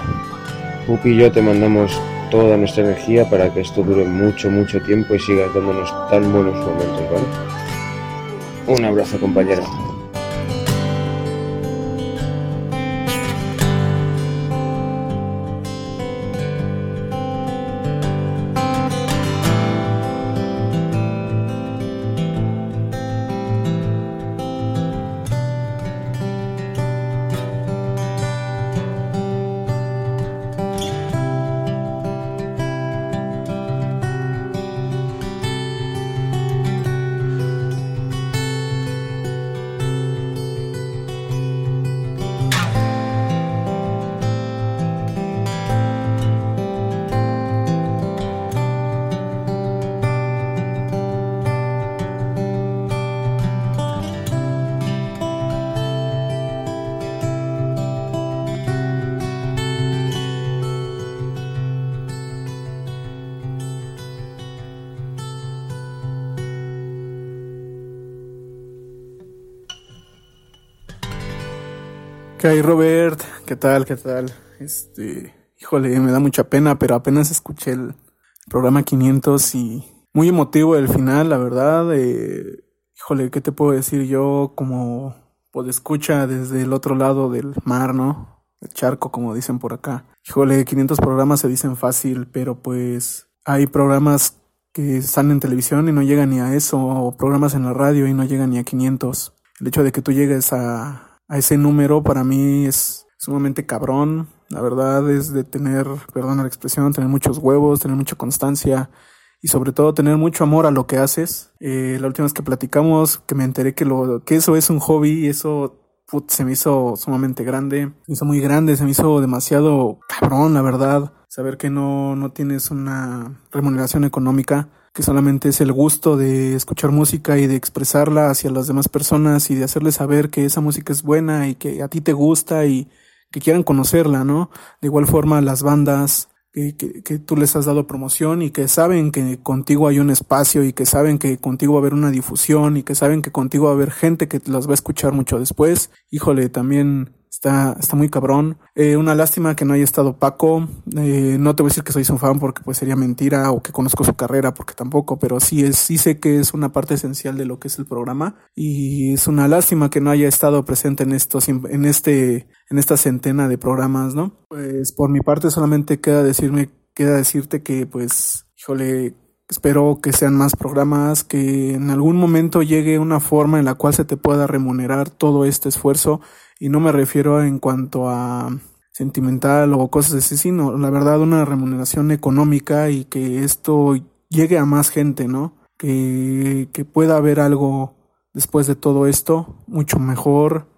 Speaker 49: Pupi y yo te mandamos toda nuestra energía para que esto dure mucho, mucho tiempo y sigas dándonos tan buenos momentos, ¿vale? Un abrazo, compañero.
Speaker 50: ¿Qué Robert? ¿Qué tal? ¿Qué tal? Este, híjole, me da mucha pena, pero apenas escuché el programa 500 y muy emotivo el final, la verdad. Eh, híjole, ¿qué te puedo decir yo como pues escucha desde el otro lado del mar, ¿no? El charco, como dicen por acá. Híjole, 500 programas se dicen fácil, pero pues hay programas que están en televisión y no llegan ni a eso, o programas en la radio y no llegan ni a 500. El hecho de que tú llegues a a ese número para mí es sumamente cabrón. La verdad es de tener, perdón la expresión, tener muchos huevos, tener mucha constancia y sobre todo tener mucho amor a lo que haces. Eh, la última vez que platicamos, que me enteré que lo que eso es un hobby, eso se me hizo sumamente grande, se me hizo muy grande, se me hizo demasiado cabrón, la verdad. Saber que no, no tienes una remuneración económica que solamente es el gusto de escuchar música y de expresarla hacia las demás personas y de hacerles saber que esa música es buena y que a ti te gusta y que quieran conocerla, ¿no? De igual forma las bandas que, que, que, tú les has dado promoción y que saben que contigo hay un espacio y que saben que contigo va a haber una difusión y que saben que contigo va a haber gente que las va a escuchar mucho después. Híjole, también Está, está muy cabrón. Eh, una lástima que no haya estado Paco. Eh, no te voy a decir que soy su fan porque pues sería mentira o que conozco su carrera porque tampoco, pero sí es, sí sé que es una parte esencial de lo que es el programa y es una lástima que no haya estado presente en estos, en este, en esta centena de programas, ¿no? Pues por mi parte solamente queda decirme, queda decirte que pues, híjole, Espero que sean más programas, que en algún momento llegue una forma en la cual se te pueda remunerar todo este esfuerzo y no me refiero en cuanto a sentimental o cosas así, sino la verdad una remuneración económica y que esto llegue a más gente, ¿no? Que, que pueda haber algo después de todo esto mucho mejor,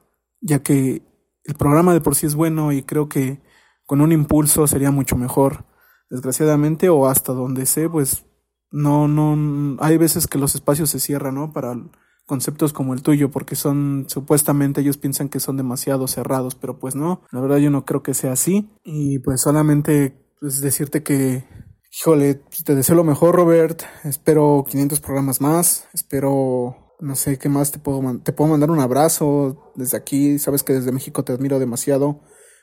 Speaker 50: ya que el programa de por sí es bueno y creo que con un impulso sería mucho mejor. Desgraciadamente, o hasta donde sé, pues no, no, hay veces que los espacios se cierran, ¿no? Para conceptos como el tuyo, porque son, supuestamente ellos piensan que son demasiado cerrados, pero pues no, la verdad yo no creo que sea así. Y pues solamente pues, decirte que, híjole, te deseo lo mejor, Robert. Espero 500 programas más. Espero no sé qué más te puedo te puedo mandar un abrazo desde aquí, sabes que desde México te admiro demasiado.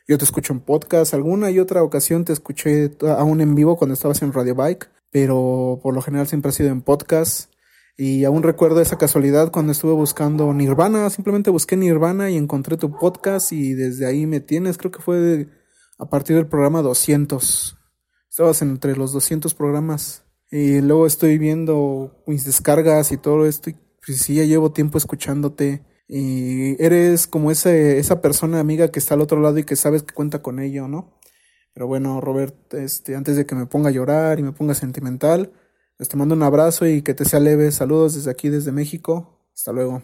Speaker 50: Yo te escucho en podcast, alguna y otra ocasión te escuché aún en vivo cuando estabas en Radio Bike, pero por lo general siempre ha sido en podcast. Y aún recuerdo esa casualidad cuando estuve buscando Nirvana, simplemente busqué Nirvana y encontré tu podcast y desde ahí me tienes, creo que fue a partir del programa 200. Estabas entre los 200 programas. Y luego estoy viendo mis descargas y todo esto y pues sí, ya llevo tiempo escuchándote y eres como ese, esa persona amiga que está al otro lado y que sabes que cuenta con ello, ¿no? Pero bueno, Robert, este, antes de que me ponga a llorar y me ponga sentimental, pues te mando un abrazo y que te sea leve. Saludos desde aquí, desde México. Hasta luego.